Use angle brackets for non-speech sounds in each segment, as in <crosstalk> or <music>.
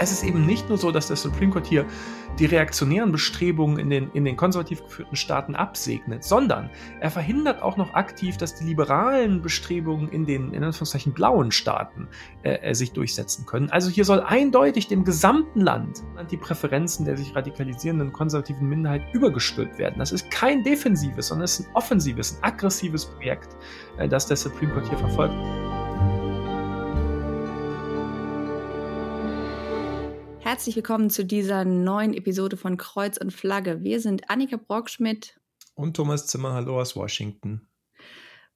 Es ist eben nicht nur so, dass der Supreme Court hier die reaktionären Bestrebungen in den, in den konservativ geführten Staaten absegnet, sondern er verhindert auch noch aktiv, dass die liberalen Bestrebungen in den in Anführungszeichen blauen Staaten äh, äh sich durchsetzen können. Also hier soll eindeutig dem gesamten Land die Präferenzen der sich radikalisierenden konservativen Minderheit übergestülpt werden. Das ist kein defensives, sondern es ist ein offensives, ein aggressives Projekt, äh, das der Supreme Court hier verfolgt. Herzlich willkommen zu dieser neuen Episode von Kreuz und Flagge. Wir sind Annika Brockschmidt und Thomas Zimmer. Hallo aus Washington.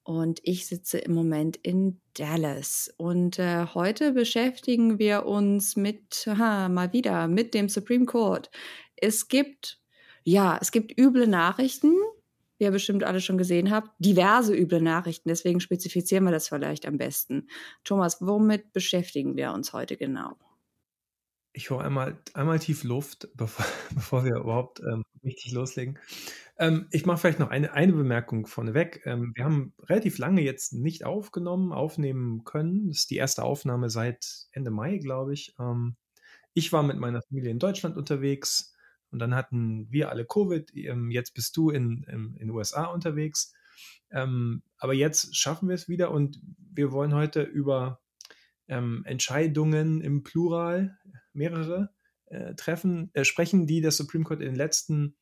Und ich sitze im Moment in Dallas. Und äh, heute beschäftigen wir uns mit, aha, mal wieder, mit dem Supreme Court. Es gibt, ja, es gibt üble Nachrichten, wie ihr bestimmt alle schon gesehen habt, diverse üble Nachrichten. Deswegen spezifizieren wir das vielleicht am besten. Thomas, womit beschäftigen wir uns heute genau? Ich hole einmal, einmal tief Luft, bevor, <laughs> bevor wir überhaupt ähm, richtig loslegen. Ähm, ich mache vielleicht noch eine, eine Bemerkung vorneweg. Ähm, wir haben relativ lange jetzt nicht aufgenommen, aufnehmen können. Das ist die erste Aufnahme seit Ende Mai, glaube ich. Ähm, ich war mit meiner Familie in Deutschland unterwegs und dann hatten wir alle Covid. Ähm, jetzt bist du in, den USA unterwegs. Ähm, aber jetzt schaffen wir es wieder und wir wollen heute über Entscheidungen im Plural mehrere äh, Treffen, äh, sprechen, die der Supreme Court in den letzten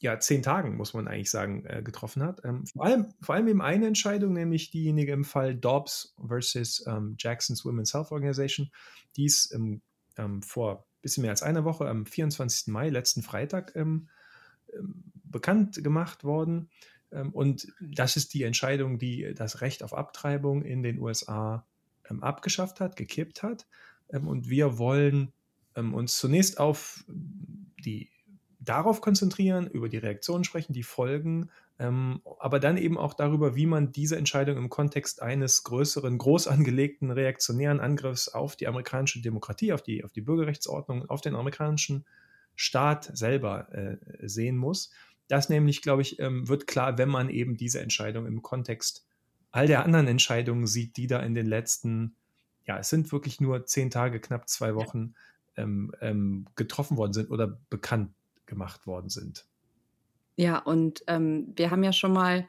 ja, zehn Tagen, muss man eigentlich sagen, äh, getroffen hat. Ähm, vor, allem, vor allem eben eine Entscheidung, nämlich diejenige im Fall Dobbs versus ähm, Jackson's Women's Health Organization, die ist ähm, vor ein bisschen mehr als einer Woche, am 24. Mai, letzten Freitag, ähm, ähm, bekannt gemacht worden. Ähm, und das ist die Entscheidung, die das Recht auf Abtreibung in den USA abgeschafft hat, gekippt hat. Ähm, und wir wollen ähm, uns zunächst auf die darauf konzentrieren, über die Reaktionen sprechen, die Folgen, ähm, aber dann eben auch darüber, wie man diese Entscheidung im Kontext eines größeren, groß angelegten reaktionären Angriffs auf die amerikanische Demokratie, auf die, auf die Bürgerrechtsordnung, auf den amerikanischen Staat selber äh, sehen muss. Das nämlich, glaube ich, ähm, wird klar, wenn man eben diese Entscheidung im Kontext all der anderen Entscheidungen sieht, die da in den letzten ja, es sind wirklich nur zehn Tage, knapp zwei Wochen ähm, ähm, getroffen worden sind oder bekannt gemacht worden sind. Ja, und ähm, wir haben ja schon mal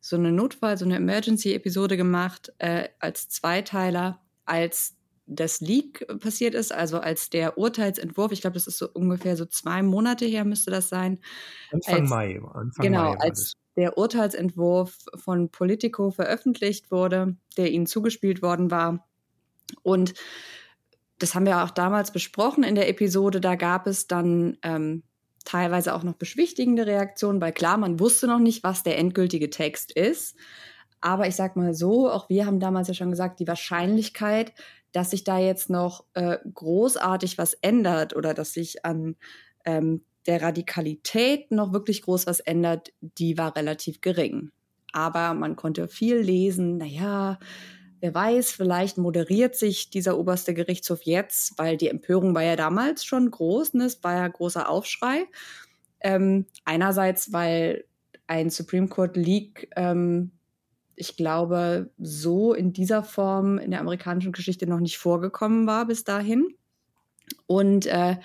so eine Notfall, so eine Emergency-Episode gemacht äh, als Zweiteiler, als das Leak passiert ist, also als der Urteilsentwurf, ich glaube, das ist so ungefähr so zwei Monate her, müsste das sein. Anfang als, Mai. Anfang genau, Mai als der Urteilsentwurf von Politico veröffentlicht wurde, der ihnen zugespielt worden war. Und das haben wir auch damals besprochen in der Episode. Da gab es dann ähm, teilweise auch noch beschwichtigende Reaktionen, weil klar, man wusste noch nicht, was der endgültige Text ist. Aber ich sag mal so, auch wir haben damals ja schon gesagt, die Wahrscheinlichkeit, dass sich da jetzt noch äh, großartig was ändert oder dass sich an ähm, der Radikalität noch wirklich groß was ändert, die war relativ gering. Aber man konnte viel lesen, naja, Wer weiß, vielleicht moderiert sich dieser oberste Gerichtshof jetzt, weil die Empörung war ja damals schon groß, ne? es war ja großer Aufschrei. Ähm, einerseits, weil ein Supreme Court Leak, ähm, ich glaube, so in dieser Form in der amerikanischen Geschichte noch nicht vorgekommen war bis dahin. Und äh,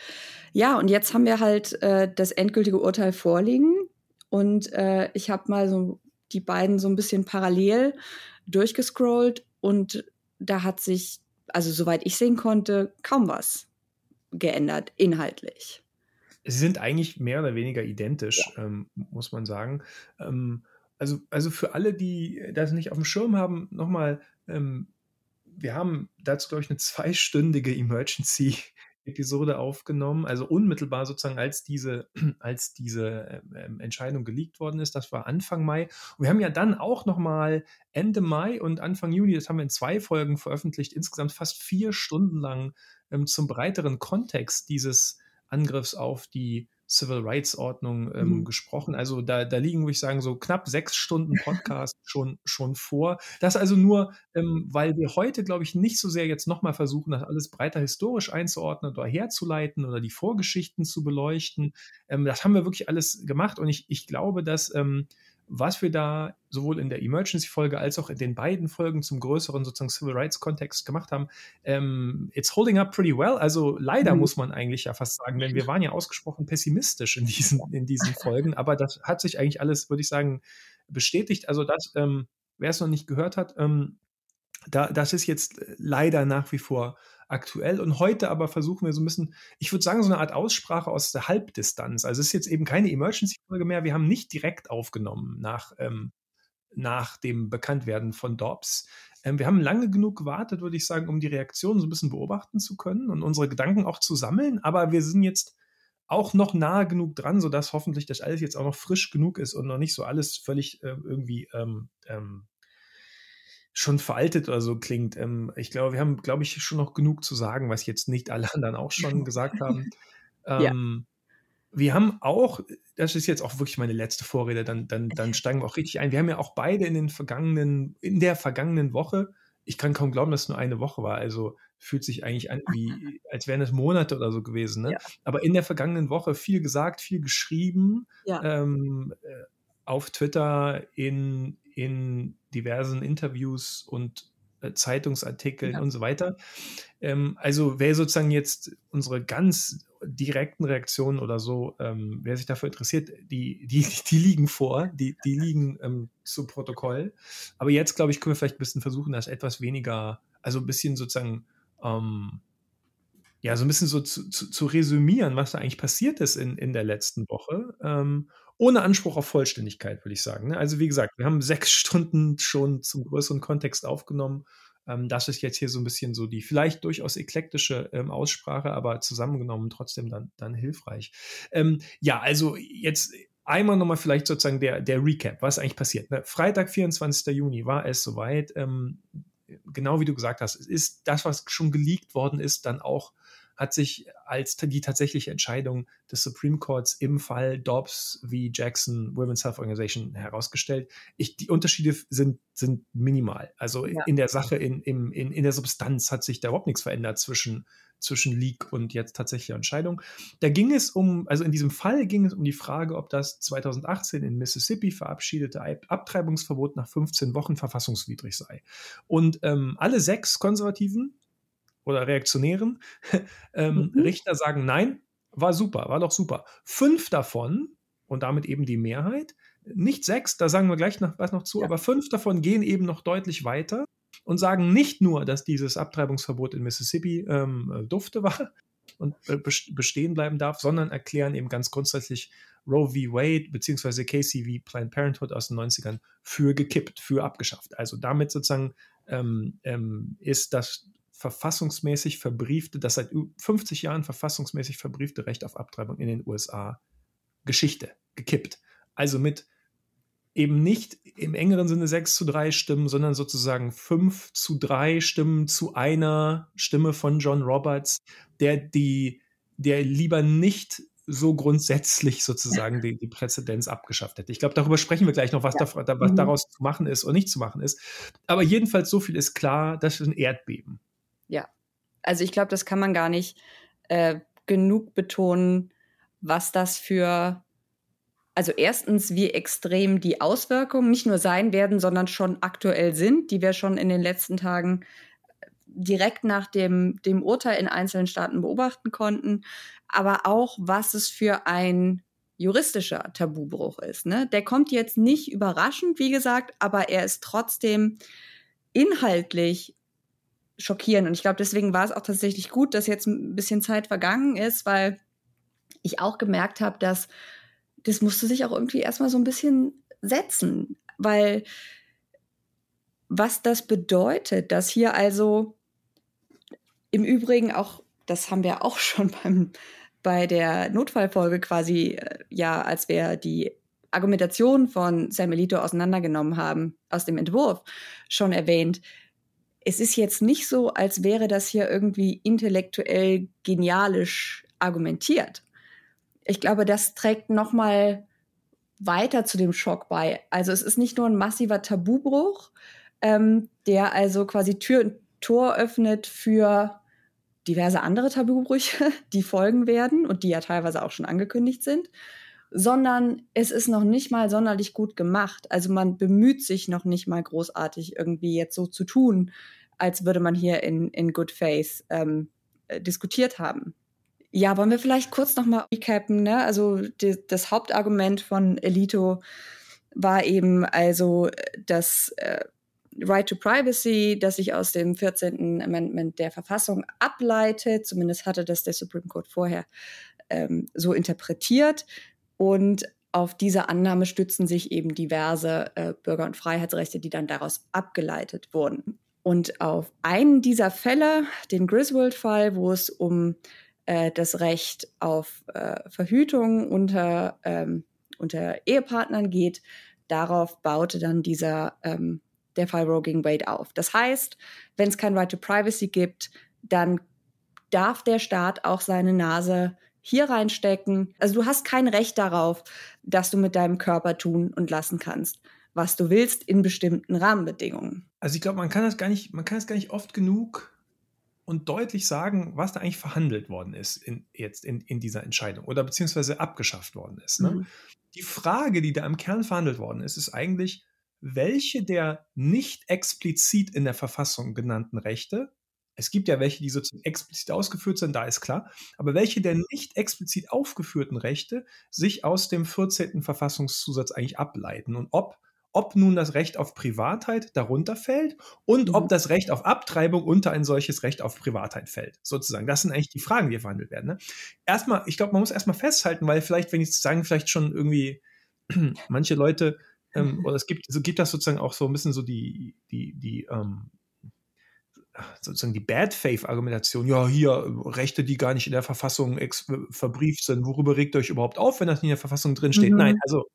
ja, und jetzt haben wir halt äh, das endgültige Urteil vorliegen. Und äh, ich habe mal so die beiden so ein bisschen parallel durchgescrollt und da hat sich, also soweit ich sehen konnte, kaum was geändert, inhaltlich. Sie sind eigentlich mehr oder weniger identisch, ja. ähm, muss man sagen. Ähm, also, also für alle, die das nicht auf dem Schirm haben, nochmal, ähm, wir haben dazu, glaube ich, eine <laughs> zweistündige Emergency Episode aufgenommen, also unmittelbar sozusagen als diese, <clears throat> als diese ähm, Entscheidung geleakt worden ist. Das war Anfang Mai. Und wir haben ja dann auch nochmal Ende Mai und Anfang Juni, das haben wir in zwei Folgen veröffentlicht, insgesamt fast vier Stunden lang ähm, zum breiteren Kontext dieses Angriffs auf die Civil Rights Ordnung ähm, mhm. gesprochen. Also da, da liegen, würde ich sagen, so knapp sechs Stunden Podcast <laughs> schon, schon vor. Das also nur, ähm, weil wir heute, glaube ich, nicht so sehr jetzt nochmal versuchen, das alles breiter historisch einzuordnen oder herzuleiten oder die Vorgeschichten zu beleuchten. Ähm, das haben wir wirklich alles gemacht und ich, ich glaube, dass ähm, was wir da sowohl in der Emergency-Folge als auch in den beiden Folgen zum größeren sozusagen Civil Rights-Kontext gemacht haben, ähm, it's holding up pretty well. Also leider mhm. muss man eigentlich ja fast sagen, denn wir waren ja ausgesprochen pessimistisch in diesen, in diesen Folgen, <laughs> aber das hat sich eigentlich alles, würde ich sagen, bestätigt. Also das, ähm, wer es noch nicht gehört hat, ähm, da, das ist jetzt leider nach wie vor aktuell. Und heute aber versuchen wir so ein bisschen, ich würde sagen, so eine Art Aussprache aus der Halbdistanz. Also es ist jetzt eben keine Emergency-Folge mehr. Wir haben nicht direkt aufgenommen nach, ähm, nach dem Bekanntwerden von Dobbs. Ähm, wir haben lange genug gewartet, würde ich sagen, um die Reaktion so ein bisschen beobachten zu können und unsere Gedanken auch zu sammeln. Aber wir sind jetzt auch noch nahe genug dran, sodass hoffentlich das alles jetzt auch noch frisch genug ist und noch nicht so alles völlig äh, irgendwie ähm, ähm, schon veraltet oder so klingt. Ähm, ich glaube, wir haben, glaube ich, schon noch genug zu sagen, was jetzt nicht alle anderen auch schon <laughs> gesagt haben. Ähm, ja. Wir haben auch, das ist jetzt auch wirklich meine letzte Vorrede, dann, dann, dann <laughs> steigen wir auch richtig ein. Wir haben ja auch beide in den vergangenen, in der vergangenen Woche, ich kann kaum glauben, dass es nur eine Woche war, also fühlt sich eigentlich an, wie, als wären es Monate oder so gewesen. Ne? Ja. Aber in der vergangenen Woche viel gesagt, viel geschrieben, ja. ähm, äh, auf Twitter, in, in diversen Interviews und äh, Zeitungsartikeln ja. und so weiter. Ähm, also wer sozusagen jetzt unsere ganz direkten Reaktionen oder so, ähm, wer sich dafür interessiert, die, die, die liegen vor, die, die liegen ähm, zu Protokoll. Aber jetzt, glaube ich, können wir vielleicht ein bisschen versuchen, das etwas weniger, also ein bisschen sozusagen ähm, ja, so ein bisschen so zu, zu, zu, resümieren, was da eigentlich passiert ist in, in der letzten Woche. Ohne Anspruch auf Vollständigkeit, würde ich sagen. Ne? Also wie gesagt, wir haben sechs <laughs> Stunden schon zum größeren Kontext aufgenommen. Ähm, das ist jetzt hier so ein bisschen so die vielleicht durchaus eklektische ähm, Aussprache, aber zusammengenommen trotzdem dann, dann hilfreich. Ähm, ja, also jetzt einmal nochmal vielleicht sozusagen der, der Recap, was eigentlich passiert. Ne? Freitag, 24. Juni war es soweit. Genau wie du gesagt hast, ist das, was schon geleakt worden ist, dann auch hat sich als die tatsächliche Entscheidung des Supreme Courts im Fall Dobbs wie Jackson Women's Health Organization herausgestellt. Ich, die Unterschiede sind, sind minimal. Also ja. in der Sache, in, in, in der Substanz hat sich da überhaupt nichts verändert zwischen, zwischen Leak und jetzt tatsächlicher Entscheidung. Da ging es um, also in diesem Fall ging es um die Frage, ob das 2018 in Mississippi verabschiedete Abtreibungsverbot nach 15 Wochen verfassungswidrig sei. Und ähm, alle sechs Konservativen oder Reaktionären <laughs> ähm, mhm. Richter sagen, nein, war super, war doch super. Fünf davon, und damit eben die Mehrheit, nicht sechs, da sagen wir gleich noch was noch zu, ja. aber fünf davon gehen eben noch deutlich weiter und sagen nicht nur, dass dieses Abtreibungsverbot in Mississippi ähm, dufte war und äh, bestehen bleiben darf, sondern erklären eben ganz grundsätzlich Roe v. Wade bzw. Casey v. Planned Parenthood aus den 90ern für gekippt, für abgeschafft. Also damit sozusagen ähm, ähm, ist das verfassungsmäßig verbriefte, das seit 50 Jahren verfassungsmäßig verbriefte Recht auf Abtreibung in den USA Geschichte gekippt. Also mit eben nicht im engeren Sinne 6 zu 3 Stimmen, sondern sozusagen 5 zu 3 Stimmen zu einer Stimme von John Roberts, der die, der lieber nicht so grundsätzlich sozusagen die, die Präzedenz abgeschafft hätte. Ich glaube, darüber sprechen wir gleich noch, was, ja. da, was mhm. daraus zu machen ist oder nicht zu machen ist. Aber jedenfalls so viel ist klar, das ist ein Erdbeben. Ja. Also ich glaube, das kann man gar nicht äh, genug betonen, was das für, also erstens, wie extrem die Auswirkungen nicht nur sein werden, sondern schon aktuell sind, die wir schon in den letzten Tagen äh, direkt nach dem, dem Urteil in einzelnen Staaten beobachten konnten, aber auch, was es für ein juristischer Tabubruch ist. Ne? Der kommt jetzt nicht überraschend, wie gesagt, aber er ist trotzdem inhaltlich schockieren. Und ich glaube, deswegen war es auch tatsächlich gut, dass jetzt ein bisschen Zeit vergangen ist, weil ich auch gemerkt habe, dass das musste sich auch irgendwie erstmal so ein bisschen setzen, weil was das bedeutet, dass hier also im Übrigen auch, das haben wir auch <laughs> schon beim, bei der Notfallfolge quasi, äh, ja, als wir die Argumentation von Samuelito auseinandergenommen haben aus dem Entwurf, schon erwähnt, es ist jetzt nicht so, als wäre das hier irgendwie intellektuell genialisch argumentiert. Ich glaube, das trägt noch mal weiter zu dem Schock bei. Also es ist nicht nur ein massiver Tabubruch, ähm, der also quasi Tür und Tor öffnet für diverse andere Tabubrüche, <laughs> die folgen werden und die ja teilweise auch schon angekündigt sind, sondern es ist noch nicht mal sonderlich gut gemacht. Also man bemüht sich noch nicht mal großartig irgendwie jetzt so zu tun, als würde man hier in, in Good Faith ähm, äh, diskutiert haben. Ja, wollen wir vielleicht kurz nochmal recappen? Ne? Also die, das Hauptargument von Elito war eben also das äh, Right to Privacy, das sich aus dem 14. Amendment der Verfassung ableitet. Zumindest hatte das der Supreme Court vorher ähm, so interpretiert. Und auf diese Annahme stützen sich eben diverse äh, Bürger- und Freiheitsrechte, die dann daraus abgeleitet wurden. Und auf einen dieser Fälle, den Griswold-Fall, wo es um äh, das Recht auf äh, Verhütung unter, ähm, unter Ehepartnern geht, darauf baute dann dieser ähm, der Fall Roe gegen Wade auf. Das heißt, wenn es kein Right to Privacy gibt, dann darf der Staat auch seine Nase hier reinstecken. Also du hast kein Recht darauf, dass du mit deinem Körper tun und lassen kannst, was du willst in bestimmten Rahmenbedingungen. Also ich glaube, man kann das gar nicht, man kann es gar nicht oft genug und deutlich sagen, was da eigentlich verhandelt worden ist in, jetzt in, in dieser Entscheidung oder beziehungsweise abgeschafft worden ist. Ne? Mhm. Die Frage, die da im Kern verhandelt worden ist, ist eigentlich, welche der nicht explizit in der Verfassung genannten Rechte, es gibt ja welche, die sozusagen explizit ausgeführt sind, da ist klar, aber welche der nicht explizit aufgeführten Rechte sich aus dem 14. Verfassungszusatz eigentlich ableiten und ob ob nun das Recht auf Privatheit darunter fällt und mhm. ob das Recht auf Abtreibung unter ein solches Recht auf Privatheit fällt, sozusagen. Das sind eigentlich die Fragen, die verhandelt werden. Ne? Erstmal, ich glaube, man muss erstmal festhalten, weil vielleicht, wenn ich sagen, vielleicht schon irgendwie <clears throat> manche Leute ähm, mhm. oder es gibt, so gibt das sozusagen auch so ein bisschen so die, die, die, ähm, sozusagen die Bad Faith-Argumentation, ja, hier Rechte, die gar nicht in der Verfassung verbrieft sind, worüber regt ihr euch überhaupt auf, wenn das nicht in der Verfassung drinsteht? Mhm. Nein, also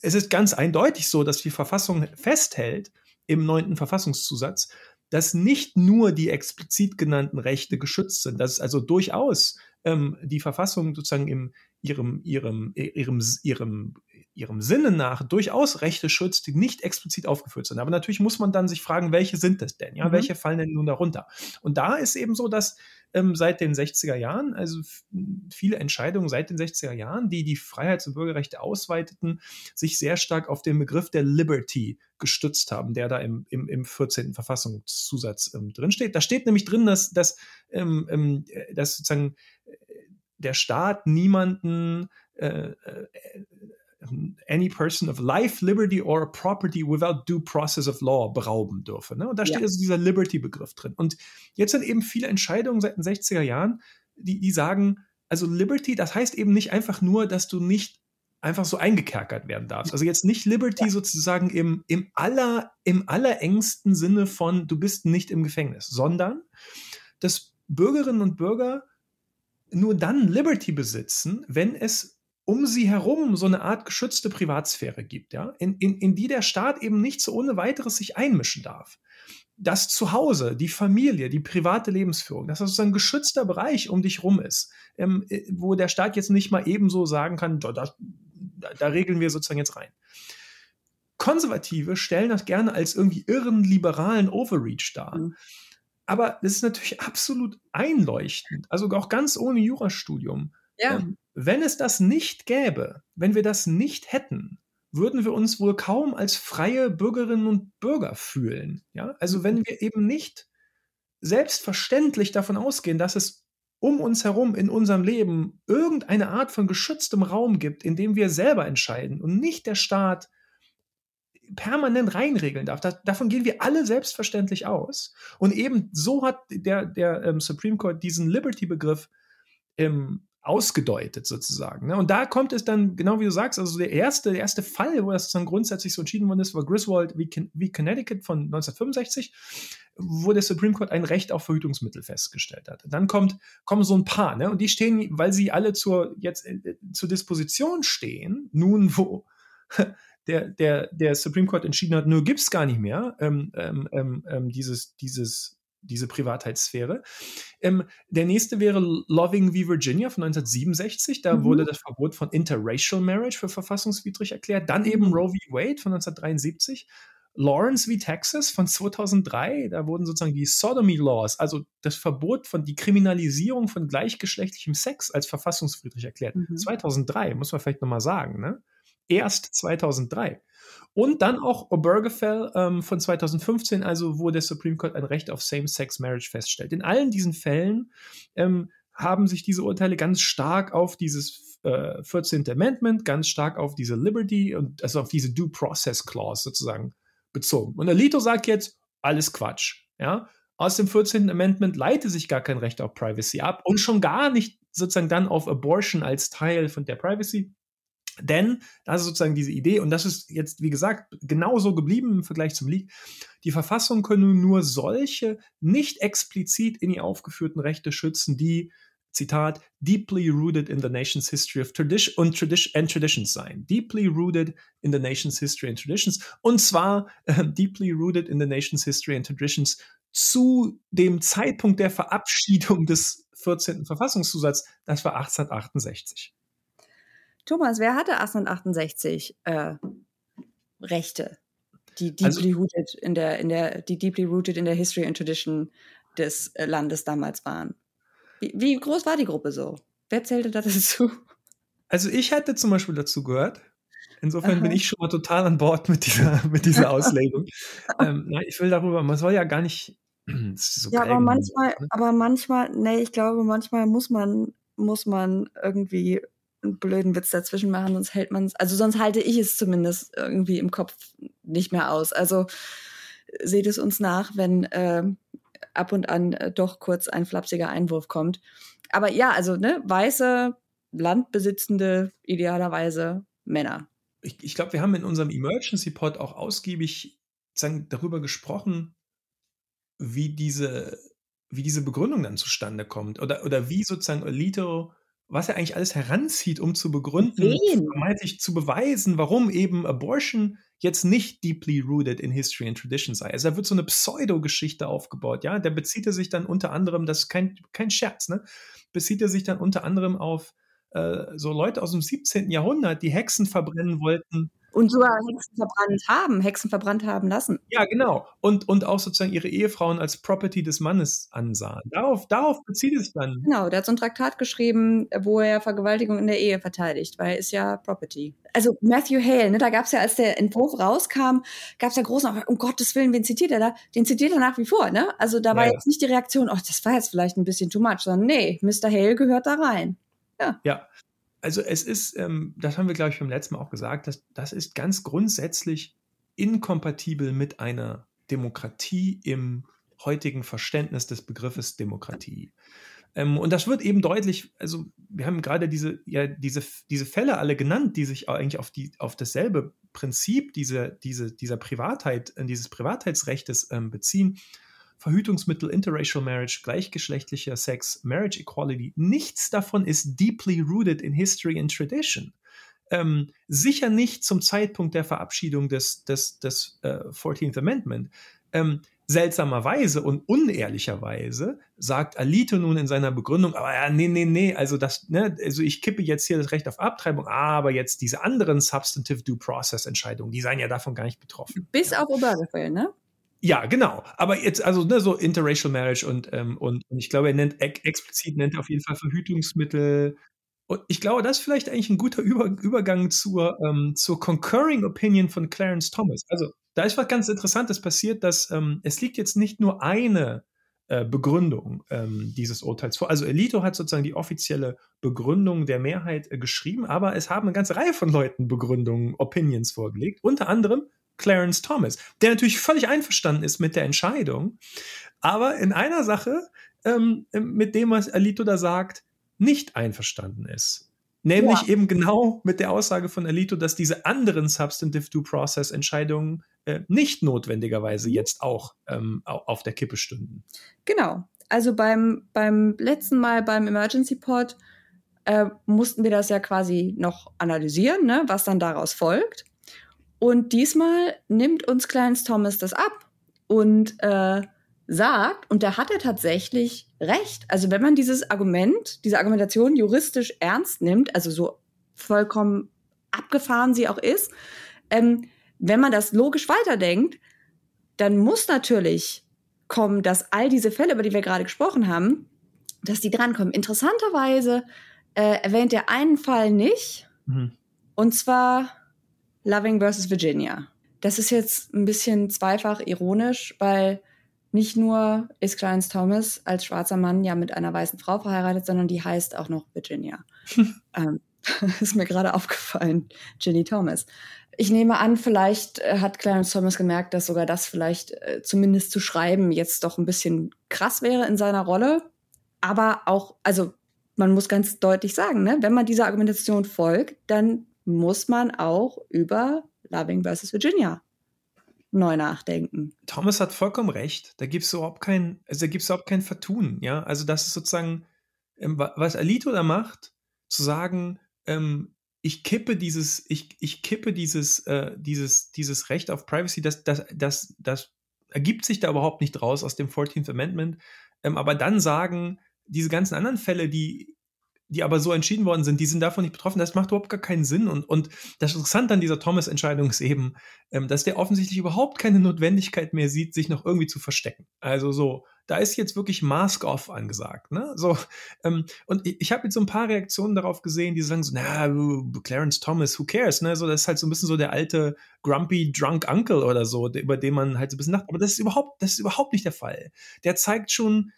es ist ganz eindeutig so, dass die Verfassung festhält im neunten Verfassungszusatz, dass nicht nur die explizit genannten Rechte geschützt sind, dass also durchaus ähm, die Verfassung sozusagen im ihrem, ihrem, ihrem, ihrem ihrem Sinne nach durchaus Rechte schützt, die nicht explizit aufgeführt sind. Aber natürlich muss man dann sich fragen, welche sind es denn? Ja, mhm. welche fallen denn nun darunter? Und da ist eben so, dass ähm, seit den 60er Jahren, also viele Entscheidungen seit den 60er Jahren, die die Freiheits- und Bürgerrechte ausweiteten, sich sehr stark auf den Begriff der Liberty gestützt haben, der da im, im, im 14. Verfassungszusatz ähm, drinsteht. Da steht nämlich drin, dass, dass, ähm, ähm dass sozusagen äh, der Staat niemanden äh, äh any person of life, liberty or property without due process of law berauben dürfe. Ne? Und da steht ja. also dieser Liberty-Begriff drin. Und jetzt sind eben viele Entscheidungen seit den 60er Jahren, die, die sagen, also Liberty, das heißt eben nicht einfach nur, dass du nicht einfach so eingekerkert werden darfst. Also jetzt nicht Liberty ja. sozusagen im, im, aller, im allerengsten Sinne von, du bist nicht im Gefängnis, sondern dass Bürgerinnen und Bürger nur dann Liberty besitzen, wenn es um sie herum so eine Art geschützte Privatsphäre gibt, ja, in, in, in die der Staat eben nicht so ohne weiteres sich einmischen darf. Das Zuhause, die Familie, die private Lebensführung, dass das sozusagen ein geschützter Bereich um dich rum ist, ähm, äh, wo der Staat jetzt nicht mal ebenso sagen kann, da, da, da regeln wir sozusagen jetzt rein. Konservative stellen das gerne als irgendwie irren liberalen Overreach dar. Mhm. Aber das ist natürlich absolut einleuchtend, also auch ganz ohne Jurastudium. Ja. Ähm, wenn es das nicht gäbe, wenn wir das nicht hätten, würden wir uns wohl kaum als freie Bürgerinnen und Bürger fühlen. Ja? Also wenn wir eben nicht selbstverständlich davon ausgehen, dass es um uns herum in unserem Leben irgendeine Art von geschütztem Raum gibt, in dem wir selber entscheiden und nicht der Staat permanent reinregeln darf. Das, davon gehen wir alle selbstverständlich aus. Und eben so hat der, der ähm, Supreme Court diesen Liberty-Begriff ähm, ausgedeutet sozusagen. Ne? Und da kommt es dann, genau wie du sagst, also der erste, der erste Fall, wo das dann grundsätzlich so entschieden worden ist, war Griswold wie, Connecticut von 1965, wo der Supreme Court ein Recht auf Verhütungsmittel festgestellt hat. Dann kommt, kommen so ein paar, ne? und die stehen, weil sie alle zur, jetzt äh, zur Disposition stehen, nun wo <laughs> der, der, der Supreme Court entschieden hat, nur gibt es gar nicht mehr, ähm, ähm, ähm, ähm dieses, dieses diese Privatheitssphäre. Ähm, der nächste wäre Loving v. Virginia von 1967. Da mhm. wurde das Verbot von Interracial Marriage für verfassungswidrig erklärt. Dann eben mhm. Roe v. Wade von 1973, Lawrence v. Texas von 2003, da wurden sozusagen die Sodomy Laws, also das Verbot von die Kriminalisierung von gleichgeschlechtlichem Sex als verfassungsfriedlich erklärt. Mhm. 2003, muss man vielleicht nochmal sagen, ne? Erst 2003. Und dann auch Obergefell ähm, von 2015, also wo der Supreme Court ein Recht auf Same-Sex-Marriage feststellt. In allen diesen Fällen ähm, haben sich diese Urteile ganz stark auf dieses äh, 14. Amendment, ganz stark auf diese Liberty und also auf diese Due Process Clause sozusagen bezogen. Und Alito sagt jetzt, alles Quatsch. Ja? Aus dem 14. Amendment leite sich gar kein Recht auf Privacy ab und schon gar nicht sozusagen dann auf Abortion als Teil von der Privacy. Denn das ist sozusagen diese Idee, und das ist jetzt, wie gesagt, genauso geblieben im Vergleich zum Leak. Die Verfassung können nur solche nicht explizit in ihr aufgeführten Rechte schützen, die Zitat, deeply rooted in the nation's history of tradition und tradition and traditions sein. Deeply rooted in the nation's history and traditions. Und zwar äh, deeply rooted in the nation's history and traditions zu dem Zeitpunkt der Verabschiedung des 14. Verfassungszusatzes, das war 1868. Thomas, wer hatte 1868 äh, Rechte, die also deeply also, rooted in der, in der, die deeply rooted in der History and Tradition des äh, Landes damals waren? Wie, wie groß war die Gruppe so? Wer zählte da <laughs> dazu? Also ich hätte zum Beispiel dazu gehört. Insofern Aha. bin ich schon mal total an Bord mit dieser, mit dieser <laughs> Auslegung. ähm, na, ich will darüber, man soll ja gar nicht <clears throat> so ja, aber manchmal, ne? aber manchmal, nee, ich glaube, manchmal muss man, muss man irgendwie einen blöden Witz dazwischen machen, sonst hält man es, also sonst halte ich es zumindest irgendwie im Kopf nicht mehr aus. Also seht es uns nach, wenn äh, ab und an äh, doch kurz ein flapsiger Einwurf kommt. Aber ja, also ne, weiße, landbesitzende, idealerweise Männer. Ich, ich glaube, wir haben in unserem Emergency Pod auch ausgiebig sagen, darüber gesprochen, wie diese, wie diese Begründung dann zustande kommt. Oder, oder wie sozusagen Alito was er eigentlich alles heranzieht, um zu begründen, vermeintlich zu beweisen, warum eben Abortion jetzt nicht deeply rooted in History and Tradition sei. Also da wird so eine Pseudo-Geschichte aufgebaut, ja. Der bezieht er sich dann unter anderem, das ist kein, kein Scherz, ne? Bezieht er sich dann unter anderem auf äh, so Leute aus dem 17. Jahrhundert, die Hexen verbrennen wollten und sogar Hexen verbrannt haben, Hexen verbrannt haben lassen. Ja, genau. Und, und auch sozusagen ihre Ehefrauen als Property des Mannes ansahen. Darauf, darauf bezieht es dann. Genau, der hat so ein Traktat geschrieben, wo er Vergewaltigung in der Ehe verteidigt, weil ist ja Property. Also Matthew Hale, ne, da gab es ja, als der Entwurf rauskam, gab es ja großen, um Gottes Willen, wen zitiert er da? Den zitiert er nach wie vor, ne? Also da war ja, jetzt nicht die Reaktion, ach, das war jetzt vielleicht ein bisschen too much, sondern nee, Mr. Hale gehört da rein. Ja. Ja, also es ist, ähm, das haben wir, glaube ich, beim letzten Mal auch gesagt, dass, das ist ganz grundsätzlich inkompatibel mit einer Demokratie im heutigen Verständnis des Begriffes Demokratie. Ähm, und das wird eben deutlich, also wir haben gerade diese, ja, diese, diese Fälle alle genannt, die sich eigentlich auf, die, auf dasselbe Prinzip diese, diese, dieser Privatheit, äh, dieses Privatheitsrechtes ähm, beziehen. Verhütungsmittel, Interracial Marriage, gleichgeschlechtlicher Sex, Marriage Equality, nichts davon ist deeply rooted in History and Tradition. Ähm, sicher nicht zum Zeitpunkt der Verabschiedung des, des, des äh, 14th Amendment. Ähm, seltsamerweise und unehrlicherweise sagt Alito nun in seiner Begründung, aber ja, nee, nee, nee, also das, ne, also ich kippe jetzt hier das Recht auf Abtreibung, aber jetzt diese anderen Substantive Due Process Entscheidungen, die seien ja davon gar nicht betroffen. Bis ja. auf Obergefell, ne? Ja, genau. Aber jetzt, also ne, so Interracial Marriage und, ähm, und, und ich glaube, er nennt ex explizit nennt er auf jeden Fall Verhütungsmittel. Und ich glaube, das ist vielleicht eigentlich ein guter Über Übergang zur, ähm, zur Concurring Opinion von Clarence Thomas. Also da ist was ganz Interessantes passiert, dass ähm, es liegt jetzt nicht nur eine äh, Begründung ähm, dieses Urteils vor. Also Elito hat sozusagen die offizielle Begründung der Mehrheit äh, geschrieben, aber es haben eine ganze Reihe von Leuten Begründungen, Opinions vorgelegt. Unter anderem Clarence Thomas, der natürlich völlig einverstanden ist mit der Entscheidung, aber in einer Sache, ähm, mit dem, was Alito da sagt, nicht einverstanden ist. Nämlich ja. eben genau mit der Aussage von Alito, dass diese anderen Substantive Due Process Entscheidungen äh, nicht notwendigerweise jetzt auch ähm, auf der Kippe stünden. Genau. Also beim, beim letzten Mal beim Emergency Pod äh, mussten wir das ja quasi noch analysieren, ne, was dann daraus folgt. Und diesmal nimmt uns Clarence Thomas das ab und äh, sagt, und da hat er tatsächlich recht. Also wenn man dieses Argument, diese Argumentation juristisch ernst nimmt, also so vollkommen abgefahren sie auch ist, ähm, wenn man das logisch weiterdenkt, dann muss natürlich kommen, dass all diese Fälle, über die wir gerade gesprochen haben, dass die drankommen. Interessanterweise äh, erwähnt er einen Fall nicht, mhm. und zwar Loving versus Virginia. Das ist jetzt ein bisschen zweifach ironisch, weil nicht nur ist Clarence Thomas als schwarzer Mann ja mit einer weißen Frau verheiratet, sondern die heißt auch noch Virginia. <laughs> ähm, <laughs> ist mir gerade aufgefallen, Ginny Thomas. Ich nehme an, vielleicht äh, hat Clarence Thomas gemerkt, dass sogar das vielleicht äh, zumindest zu schreiben jetzt doch ein bisschen krass wäre in seiner Rolle. Aber auch, also man muss ganz deutlich sagen, ne, wenn man dieser Argumentation folgt, dann muss man auch über Loving versus Virginia neu nachdenken. Thomas hat vollkommen recht. Da gibt es überhaupt kein, also da gibt es überhaupt kein Vertun, ja. Also das ist sozusagen, ähm, was Alito da macht, zu sagen, ähm, ich kippe dieses, ich, ich kippe dieses, äh, dieses, dieses Recht auf Privacy, das, das, das, das ergibt sich da überhaupt nicht raus aus dem 14th Amendment. Ähm, aber dann sagen, diese ganzen anderen Fälle, die die aber so entschieden worden sind, die sind davon nicht betroffen. Das macht überhaupt gar keinen Sinn. Und, und das Interessante an dieser Thomas-Entscheidung ist eben, ähm, dass der offensichtlich überhaupt keine Notwendigkeit mehr sieht, sich noch irgendwie zu verstecken. Also so, da ist jetzt wirklich Mask off angesagt. Ne? So, ähm, und ich, ich habe jetzt so ein paar Reaktionen darauf gesehen, die sagen so, na, Clarence Thomas, who cares? Ne? So, das ist halt so ein bisschen so der alte grumpy drunk Uncle oder so, über den man halt so ein bisschen nach. Aber das ist überhaupt, das ist überhaupt nicht der Fall. Der zeigt schon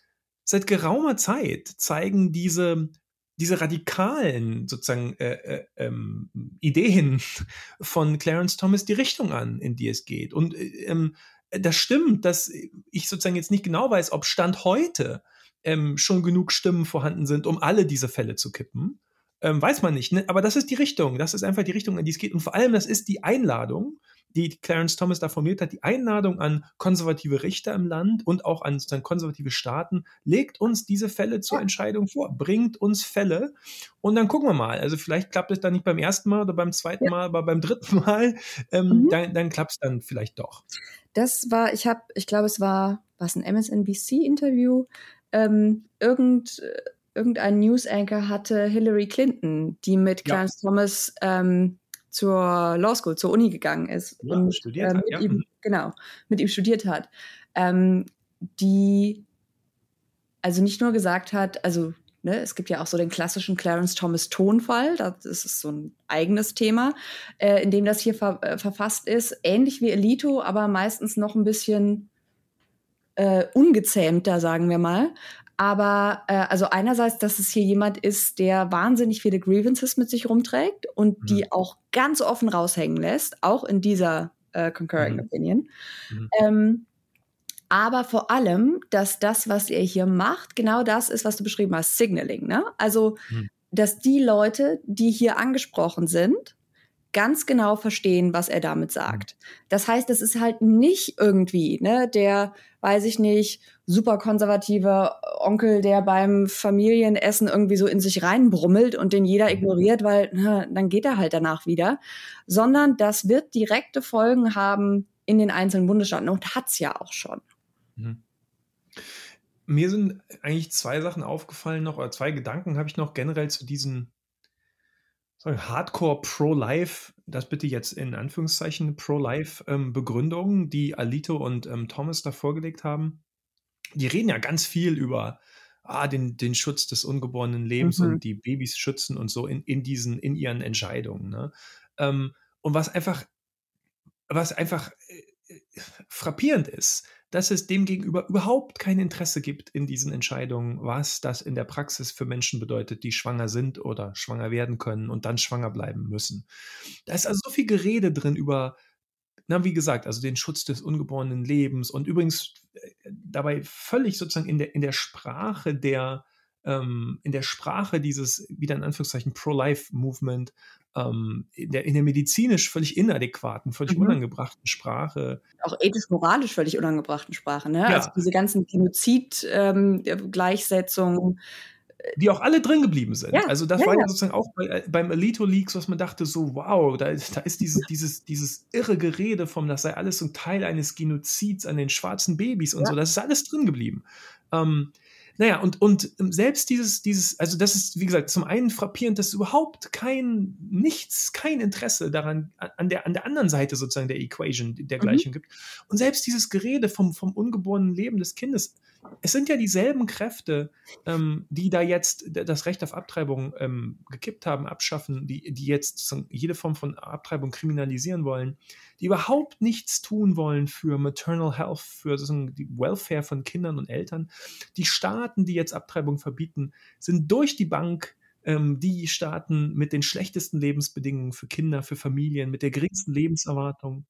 seit geraumer Zeit zeigen diese diese radikalen sozusagen äh, äh, ähm, Ideen <laughs> von Clarence Thomas die Richtung an, in die es geht. Und äh, ähm, das stimmt, dass ich sozusagen jetzt nicht genau weiß, ob Stand heute ähm, schon genug Stimmen vorhanden sind, um alle diese Fälle zu kippen. Ähm, weiß man nicht, ne? aber das ist die Richtung. Das ist einfach die Richtung, in die es geht. Und vor allem, das ist die Einladung die Clarence Thomas da formuliert hat, die Einladung an konservative Richter im Land und auch an konservative Staaten, legt uns diese Fälle zur Entscheidung vor, bringt uns Fälle und dann gucken wir mal. Also vielleicht klappt es dann nicht beim ersten Mal oder beim zweiten ja. Mal, aber beim dritten <laughs> Mal, ähm, mhm. dann, dann klappt es dann vielleicht doch. Das war, ich habe, ich glaube, es war, was ein MSNBC-Interview, ähm, irgend irgendein News-Anchor hatte Hillary Clinton, die mit Clarence ja. Thomas ähm, zur Law School, zur Uni gegangen ist ja, und studiert äh, mit hat, ihm, genau, mit ihm studiert hat, ähm, die also nicht nur gesagt hat, also ne, es gibt ja auch so den klassischen Clarence Thomas Tonfall, das ist so ein eigenes Thema, äh, in dem das hier ver äh, verfasst ist, ähnlich wie Elito, aber meistens noch ein bisschen äh, ungezähmter, sagen wir mal. Aber äh, also einerseits, dass es hier jemand ist, der wahnsinnig viele Grievances mit sich rumträgt und mhm. die auch ganz offen raushängen lässt, auch in dieser äh, Concurring mhm. Opinion. Mhm. Ähm, aber vor allem, dass das, was er hier macht, genau das ist, was du beschrieben hast, Signaling. Ne? Also, mhm. dass die Leute, die hier angesprochen sind, ganz genau verstehen, was er damit sagt. Mhm. Das heißt, es ist halt nicht irgendwie, ne, der, weiß ich nicht, super konservative Onkel, der beim Familienessen irgendwie so in sich reinbrummelt und den jeder mhm. ignoriert, weil na, dann geht er halt danach wieder, sondern das wird direkte Folgen haben in den einzelnen Bundesstaaten und hat's ja auch schon. Mhm. Mir sind eigentlich zwei Sachen aufgefallen noch, oder zwei Gedanken habe ich noch generell zu diesen Hardcore Pro-Life, das bitte jetzt in Anführungszeichen Pro-Life-Begründungen, ähm, die Alito und ähm, Thomas da vorgelegt haben. Die reden ja ganz viel über ah, den, den Schutz des ungeborenen Lebens mhm. und die Babys schützen und so in, in diesen, in ihren Entscheidungen. Ne? Ähm, und was einfach, was einfach äh, frappierend ist, dass es demgegenüber überhaupt kein Interesse gibt in diesen Entscheidungen, was das in der Praxis für Menschen bedeutet, die schwanger sind oder schwanger werden können und dann schwanger bleiben müssen. Da ist also so viel Gerede drin über, na, wie gesagt, also den Schutz des ungeborenen Lebens und übrigens äh, dabei völlig sozusagen in der, in der Sprache der, ähm, in der Sprache dieses, wieder in Anführungszeichen, Pro-Life-Movement ähm, in, der, in der medizinisch völlig inadäquaten, völlig mhm. unangebrachten Sprache. Auch ethisch-moralisch völlig unangebrachten Sprache, ne? Ja. Also diese ganzen Genozid-Gleichsetzungen. Ähm, die auch alle drin geblieben sind. Ja, also das ja, war ja sozusagen auch bei, äh, beim Elito Leaks, was man dachte, so wow, da ist, da ist dieses, dieses, dieses irre Gerede vom, das sei alles so ein Teil eines Genozids an den schwarzen Babys und ja. so, das ist alles drin geblieben. Ähm, naja, und, und ähm, selbst dieses, dieses, also das ist, wie gesagt, zum einen frappierend, dass überhaupt kein, nichts, kein Interesse daran, an der, an der anderen Seite sozusagen der Equation dergleichen mhm. gibt. Und selbst dieses Gerede vom, vom ungeborenen Leben des Kindes, es sind ja dieselben Kräfte, ähm, die da jetzt das Recht auf Abtreibung ähm, gekippt haben, abschaffen, die, die jetzt jede Form von Abtreibung kriminalisieren wollen, die überhaupt nichts tun wollen für Maternal Health, für die Welfare von Kindern und Eltern. Die Staaten, die jetzt Abtreibung verbieten, sind durch die Bank ähm, die Staaten mit den schlechtesten Lebensbedingungen für Kinder, für Familien, mit der geringsten Lebenserwartung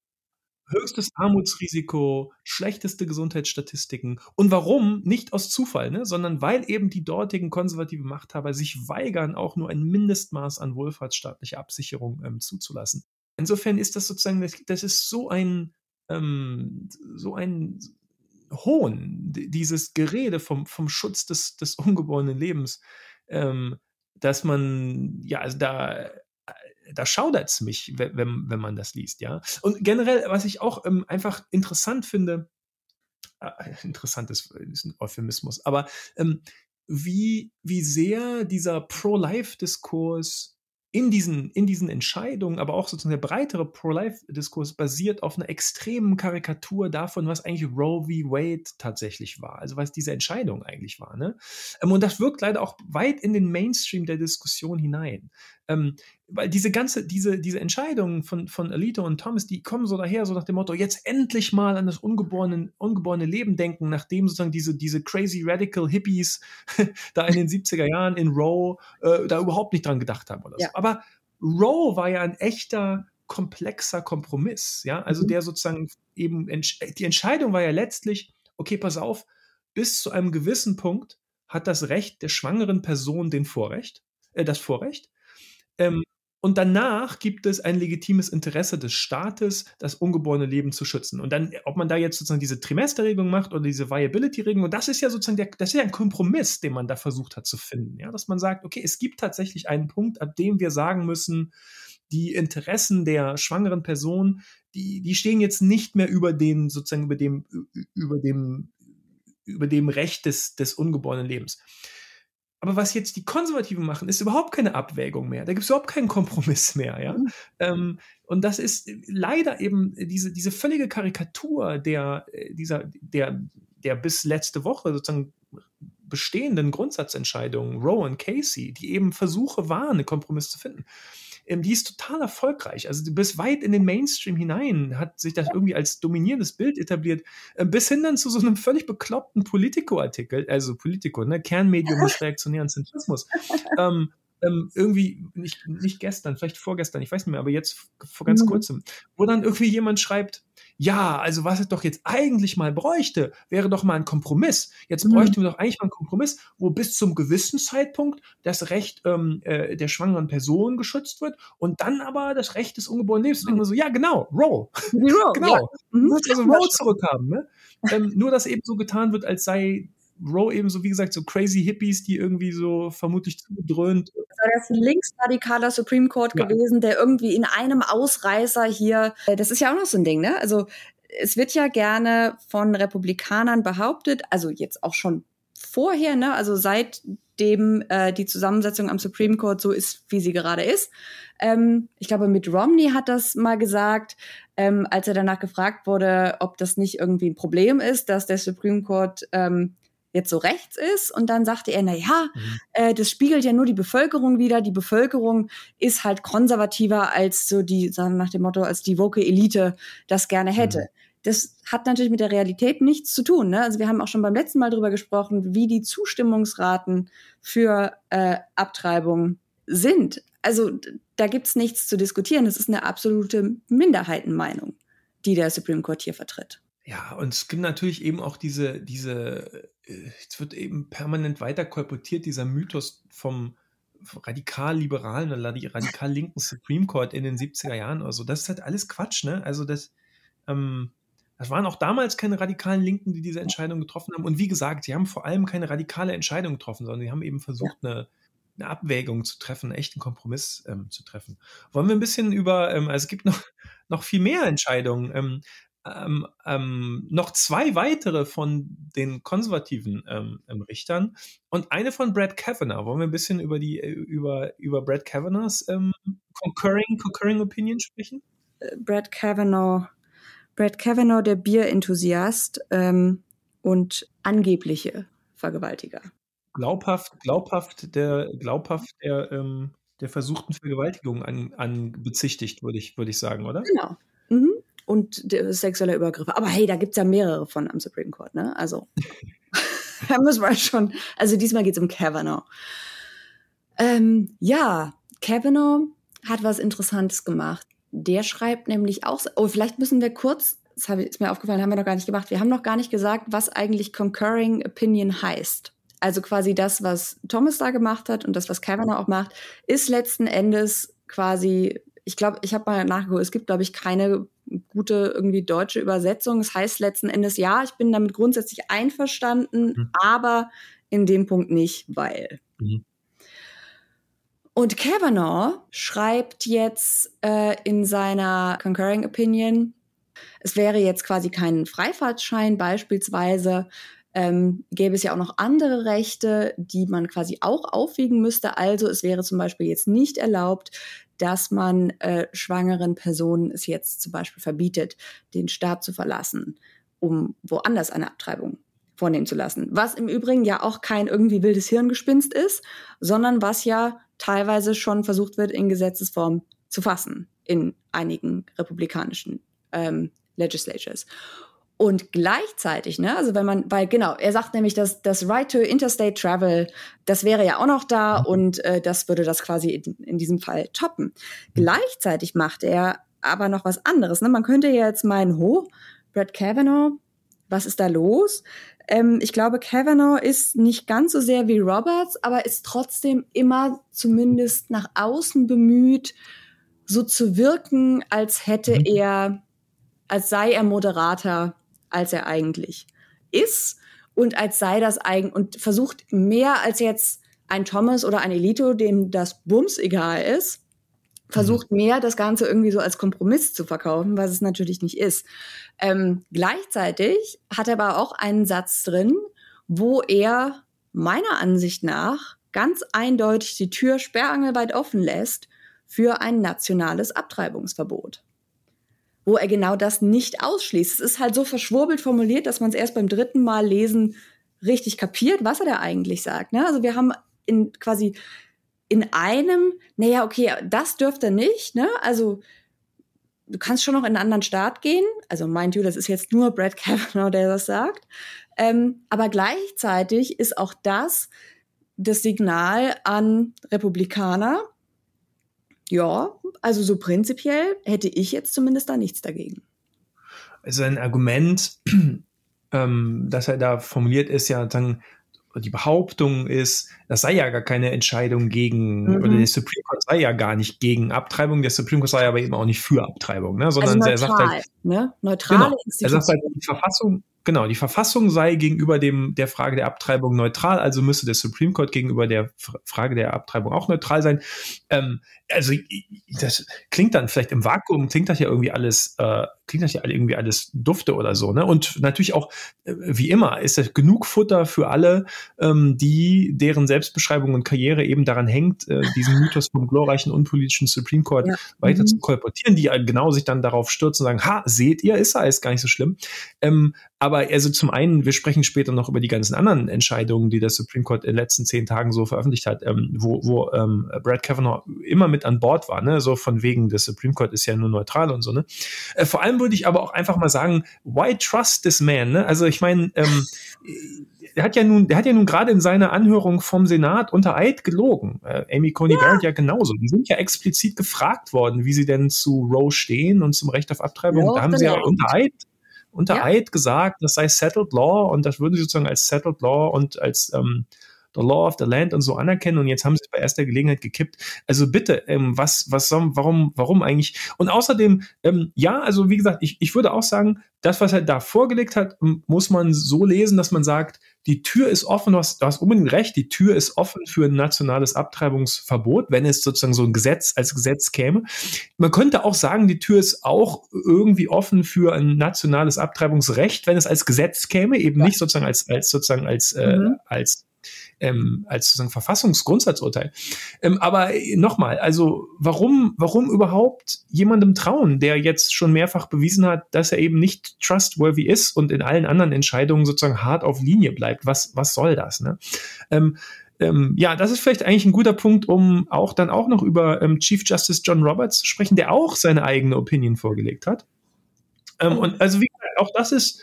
höchstes Armutsrisiko, schlechteste Gesundheitsstatistiken. Und warum? Nicht aus Zufall, ne? sondern weil eben die dortigen konservativen Machthaber sich weigern, auch nur ein Mindestmaß an wohlfahrtsstaatlicher Absicherung ähm, zuzulassen. Insofern ist das sozusagen, das, das ist so ein, ähm, so ein Hohn, dieses Gerede vom, vom Schutz des, des ungeborenen Lebens, ähm, dass man, ja, also da da schaudert es mich, wenn, wenn man das liest, ja. Und generell, was ich auch ähm, einfach interessant finde, äh, interessant ist, ist ein Euphemismus, aber ähm, wie, wie sehr dieser Pro-Life-Diskurs in diesen, in diesen Entscheidungen, aber auch sozusagen der breitere Pro-Life-Diskurs basiert auf einer extremen Karikatur davon, was eigentlich Roe v. Wade tatsächlich war, also was diese Entscheidung eigentlich war. Ne? Ähm, und das wirkt leider auch weit in den Mainstream der Diskussion hinein. Ähm, weil diese ganze, diese, diese Entscheidungen von, von Alito und Thomas, die kommen so daher, so nach dem Motto, jetzt endlich mal an das ungeborene, ungeborene Leben denken, nachdem sozusagen diese, diese crazy radical Hippies <laughs> da in den 70er Jahren in Roe äh, da überhaupt nicht dran gedacht haben oder so. Ja. Aber Roe war ja ein echter komplexer Kompromiss, ja, also mhm. der sozusagen eben, die Entscheidung war ja letztlich, okay, pass auf, bis zu einem gewissen Punkt hat das Recht der schwangeren Person den Vorrecht, äh, das Vorrecht. Ähm, und danach gibt es ein legitimes Interesse des Staates, das ungeborene Leben zu schützen. Und dann, ob man da jetzt sozusagen diese Trimesterregelung macht oder diese Viability-Regelung, und das ist ja sozusagen der, das ist ja ein Kompromiss, den man da versucht hat zu finden. Ja, dass man sagt, okay, es gibt tatsächlich einen Punkt, ab dem wir sagen müssen, die Interessen der schwangeren Person, die, die stehen jetzt nicht mehr über den, sozusagen über dem, über dem, über dem Recht des, des ungeborenen Lebens. Aber was jetzt die Konservativen machen, ist überhaupt keine Abwägung mehr. Da gibt es überhaupt keinen Kompromiss mehr. Ja? Mhm. Ähm, und das ist leider eben diese, diese völlige Karikatur der, äh, dieser, der, der bis letzte Woche sozusagen bestehenden Grundsatzentscheidungen, Roe und Casey, die eben Versuche waren, einen Kompromiss zu finden ähm, die ist total erfolgreich. Also bis weit in den Mainstream hinein hat sich das irgendwie als dominierendes Bild etabliert, äh, bis hin dann zu so einem völlig bekloppten Politico-Artikel, also Politico, ne? Kernmedium des <laughs> reaktionären Zentrismus. ähm, ähm, irgendwie, nicht, nicht gestern, vielleicht vorgestern, ich weiß nicht mehr, aber jetzt vor ganz mhm. kurzem, wo dann irgendwie jemand schreibt, ja, also was es doch jetzt eigentlich mal bräuchte, wäre doch mal ein Kompromiss. Jetzt mhm. bräuchten wir doch eigentlich mal einen Kompromiss, wo bis zum gewissen Zeitpunkt das Recht ähm, äh, der schwangeren Person geschützt wird und dann aber das Recht des ungeborenen Lebens. Mhm. Und so, ja, genau. Roe <laughs> genau. Ja. Mhm. Also Roe zurückhaben. Ne? Ähm, nur, dass eben so getan wird, als sei Roe eben so, wie gesagt, so crazy Hippies, die irgendwie so vermutlich zugedröhnt. Das war das ein linksradikaler Supreme Court ja. gewesen, der irgendwie in einem Ausreißer hier, äh, das ist ja auch noch so ein Ding, ne? Also es wird ja gerne von Republikanern behauptet, also jetzt auch schon vorher, ne? Also seitdem äh, die Zusammensetzung am Supreme Court so ist, wie sie gerade ist. Ähm, ich glaube, mit Romney hat das mal gesagt, ähm, als er danach gefragt wurde, ob das nicht irgendwie ein Problem ist, dass der Supreme Court ähm, jetzt so rechts ist. Und dann sagte er, na ja, mhm. äh, das spiegelt ja nur die Bevölkerung wieder. Die Bevölkerung ist halt konservativer als so die, sagen nach dem Motto, als die woke Elite das gerne hätte. Mhm. Das hat natürlich mit der Realität nichts zu tun. Ne? Also wir haben auch schon beim letzten Mal drüber gesprochen, wie die Zustimmungsraten für äh, Abtreibung sind. Also da gibt's nichts zu diskutieren. Das ist eine absolute Minderheitenmeinung, die der Supreme Court hier vertritt. Ja, und es gibt natürlich eben auch diese, diese, äh, es wird eben permanent weiter kolportiert, dieser Mythos vom radikal-liberalen oder radikal-linken Supreme Court in den 70er Jahren oder so. Das ist halt alles Quatsch, ne? Also das, ähm, das waren auch damals keine radikalen Linken, die diese Entscheidung getroffen haben. Und wie gesagt, sie haben vor allem keine radikale Entscheidung getroffen, sondern sie haben eben versucht, eine, eine Abwägung zu treffen, einen echten Kompromiss ähm, zu treffen. Wollen wir ein bisschen über, ähm, also es gibt noch, noch viel mehr Entscheidungen. Ähm, ähm, noch zwei weitere von den konservativen ähm, ähm, Richtern und eine von Brad Kavanaugh. Wollen wir ein bisschen über die äh, über über Brad Kavanaughs ähm, concurring concurring Opinion sprechen? Äh, Brad Kavanaugh, Brad Kavanaugh, der Bierenthusiast ähm, und angebliche Vergewaltiger. Glaubhaft, glaubhaft der glaubhaft der der versuchten Vergewaltigung an, an bezichtigt, würde ich, würde ich sagen, oder? Genau. Und sexuelle Übergriffe. Aber hey, da gibt's ja mehrere von am Supreme Court, ne? Also, <laughs> da müssen wir schon. Also diesmal geht's um Kavanaugh. Ähm, ja, Kavanaugh hat was Interessantes gemacht. Der schreibt nämlich auch, oh, vielleicht müssen wir kurz, das ist mir aufgefallen, haben wir noch gar nicht gemacht, wir haben noch gar nicht gesagt, was eigentlich Concurring Opinion heißt. Also quasi das, was Thomas da gemacht hat und das, was Kavanaugh auch macht, ist letzten Endes quasi, ich glaube, ich habe mal nachgeguckt, es gibt, glaube ich, keine gute irgendwie deutsche Übersetzung. Es das heißt letzten Endes, ja, ich bin damit grundsätzlich einverstanden, mhm. aber in dem Punkt nicht, weil. Mhm. Und Kavanaugh schreibt jetzt äh, in seiner Concurring Opinion, es wäre jetzt quasi kein Freifahrtschein beispielsweise, ähm, gäbe es ja auch noch andere Rechte, die man quasi auch aufwiegen müsste. Also es wäre zum Beispiel jetzt nicht erlaubt, dass man äh, schwangeren Personen es jetzt zum Beispiel verbietet, den Staat zu verlassen, um woanders eine Abtreibung vornehmen zu lassen. Was im Übrigen ja auch kein irgendwie wildes Hirngespinst ist, sondern was ja teilweise schon versucht wird, in Gesetzesform zu fassen in einigen republikanischen ähm, Legislatures. Und gleichzeitig, ne, also wenn man, weil genau, er sagt nämlich, dass das Right to Interstate Travel, das wäre ja auch noch da mhm. und äh, das würde das quasi in, in diesem Fall toppen. Gleichzeitig macht er aber noch was anderes. Ne? Man könnte ja jetzt meinen, ho, Brett Kavanaugh, was ist da los? Ähm, ich glaube, Kavanaugh ist nicht ganz so sehr wie Roberts, aber ist trotzdem immer zumindest nach außen bemüht, so zu wirken, als hätte mhm. er, als sei er Moderator als er eigentlich ist und als sei das eigen und versucht mehr als jetzt ein Thomas oder ein Elito, dem das Bums egal ist, versucht mhm. mehr das Ganze irgendwie so als Kompromiss zu verkaufen, was es natürlich nicht ist. Ähm, gleichzeitig hat er aber auch einen Satz drin, wo er meiner Ansicht nach ganz eindeutig die Tür sperrangelweit offen lässt für ein nationales Abtreibungsverbot wo er genau das nicht ausschließt. Es ist halt so verschwurbelt formuliert, dass man es erst beim dritten Mal lesen richtig kapiert, was er da eigentlich sagt. Ne? Also wir haben in quasi in einem, naja, okay, das dürfte nicht, ne? Also du kannst schon noch in einen anderen Staat gehen. Also mind you, das ist jetzt nur Brad Kavanaugh, der das sagt. Ähm, aber gleichzeitig ist auch das das Signal an Republikaner, ja, also so prinzipiell hätte ich jetzt zumindest da nichts dagegen. Also ein Argument, <clears throat> ähm, das er da formuliert, ist ja dann, die Behauptung ist, das sei ja gar keine Entscheidung gegen, mhm. oder der Supreme Court sei ja gar nicht gegen Abtreibung, der Supreme Court sei aber eben auch nicht für Abtreibung, ne? sondern also neutral, er sagt halt, ne? neutral genau, er sagt halt, die Verfassung, Genau, die Verfassung sei gegenüber dem, der Frage der Abtreibung neutral, also müsste der Supreme Court gegenüber der Frage der Abtreibung auch neutral sein. Ähm, also das klingt dann vielleicht im Vakuum, klingt das ja irgendwie alles, äh, klingt das ja irgendwie alles dufte oder so. Ne? Und natürlich auch, äh, wie immer, ist das genug Futter für alle, ähm, die, deren Selbstbeschreibung und Karriere eben daran hängt, äh, diesen Mythos vom glorreichen, unpolitischen Supreme Court ja. weiter mhm. zu kolportieren, die genau sich dann darauf stürzen und sagen, ha, seht ihr, ist er, ist gar nicht so schlimm. Ähm, aber also zum einen, wir sprechen später noch über die ganzen anderen Entscheidungen, die der Supreme Court in den letzten zehn Tagen so veröffentlicht hat, ähm, wo, wo ähm, Brad Kavanaugh immer mit an Bord war, ne? So von wegen, der Supreme Court ist ja nur neutral und so, ne? Äh, vor allem würde ich aber auch einfach mal sagen, why trust this man? Ne? Also ich meine, ähm, der hat ja nun, der hat ja nun gerade in seiner Anhörung vom Senat unter Eid gelogen. Äh, Amy Coney ja. Barrett ja genauso. Die sind ja explizit gefragt worden, wie sie denn zu Roe stehen und zum Recht auf Abtreibung. Ja, da haben sie ja unter Eid unter ja. Eid gesagt, das sei settled law und das würden sie sozusagen als settled law und als ähm, the law of the land und so anerkennen und jetzt haben sie es bei erster Gelegenheit gekippt. Also bitte, ähm, was, was warum, warum eigentlich? Und außerdem, ähm, ja, also wie gesagt, ich, ich würde auch sagen, das, was er da vorgelegt hat, muss man so lesen, dass man sagt, die Tür ist offen, du hast, du hast unbedingt recht, die Tür ist offen für ein nationales Abtreibungsverbot, wenn es sozusagen so ein Gesetz als Gesetz käme. Man könnte auch sagen, die Tür ist auch irgendwie offen für ein nationales Abtreibungsrecht, wenn es als Gesetz käme, eben ja. nicht sozusagen als, als sozusagen als, äh, mhm. äh, als ähm, als sozusagen Verfassungsgrundsatzurteil. Ähm, aber nochmal, also warum, warum überhaupt jemandem trauen, der jetzt schon mehrfach bewiesen hat, dass er eben nicht trustworthy ist und in allen anderen Entscheidungen sozusagen hart auf Linie bleibt? Was, was soll das? Ne? Ähm, ähm, ja, das ist vielleicht eigentlich ein guter Punkt, um auch dann auch noch über ähm, Chief Justice John Roberts zu sprechen, der auch seine eigene Opinion vorgelegt hat. Ähm, und also wie gesagt, auch das ist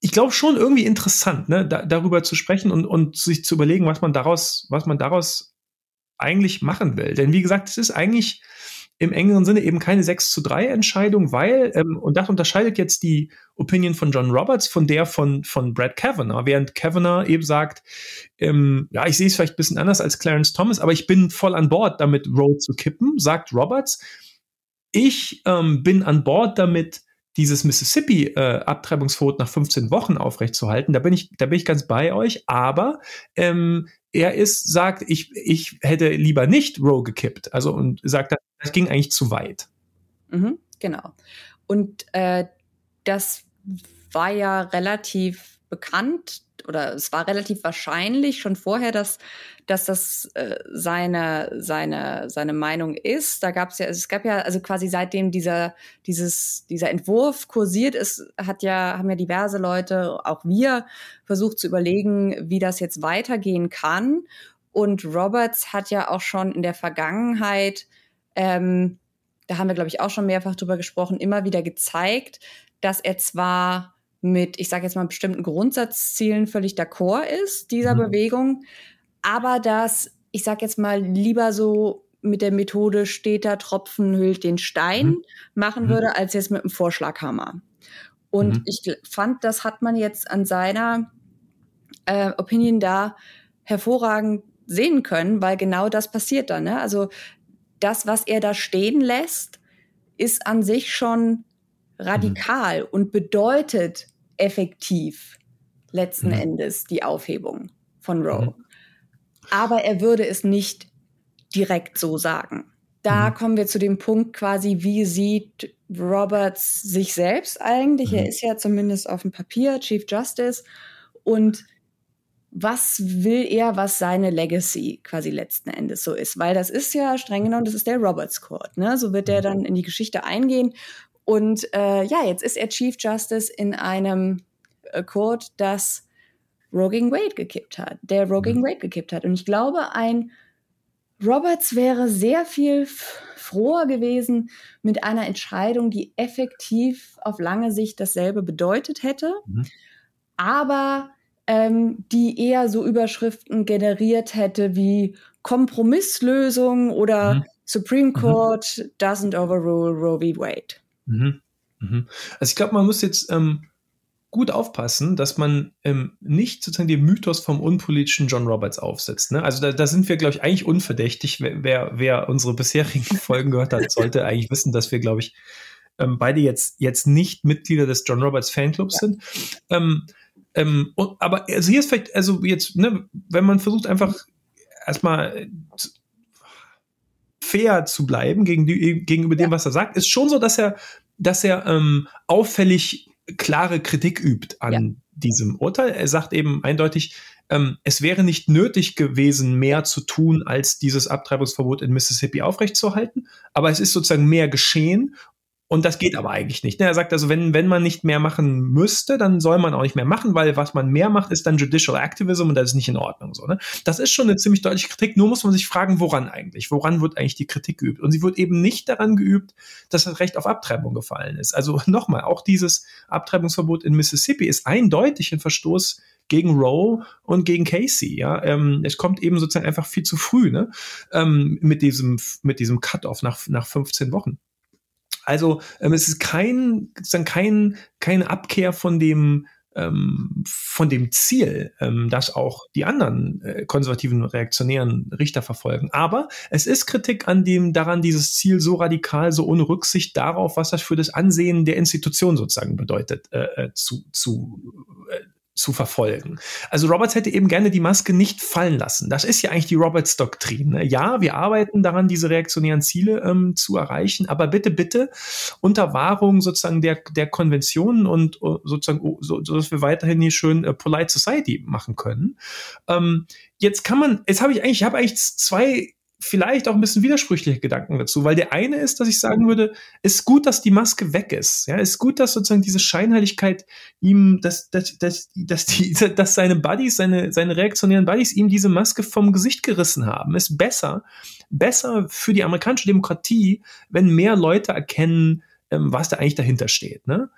ich glaube schon irgendwie interessant, ne, da, darüber zu sprechen und, und sich zu überlegen, was man daraus, was man daraus eigentlich machen will. Denn wie gesagt, es ist eigentlich im engeren Sinne eben keine 6 zu 3 Entscheidung, weil, ähm, und das unterscheidet jetzt die Opinion von John Roberts von der von, von Brad Kavanaugh, während Kavanaugh eben sagt, ähm, ja, ich sehe es vielleicht ein bisschen anders als Clarence Thomas, aber ich bin voll an Bord damit, Roe zu kippen, sagt Roberts. Ich ähm, bin an Bord damit, dieses Mississippi-Abtreibungsverbot äh, nach 15 Wochen aufrechtzuerhalten, da bin ich, da bin ich ganz bei euch, aber ähm, er ist, sagt, ich, ich hätte lieber nicht Roe gekippt. Also und sagt, das ging eigentlich zu weit. Mhm, genau. Und äh, das war ja relativ bekannt oder es war relativ wahrscheinlich schon vorher, dass, dass das äh, seine, seine, seine Meinung ist. Da gab es ja, es gab ja, also quasi seitdem dieser, dieses, dieser Entwurf kursiert ist, hat ja, haben ja diverse Leute, auch wir, versucht zu überlegen, wie das jetzt weitergehen kann. Und Roberts hat ja auch schon in der Vergangenheit, ähm, da haben wir, glaube ich, auch schon mehrfach drüber gesprochen, immer wieder gezeigt, dass er zwar mit, ich sage jetzt mal, bestimmten Grundsatzzielen völlig d'accord ist, dieser mhm. Bewegung, aber dass, ich sage jetzt mal, lieber so mit der Methode steter Tropfen hüllt den Stein mhm. machen mhm. würde, als jetzt mit einem Vorschlaghammer. Und mhm. ich fand, das hat man jetzt an seiner äh, Opinion da hervorragend sehen können, weil genau das passiert dann. Ne? Also das, was er da stehen lässt, ist an sich schon radikal mhm. und bedeutet effektiv letzten mhm. Endes die Aufhebung von Roe. Mhm. Aber er würde es nicht direkt so sagen. Da mhm. kommen wir zu dem Punkt quasi, wie sieht Roberts sich selbst eigentlich? Er mhm. ist ja zumindest auf dem Papier Chief Justice und was will er, was seine Legacy quasi letzten Endes so ist? Weil das ist ja streng genommen, das ist der Roberts Court. Ne? So wird er mhm. dann in die Geschichte eingehen. Und äh, ja, jetzt ist er Chief Justice in einem äh, Court, das Roging Wade gekippt hat, der Roging mhm. Wade gekippt hat. Und ich glaube, ein Roberts wäre sehr viel froher gewesen mit einer Entscheidung, die effektiv auf lange Sicht dasselbe bedeutet hätte, mhm. aber ähm, die eher so Überschriften generiert hätte wie Kompromisslösung oder mhm. Supreme mhm. Court doesn't overrule Roe v. Wade. Mhm. Mhm. Also ich glaube, man muss jetzt ähm, gut aufpassen, dass man ähm, nicht sozusagen den Mythos vom unpolitischen John Roberts aufsetzt. Ne? Also da, da sind wir, glaube ich, eigentlich unverdächtig. Wer, wer, wer unsere bisherigen <laughs> Folgen gehört hat, sollte eigentlich wissen, dass wir, glaube ich, ähm, beide jetzt, jetzt nicht Mitglieder des John Roberts Fanclubs ja. sind. Ähm, ähm, und, aber also hier ist vielleicht, also jetzt, ne, wenn man versucht einfach erstmal fair zu bleiben gegen die, gegenüber dem, was er sagt, ist schon so, dass er, dass er ähm, auffällig klare Kritik übt an ja. diesem Urteil. Er sagt eben eindeutig, ähm, es wäre nicht nötig gewesen, mehr zu tun, als dieses Abtreibungsverbot in Mississippi aufrechtzuerhalten. Aber es ist sozusagen mehr geschehen und das geht aber eigentlich nicht. Ne? Er sagt also, wenn, wenn man nicht mehr machen müsste, dann soll man auch nicht mehr machen, weil was man mehr macht, ist dann Judicial Activism und das ist nicht in Ordnung. So, ne? Das ist schon eine ziemlich deutliche Kritik. Nur muss man sich fragen, woran eigentlich? Woran wird eigentlich die Kritik geübt? Und sie wird eben nicht daran geübt, dass das Recht auf Abtreibung gefallen ist. Also <laughs> nochmal, auch dieses Abtreibungsverbot in Mississippi ist eindeutig ein Verstoß gegen Roe und gegen Casey. Ja, ähm, es kommt eben sozusagen einfach viel zu früh ne? ähm, mit diesem mit diesem Cut-off nach nach 15 Wochen. Also ähm, es ist kein, kein, keine Abkehr von dem ähm, von dem Ziel, ähm, das auch die anderen äh, konservativen reaktionären Richter verfolgen. Aber es ist Kritik an dem daran, dieses Ziel so radikal, so ohne Rücksicht darauf, was das für das Ansehen der Institution sozusagen bedeutet, äh, äh zu, zu äh, zu verfolgen. Also Roberts hätte eben gerne die Maske nicht fallen lassen. Das ist ja eigentlich die Roberts-Doktrin. Ne? Ja, wir arbeiten daran, diese reaktionären Ziele ähm, zu erreichen, aber bitte, bitte unter Wahrung sozusagen der, der Konventionen und uh, sozusagen, uh, so, so, dass wir weiterhin hier schön uh, Polite Society machen können. Ähm, jetzt kann man, jetzt habe ich eigentlich, ich habe eigentlich zwei vielleicht auch ein bisschen widersprüchliche Gedanken dazu, weil der eine ist, dass ich sagen würde, ist gut, dass die Maske weg ist. Ja, ist gut, dass sozusagen diese Scheinheiligkeit ihm, dass, dass, dass, dass, die, <laughs> dass seine Buddies, seine, seine reaktionären Buddies ihm diese Maske vom Gesicht gerissen haben. Ist besser, besser für die amerikanische Demokratie, wenn mehr Leute erkennen, ähm, was da eigentlich dahinter steht. Ne?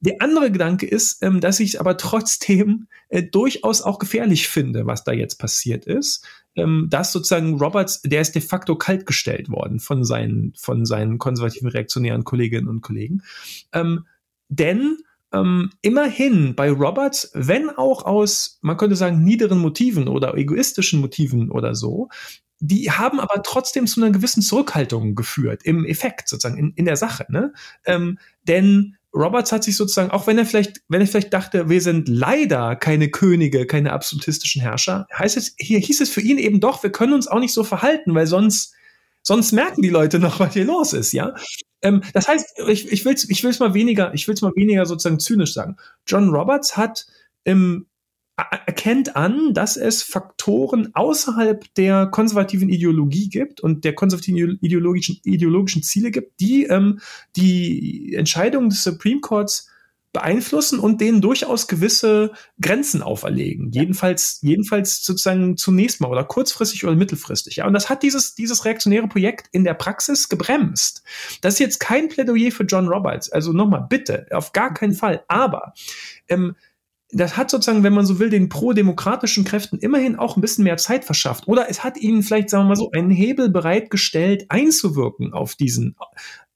Der andere Gedanke ist, ähm, dass ich es aber trotzdem äh, durchaus auch gefährlich finde, was da jetzt passiert ist. Ähm, dass sozusagen Roberts, der ist de facto kaltgestellt worden von seinen, von seinen konservativen reaktionären Kolleginnen und Kollegen. Ähm, denn ähm, immerhin bei Roberts, wenn auch aus, man könnte sagen, niederen Motiven oder egoistischen Motiven oder so, die haben aber trotzdem zu einer gewissen Zurückhaltung geführt, im Effekt sozusagen, in, in der Sache. Ne? Ähm, denn Roberts hat sich sozusagen, auch wenn er vielleicht, wenn er vielleicht dachte, wir sind leider keine Könige, keine absolutistischen Herrscher, heißt es, hier hieß es für ihn eben doch, wir können uns auch nicht so verhalten, weil sonst, sonst merken die Leute noch, <laughs> was hier los ist, ja. Ähm, das heißt, ich, ich will es ich will's mal weniger, ich will es mal weniger sozusagen zynisch sagen. John Roberts hat im erkennt an, dass es Faktoren außerhalb der konservativen Ideologie gibt und der konservativen ideologischen, ideologischen Ziele gibt, die ähm, die Entscheidungen des Supreme Courts beeinflussen und denen durchaus gewisse Grenzen auferlegen. Ja. Jedenfalls, jedenfalls sozusagen zunächst mal oder kurzfristig oder mittelfristig. Ja, und das hat dieses, dieses reaktionäre Projekt in der Praxis gebremst. Das ist jetzt kein Plädoyer für John Roberts. Also nochmal, bitte, auf gar keinen Fall. Aber ähm, das hat sozusagen, wenn man so will, den pro-demokratischen Kräften immerhin auch ein bisschen mehr Zeit verschafft. Oder es hat ihnen vielleicht, sagen wir mal so, einen Hebel bereitgestellt, einzuwirken auf diesen,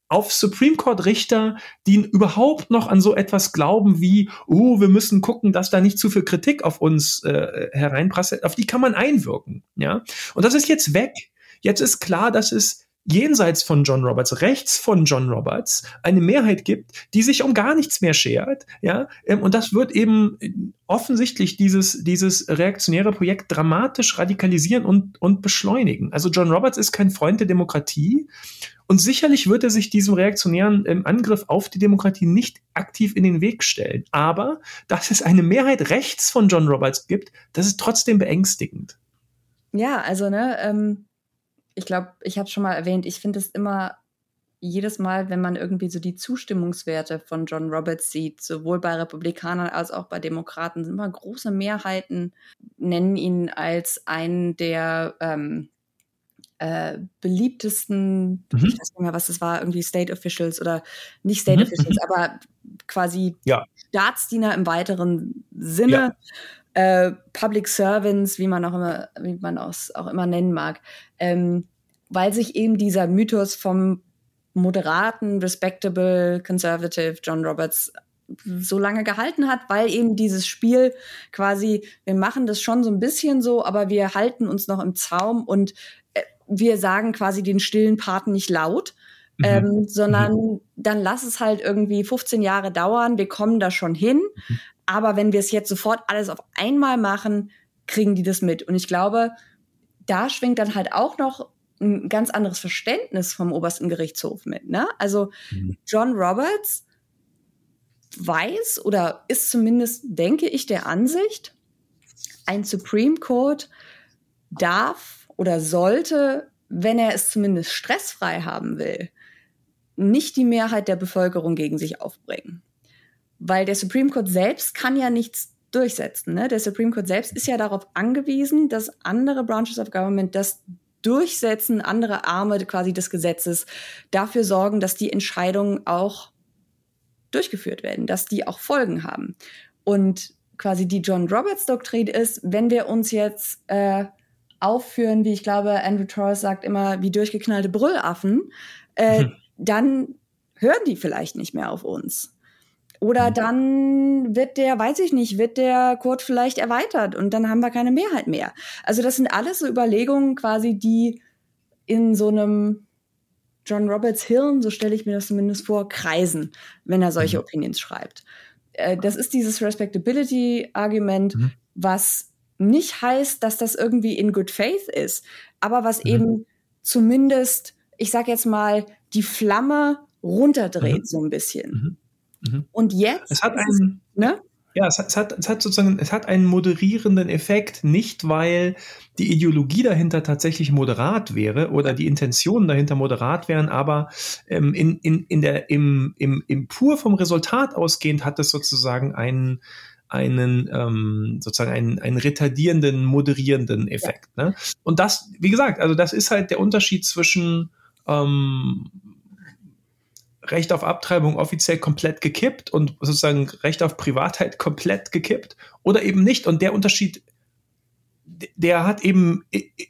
auf Supreme Court Richter, die überhaupt noch an so etwas glauben wie, oh, wir müssen gucken, dass da nicht zu viel Kritik auf uns äh, hereinprasselt. Auf die kann man einwirken, ja. Und das ist jetzt weg. Jetzt ist klar, dass es jenseits von John Roberts, rechts von John Roberts, eine Mehrheit gibt, die sich um gar nichts mehr schert, ja, ähm, und das wird eben offensichtlich dieses, dieses reaktionäre Projekt dramatisch radikalisieren und, und beschleunigen. Also John Roberts ist kein Freund der Demokratie und sicherlich wird er sich diesem reaktionären ähm, Angriff auf die Demokratie nicht aktiv in den Weg stellen. Aber dass es eine Mehrheit rechts von John Roberts gibt, das ist trotzdem beängstigend. Ja, also ne, ähm, ich glaube, ich habe schon mal erwähnt, ich finde es immer jedes Mal, wenn man irgendwie so die Zustimmungswerte von John Roberts sieht, sowohl bei Republikanern als auch bei Demokraten, sind immer große Mehrheiten, nennen ihn als einen der ähm, äh, beliebtesten, mhm. ich weiß nicht mehr, was das war, irgendwie State Officials oder nicht State mhm. Officials, mhm. aber quasi ja. Staatsdiener im weiteren Sinne. Ja. Äh, Public Servants, wie man auch immer, wie man es auch immer nennen mag, ähm, weil sich eben dieser Mythos vom moderaten, respectable, conservative John Roberts so lange gehalten hat, weil eben dieses Spiel quasi, wir machen das schon so ein bisschen so, aber wir halten uns noch im Zaum und äh, wir sagen quasi den stillen Paten nicht laut, mhm. ähm, sondern mhm. dann lass es halt irgendwie 15 Jahre dauern, wir kommen da schon hin. Mhm. Aber wenn wir es jetzt sofort alles auf einmal machen, kriegen die das mit. Und ich glaube, da schwingt dann halt auch noch ein ganz anderes Verständnis vom obersten Gerichtshof mit. Ne? Also mhm. John Roberts weiß oder ist zumindest, denke ich, der Ansicht, ein Supreme Court darf oder sollte, wenn er es zumindest stressfrei haben will, nicht die Mehrheit der Bevölkerung gegen sich aufbringen. Weil der Supreme Court selbst kann ja nichts durchsetzen. Ne? Der Supreme Court selbst ist ja darauf angewiesen, dass andere Branches of Government das durchsetzen, andere Arme quasi des Gesetzes dafür sorgen, dass die Entscheidungen auch durchgeführt werden, dass die auch Folgen haben. Und quasi die John Roberts Doktrin ist, wenn wir uns jetzt äh, aufführen, wie ich glaube, Andrew Torres sagt immer, wie durchgeknallte Brüllaffen, äh, mhm. <laughs> dann hören die vielleicht nicht mehr auf uns. Oder mhm. dann wird der, weiß ich nicht, wird der Code vielleicht erweitert und dann haben wir keine Mehrheit mehr. Also das sind alles so Überlegungen quasi, die in so einem John Roberts Hirn, so stelle ich mir das zumindest vor, kreisen, wenn er solche mhm. Opinions schreibt. Äh, das ist dieses Respectability-Argument, mhm. was nicht heißt, dass das irgendwie in good faith ist, aber was mhm. eben zumindest, ich sag jetzt mal, die Flamme runterdreht mhm. so ein bisschen. Mhm. Mhm. Und jetzt. Es hat einen, ne? Ja, es hat, es, hat, es hat sozusagen, es hat einen moderierenden Effekt, nicht weil die Ideologie dahinter tatsächlich moderat wäre oder die Intentionen dahinter moderat wären, aber ähm, in, in, in der, im, im, im pur vom Resultat ausgehend hat es sozusagen einen, einen ähm, sozusagen einen, einen retardierenden, moderierenden Effekt. Ja. Ne? Und das, wie gesagt, also das ist halt der Unterschied zwischen ähm, Recht auf Abtreibung offiziell komplett gekippt und sozusagen Recht auf Privatheit komplett gekippt oder eben nicht. Und der Unterschied, der hat eben,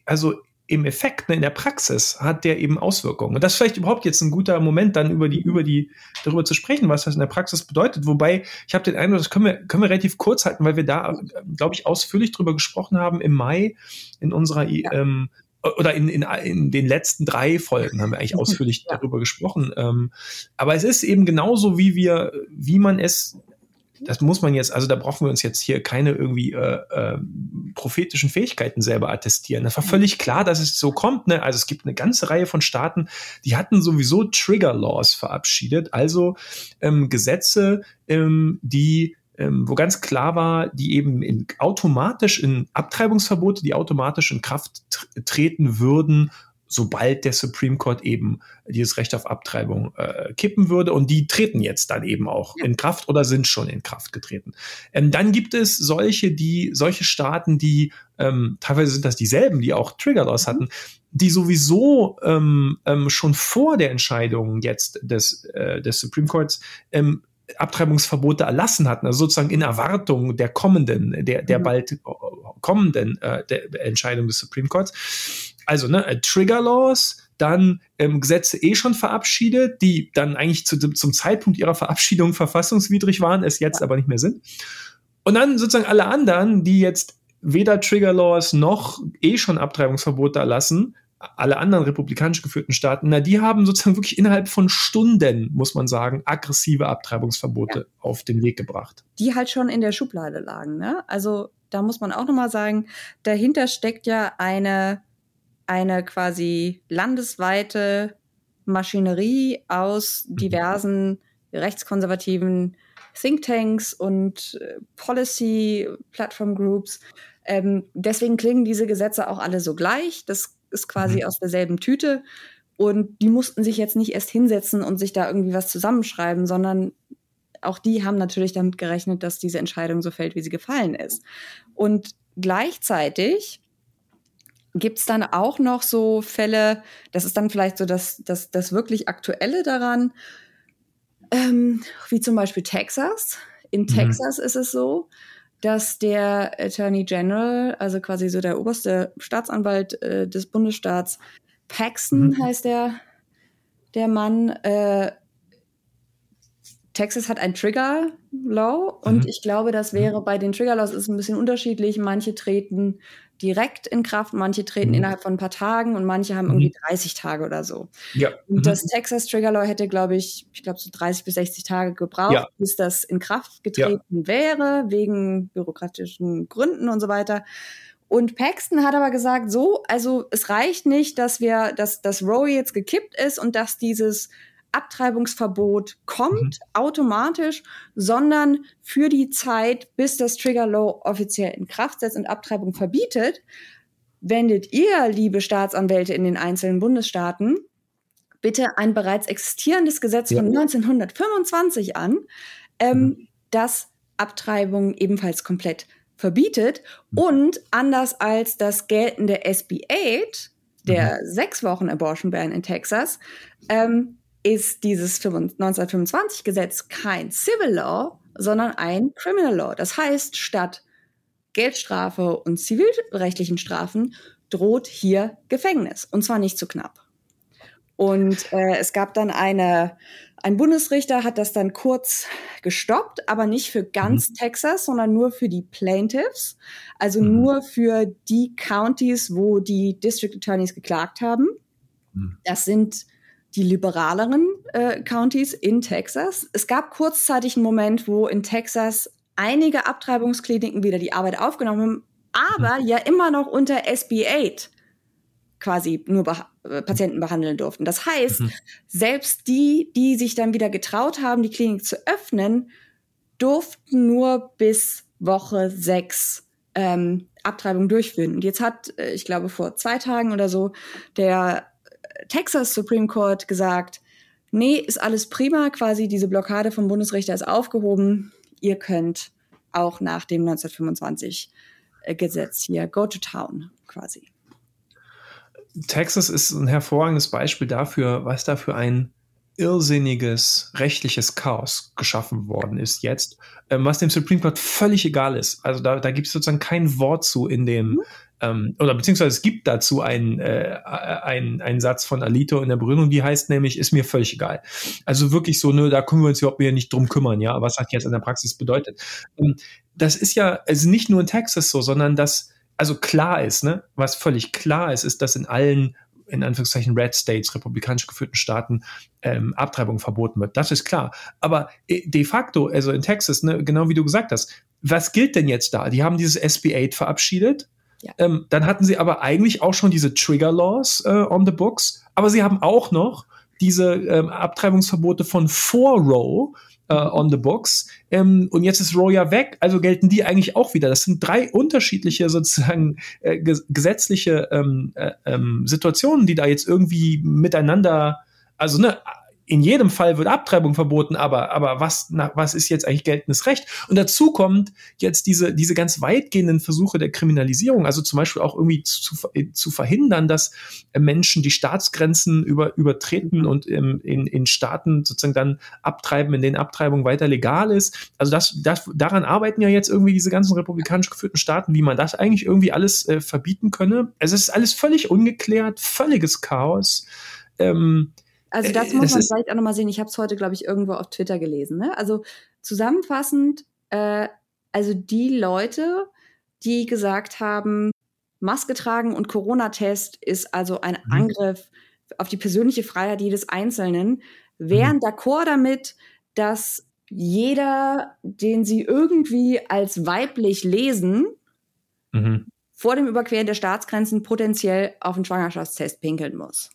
also im Effekt, ne, in der Praxis hat der eben Auswirkungen. Und das ist vielleicht überhaupt jetzt ein guter Moment, dann über die, über die, darüber zu sprechen, was das in der Praxis bedeutet. Wobei, ich habe den Eindruck, das können wir, können wir relativ kurz halten, weil wir da, glaube ich, ausführlich drüber gesprochen haben im Mai in unserer ja. ähm, oder in, in, in den letzten drei Folgen haben wir eigentlich ausführlich ja. darüber gesprochen. Ähm, aber es ist eben genauso, wie wir, wie man es, das muss man jetzt, also da brauchen wir uns jetzt hier keine irgendwie äh, äh, prophetischen Fähigkeiten selber attestieren. Das war völlig klar, dass es so kommt. Ne? Also es gibt eine ganze Reihe von Staaten, die hatten sowieso Trigger Laws verabschiedet, also ähm, Gesetze, ähm, die ähm, wo ganz klar war, die eben in, automatisch in Abtreibungsverbote, die automatisch in Kraft treten würden, sobald der Supreme Court eben dieses Recht auf Abtreibung äh, kippen würde. Und die treten jetzt dann eben auch ja. in Kraft oder sind schon in Kraft getreten. Ähm, dann gibt es solche, die, solche Staaten, die, ähm, teilweise sind das dieselben, die auch Trigger Laws mhm. hatten, die sowieso ähm, ähm, schon vor der Entscheidung jetzt des, äh, des Supreme Courts ähm, Abtreibungsverbote erlassen hatten, also sozusagen in Erwartung der kommenden, der, der mhm. bald kommenden äh, Entscheidung des Supreme Courts. Also ne, äh, Trigger Laws, dann ähm, Gesetze eh schon verabschiedet, die dann eigentlich zu, zum Zeitpunkt ihrer Verabschiedung verfassungswidrig waren, es jetzt ja. aber nicht mehr sind. Und dann sozusagen alle anderen, die jetzt weder Trigger Laws noch eh schon Abtreibungsverbote erlassen, alle anderen republikanisch geführten Staaten, na, die haben sozusagen wirklich innerhalb von Stunden, muss man sagen, aggressive Abtreibungsverbote ja. auf den Weg gebracht. Die halt schon in der Schublade lagen, ne? Also da muss man auch nochmal sagen, dahinter steckt ja eine, eine quasi landesweite Maschinerie aus mhm. diversen rechtskonservativen Thinktanks und äh, Policy Platform Groups. Ähm, deswegen klingen diese Gesetze auch alle so gleich. Das ist quasi mhm. aus derselben Tüte. Und die mussten sich jetzt nicht erst hinsetzen und sich da irgendwie was zusammenschreiben, sondern auch die haben natürlich damit gerechnet, dass diese Entscheidung so fällt, wie sie gefallen ist. Und gleichzeitig gibt es dann auch noch so Fälle, das ist dann vielleicht so das, das, das wirklich Aktuelle daran, ähm, wie zum Beispiel Texas. In mhm. Texas ist es so, dass der Attorney General, also quasi so der oberste Staatsanwalt äh, des Bundesstaats, Paxton mhm. heißt der, der Mann, äh, Texas hat ein Trigger Law und mhm. ich glaube, das wäre bei den Trigger Laws ist ein bisschen unterschiedlich. Manche treten direkt in Kraft, manche treten mhm. innerhalb von ein paar Tagen und manche haben irgendwie 30 mhm. Tage oder so. Ja. Und mhm. das Texas Trigger Law hätte, glaube ich, ich glaube so 30 bis 60 Tage gebraucht, ja. bis das in Kraft getreten ja. wäre, wegen bürokratischen Gründen und so weiter. Und Paxton hat aber gesagt, so, also es reicht nicht, dass wir, dass das Roe jetzt gekippt ist und dass dieses Abtreibungsverbot kommt mhm. automatisch, sondern für die Zeit, bis das Trigger Law offiziell in Kraft setzt und Abtreibung verbietet, wendet ihr, liebe Staatsanwälte in den einzelnen Bundesstaaten, bitte ein bereits existierendes Gesetz ja. von 1925 an, ähm, mhm. das Abtreibung ebenfalls komplett verbietet mhm. und anders als das geltende SB 8, der mhm. sechs Wochen Abortion Ban in Texas, ähm, ist dieses 1925 Gesetz kein Civil Law, sondern ein Criminal Law. Das heißt, statt Geldstrafe und zivilrechtlichen Strafen droht hier Gefängnis. Und zwar nicht zu knapp. Und äh, es gab dann eine, ein Bundesrichter hat das dann kurz gestoppt, aber nicht für ganz mhm. Texas, sondern nur für die Plaintiffs, also mhm. nur für die Counties, wo die District Attorneys geklagt haben. Mhm. Das sind die liberaleren äh, Counties in Texas. Es gab kurzzeitig einen Moment, wo in Texas einige Abtreibungskliniken wieder die Arbeit aufgenommen haben, aber mhm. ja immer noch unter SB 8 quasi nur beh äh, Patienten behandeln durften. Das heißt, mhm. selbst die, die sich dann wieder getraut haben, die Klinik zu öffnen, durften nur bis Woche sechs ähm, Abtreibung durchführen. Und jetzt hat, äh, ich glaube, vor zwei Tagen oder so der Texas Supreme Court gesagt, nee, ist alles prima, quasi diese Blockade vom Bundesrichter ist aufgehoben. Ihr könnt auch nach dem 1925 äh, Gesetz hier go to town quasi. Texas ist ein hervorragendes Beispiel dafür, was da für ein irrsinniges rechtliches Chaos geschaffen worden ist jetzt, ähm, was dem Supreme Court völlig egal ist. Also da, da gibt es sozusagen kein Wort zu in dem, mhm ähm, oder beziehungsweise es gibt dazu einen, äh, einen, einen Satz von Alito in der Begründung, die heißt nämlich, ist mir völlig egal. Also wirklich so, ne, da können wir uns überhaupt nicht drum kümmern, ja, was hat jetzt in der Praxis bedeutet. Ähm, das ist ja also nicht nur in Texas so, sondern dass also klar ist, ne, was völlig klar ist, ist, dass in allen in Anführungszeichen Red States, republikanisch geführten Staaten, ähm, Abtreibung verboten wird. Das ist klar. Aber äh, de facto, also in Texas, ne, genau wie du gesagt hast, was gilt denn jetzt da? Die haben dieses SB 8 verabschiedet Ähm, dann hatten sie aber eigentlich auch schon diese Trigger Laws äh, on the books, aber sie haben auch noch diese ähm, Abtreibungsverbote von 4 Row äh, on the books. Ähm, und jetzt ist Roe ja weg, also gelten die eigentlich auch wieder. Das sind drei unterschiedliche sozusagen äh, gesetzliche ähm, äh, ähm, Situationen, die da jetzt irgendwie miteinander, also ne, in jedem Fall wird Abtreibung verboten, aber, aber was, na, was ist jetzt eigentlich geltendes Recht? Und dazu kommt jetzt diese, diese ganz weitgehenden Versuche der Kriminalisierung, also zum Beispiel auch irgendwie zu, zu verhindern, dass Menschen die Staatsgrenzen über, übertreten und in, in, in Staaten sozusagen dann abtreiben, in denen Abtreibung weiter legal ist. Also das, das, daran arbeiten ja jetzt irgendwie diese ganzen republikanisch geführten Staaten, wie man das eigentlich irgendwie alles äh, verbieten könne. Also es ist alles völlig ungeklärt, völliges Chaos. Ähm, also äh, das muss das man vielleicht auch nochmal sehen. Ich habe es heute, glaube ich, irgendwo auf Twitter gelesen. Ne? Also zusammenfassend, äh, also die Leute, die gesagt haben, Maske tragen und Corona-Test ist also ein mhm. Angriff auf die persönliche Freiheit jedes Einzelnen, wären mhm. d'accord damit, dass jeder, den sie irgendwie als weiblich lesen, mhm. vor dem Überqueren der Staatsgrenzen potenziell auf einen Schwangerschaftstest pinkeln muss.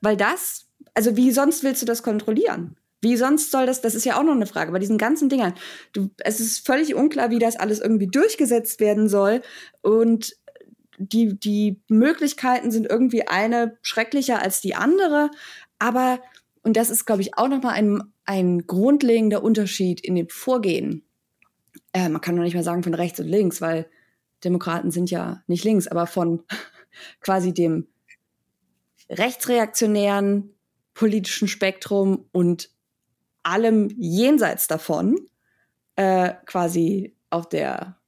Weil das, also wie sonst willst du das kontrollieren? Wie sonst soll das, das ist ja auch noch eine Frage, bei diesen ganzen Dingern. Du, es ist völlig unklar, wie das alles irgendwie durchgesetzt werden soll. Und die, die Möglichkeiten sind irgendwie eine schrecklicher als die andere. Aber, und das ist, glaube ich, auch nochmal ein, ein grundlegender Unterschied in dem Vorgehen. Äh, man kann noch nicht mal sagen von rechts und links, weil Demokraten sind ja nicht links, aber von <laughs> quasi dem rechtsreaktionären politischen Spektrum und allem jenseits davon, äh, quasi auf der,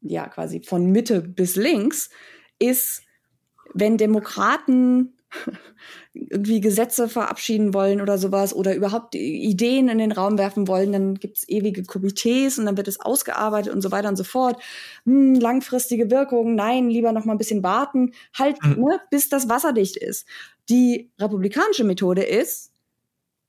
ja, quasi von Mitte bis links, ist, wenn Demokraten irgendwie Gesetze verabschieden wollen oder sowas oder überhaupt Ideen in den Raum werfen wollen, dann gibt es ewige Komitees und dann wird es ausgearbeitet und so weiter und so fort. Hm, langfristige Wirkung, nein, lieber noch mal ein bisschen warten, halt, mhm. ne, bis das wasserdicht ist. Die republikanische Methode ist,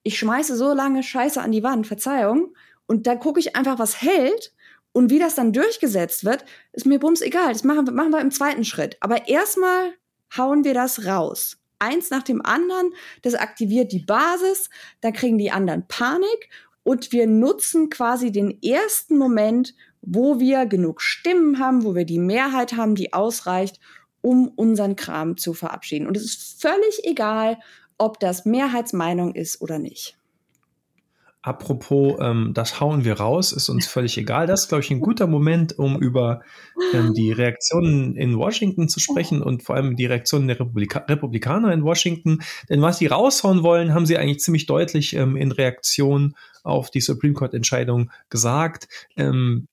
ich schmeiße so lange Scheiße an die Wand, Verzeihung, und dann gucke ich einfach, was hält und wie das dann durchgesetzt wird, ist mir bums egal. Das machen, machen wir im zweiten Schritt. Aber erstmal hauen wir das raus eins nach dem anderen. Das aktiviert die Basis, dann kriegen die anderen Panik und wir nutzen quasi den ersten Moment, wo wir genug Stimmen haben, wo wir die Mehrheit haben, die ausreicht, um unseren Kram zu verabschieden. Und es ist völlig egal, ob das Mehrheitsmeinung ist oder nicht. Apropos, ähm, das hauen wir raus, ist uns völlig egal. Das ist, glaube ich, ein guter Moment, um über ähm, die Reaktionen in Washington zu sprechen und vor allem die Reaktionen der Republika Republikaner in Washington. Denn was sie raushauen wollen, haben sie eigentlich ziemlich deutlich ähm, in Reaktion auf die Supreme Court-Entscheidung gesagt. Ähm,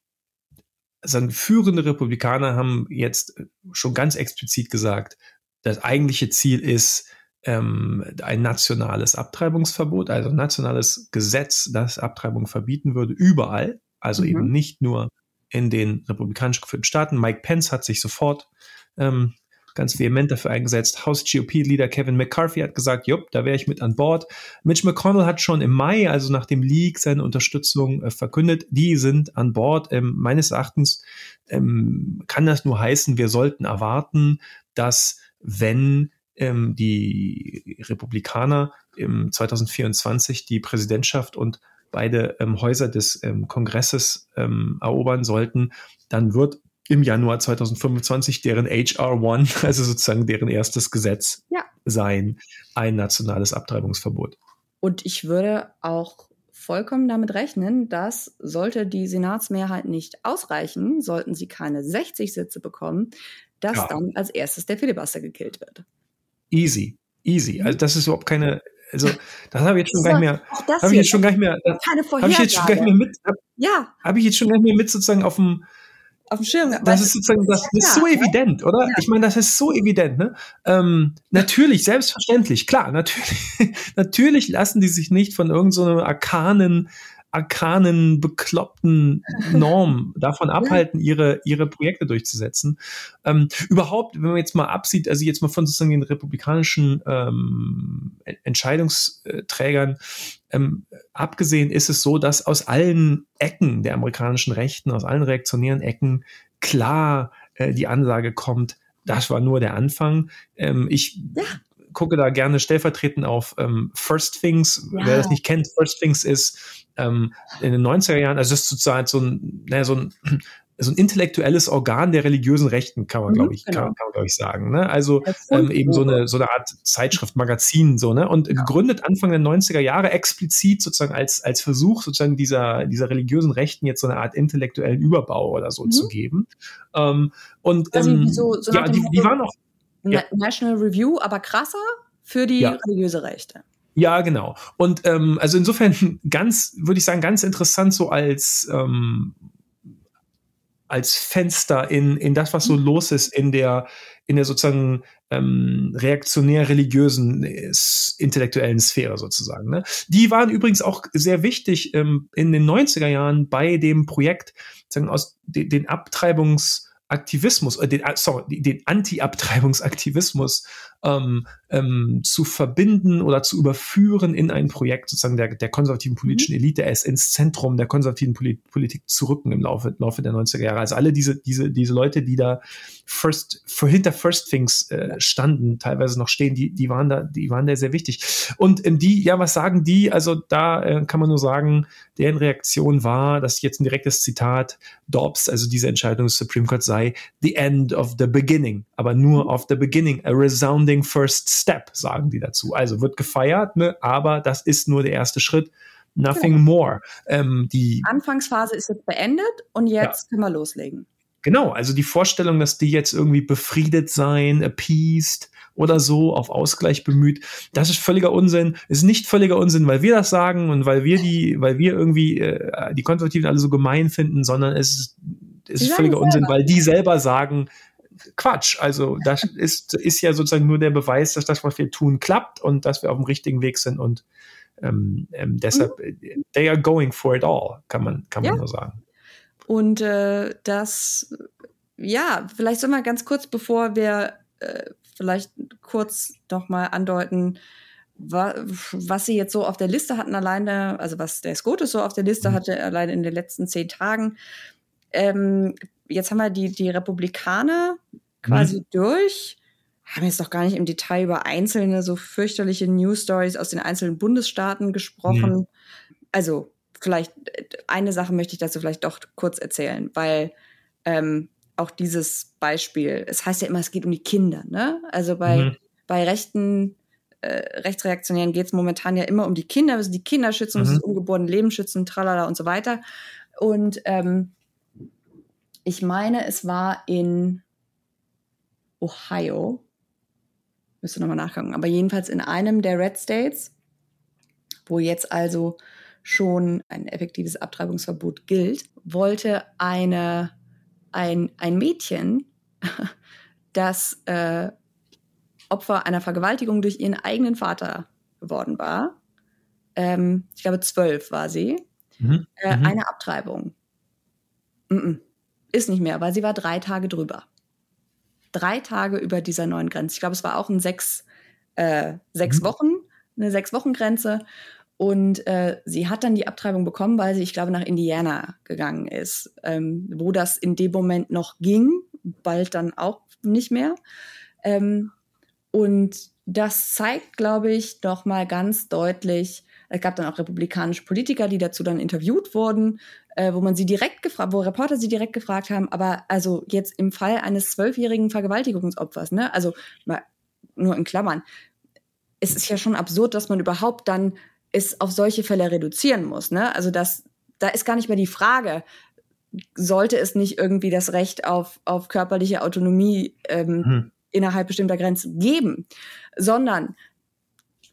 also führende Republikaner haben jetzt schon ganz explizit gesagt, das eigentliche Ziel ist, ähm, ein nationales Abtreibungsverbot, also ein nationales Gesetz, das Abtreibung verbieten würde, überall. Also mhm. eben nicht nur in den republikanisch geführten Staaten. Mike Pence hat sich sofort ähm, ganz vehement dafür eingesetzt. House GOP-Leader Kevin McCarthy hat gesagt, jupp, da wäre ich mit an Bord. Mitch McConnell hat schon im Mai, also nach dem Leak, seine Unterstützung äh, verkündet. Die sind an Bord. Ähm, meines Erachtens ähm, kann das nur heißen, wir sollten erwarten, dass wenn ähm, die Republikaner im 2024 die Präsidentschaft und beide ähm, Häuser des ähm, Kongresses ähm, erobern sollten, dann wird im Januar 2025 deren HR1, <laughs> also sozusagen deren erstes Gesetz ja. sein, ein nationales Abtreibungsverbot. Und ich würde auch vollkommen damit rechnen, dass sollte die Senatsmehrheit nicht ausreichen, sollten sie keine 60 Sitze bekommen, dass ja. dann als erstes der Filibuster gekillt wird. Easy, easy. Also das ist überhaupt keine, also das habe ich jetzt schon gar nicht mehr, habe ich jetzt schon gar nicht mehr, habe ich jetzt schon gar nicht mehr mit, hab, ja, habe ich jetzt schon gar nicht mehr mit sozusagen auf dem auf dem Schirm. Das ist sozusagen, das ist so evident, oder? Ja. Ich meine, das ist so evident, ne? Ähm, natürlich, selbstverständlich, klar, natürlich, <laughs> natürlich lassen die sich nicht von irgendeinem so arkanen arkanen, bekloppten Norm <laughs> davon abhalten, ihre, ihre Projekte durchzusetzen. Ähm, überhaupt, wenn man jetzt mal absieht, also jetzt mal von sozusagen den republikanischen ähm, Entscheidungsträgern ähm, abgesehen, ist es so, dass aus allen Ecken der amerikanischen Rechten, aus allen reaktionären Ecken klar äh, die Ansage kommt, das war nur der Anfang. Ähm, ich ja gucke da gerne stellvertretend auf ähm, First Things. Ja. Wer das nicht kennt, First Things ist ähm, in den 90er Jahren, also das ist zurzeit so ein, naja, so ein <clears throat> so ein intellektuelles Organ der religiösen Rechten, kann man, mhm, glaube ich, genau. kann, kann man, glaube ich, sagen. Ne? Also ähm, eben so eine, so eine Art Zeitschrift, Magazin, so, ne? Und ja. gegründet Anfang der 90er Jahre explizit sozusagen als, als Versuch, sozusagen dieser, dieser religiösen Rechten jetzt so eine Art intellektuellen Überbau oder so mhm. zu geben. Ähm, und also ähm, so, so ja, die, die waren auch ja. National Review, aber krasser für die ja. religiöse Rechte. Ja, genau. Und ähm, also insofern <laughs> ganz, würde ich sagen, ganz interessant so als ähm, als Fenster in, in das, was so mhm. los ist in der, in der sozusagen ähm, reaktionär-religiösen äh, intellektuellen Sphäre sozusagen. Ne? Die waren übrigens auch sehr wichtig ähm, in den 90er Jahren bei dem Projekt, sagen, aus de, den Abtreibungs- Aktivismus, äh, den, äh, sorry, den Anti-Abtreibungsaktivismus ähm, ähm, zu verbinden oder zu überführen in ein Projekt sozusagen der, der konservativen politischen mhm. Elite, es ins Zentrum der konservativen Polit Politik zu rücken im Laufe, Laufe der 90er Jahre. Also alle diese, diese, diese Leute, die da first, für hinter First Things äh, standen, teilweise noch stehen, die, die waren da, die waren da sehr wichtig. Und ähm, die, ja, was sagen die? Also da äh, kann man nur sagen, deren Reaktion war, das ist jetzt ein direktes Zitat, Dobbs, also diese Entscheidung des Supreme Court sei the end of the beginning, aber nur mhm. of the beginning, a resounding first step, sagen die dazu. Also wird gefeiert, ne, aber das ist nur der erste Schritt. Nothing genau. more. Ähm, die Anfangsphase ist jetzt beendet und jetzt ja. können wir loslegen. Genau, also die Vorstellung, dass die jetzt irgendwie befriedet sein, appeased oder so, auf Ausgleich bemüht, das ist völliger Unsinn. Ist nicht völliger Unsinn, weil wir das sagen und weil wir die, weil wir irgendwie äh, die Konservativen alle so gemein finden, sondern es ist, es ist völliger Unsinn, weil die selber sagen, Quatsch. Also das ist, ist ja sozusagen nur der Beweis, dass das, was wir tun, klappt und dass wir auf dem richtigen Weg sind und ähm, ähm, deshalb, mhm. they are going for it all, kann man, kann man ja. nur sagen. Und äh, das, ja, vielleicht soll mal ganz kurz, bevor wir äh, vielleicht kurz noch mal andeuten, wa was sie jetzt so auf der Liste hatten alleine, also was der Scotus so auf der Liste mhm. hatte, allein in den letzten zehn Tagen. Ähm, jetzt haben wir die, die Republikaner quasi mhm. durch, haben jetzt noch gar nicht im Detail über einzelne so fürchterliche News Stories aus den einzelnen Bundesstaaten gesprochen. Mhm. Also vielleicht eine Sache möchte ich dazu vielleicht doch kurz erzählen, weil ähm, auch dieses Beispiel, es heißt ja immer, es geht um die Kinder, ne? Also bei, mhm. bei rechten äh, Rechtsreaktionären geht es momentan ja immer um die Kinder, wir müssen die Kinder schützen, mhm. müssen das ungeborene Leben schützen, tralala und so weiter. Und ähm, ich meine, es war in Ohio. Müsste nochmal nachgucken. Aber jedenfalls in einem der Red States, wo jetzt also schon ein effektives Abtreibungsverbot gilt, wollte eine, ein, ein Mädchen, <laughs> das äh, Opfer einer Vergewaltigung durch ihren eigenen Vater geworden war, ähm, ich glaube zwölf war sie, mhm. Äh, mhm. eine Abtreibung. Mm -mm. Ist nicht mehr, weil sie war drei Tage drüber. Drei Tage über dieser neuen Grenze. Ich glaube, es war auch ein sechs, äh, sechs mhm. Wochen, eine sechs Wochen Grenze. Und äh, sie hat dann die Abtreibung bekommen, weil sie, ich glaube, nach Indiana gegangen ist, ähm, wo das in dem Moment noch ging, bald dann auch nicht mehr. Ähm, und das zeigt, glaube ich, doch mal ganz deutlich, es gab dann auch republikanische Politiker, die dazu dann interviewt wurden, äh, wo man sie direkt gefragt, wo Reporter sie direkt gefragt haben, aber also jetzt im Fall eines zwölfjährigen Vergewaltigungsopfers, ne, also mal, nur in Klammern, es ist ja schon absurd, dass man überhaupt dann es auf solche Fälle reduzieren muss, ne? Also das, da ist gar nicht mehr die Frage, sollte es nicht irgendwie das Recht auf, auf körperliche Autonomie ähm, hm. innerhalb bestimmter Grenzen geben, sondern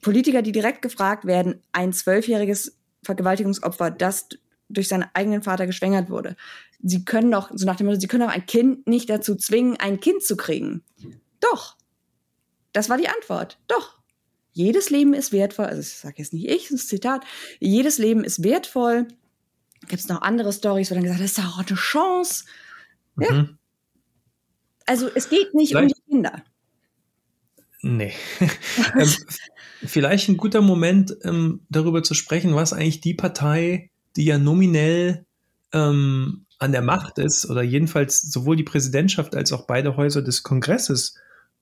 Politiker, die direkt gefragt werden, ein zwölfjähriges Vergewaltigungsopfer, das durch seinen eigenen Vater geschwängert wurde. Sie können doch, so nach dem Motto, sie können doch ein Kind nicht dazu zwingen, ein Kind zu kriegen. Doch. Das war die Antwort. Doch. Jedes Leben ist wertvoll. Also, das sage jetzt nicht ich, das ist ein Zitat. Jedes Leben ist wertvoll. Gibt es noch andere Stories, wo dann gesagt, das ist doch auch eine Chance. Ja. Mhm. Also, es geht nicht Vielleicht. um die Kinder. Nee. <laughs> vielleicht ein guter Moment, ähm, darüber zu sprechen, was eigentlich die Partei, die ja nominell ähm, an der Macht ist, oder jedenfalls sowohl die Präsidentschaft als auch beide Häuser des Kongresses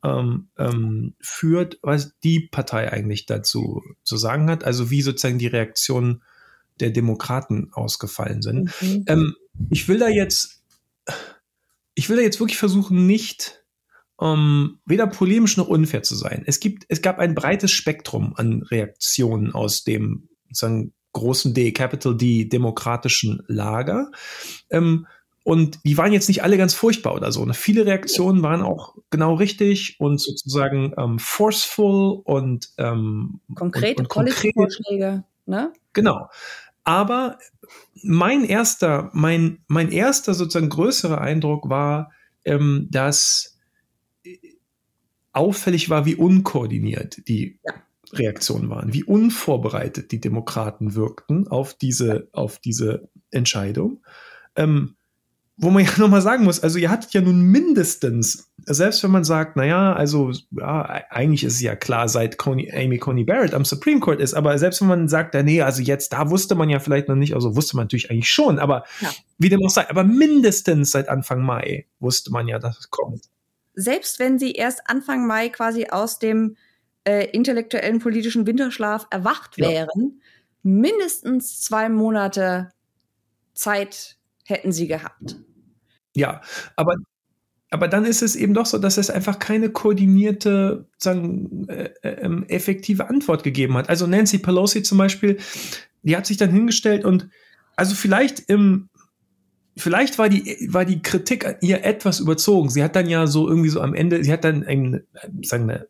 ähm, ähm, führt, was die Partei eigentlich dazu zu sagen hat, also wie sozusagen die Reaktionen der Demokraten ausgefallen sind. Mhm. Ähm, ich will da jetzt, ich will da jetzt wirklich versuchen, nicht um weder polemisch noch unfair zu sein. Es gibt, es gab ein breites Spektrum an Reaktionen aus dem sozusagen großen D, Capital D, demokratischen Lager. Ähm, und die waren jetzt nicht alle ganz furchtbar oder so. Ne? Viele Reaktionen waren auch genau richtig und sozusagen ähm, forceful und ähm, konkrete Policy-Vorschläge. Ne? Genau. Aber mein erster, mein, mein erster sozusagen größerer Eindruck war, ähm, dass auffällig war, wie unkoordiniert die ja. Reaktionen waren, wie unvorbereitet die Demokraten wirkten auf diese, auf diese Entscheidung. Ähm, wo man ja <laughs> nochmal sagen muss, also ihr hattet ja nun mindestens, selbst wenn man sagt, naja, also ja, eigentlich ist es ja klar, seit Coney, Amy Coney Barrett am Supreme Court ist, aber selbst wenn man sagt, ja, nee, also jetzt, da wusste man ja vielleicht noch nicht, also wusste man natürlich eigentlich schon, aber ja. wie dem auch sei, aber mindestens seit Anfang Mai wusste man ja, dass es kommt selbst wenn sie erst Anfang Mai quasi aus dem äh, intellektuellen politischen Winterschlaf erwacht ja. wären, mindestens zwei Monate Zeit hätten sie gehabt. Ja, aber aber dann ist es eben doch so, dass es einfach keine koordinierte, sagen, äh, äh, effektive Antwort gegeben hat. Also Nancy Pelosi zum Beispiel, die hat sich dann hingestellt und also vielleicht im vielleicht war die, war die Kritik an ihr etwas überzogen. Sie hat dann ja so irgendwie so am Ende, sie hat dann ein, sagen eine,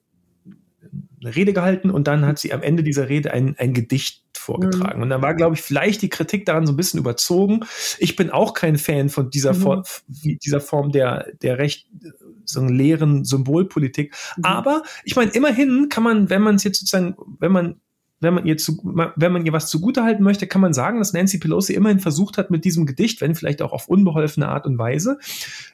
eine Rede gehalten und dann hat sie am Ende dieser Rede ein, ein Gedicht vorgetragen. Mhm. Und dann war, glaube ich, vielleicht die Kritik daran so ein bisschen überzogen. Ich bin auch kein Fan von dieser, mhm. Form, dieser Form der, der recht so einen leeren Symbolpolitik. Mhm. Aber ich meine, immerhin kann man, wenn man es jetzt sozusagen, wenn man wenn man ihr zu, wenn man ihr was zugutehalten möchte, kann man sagen, dass Nancy Pelosi immerhin versucht hat, mit diesem Gedicht, wenn vielleicht auch auf unbeholfene Art und Weise,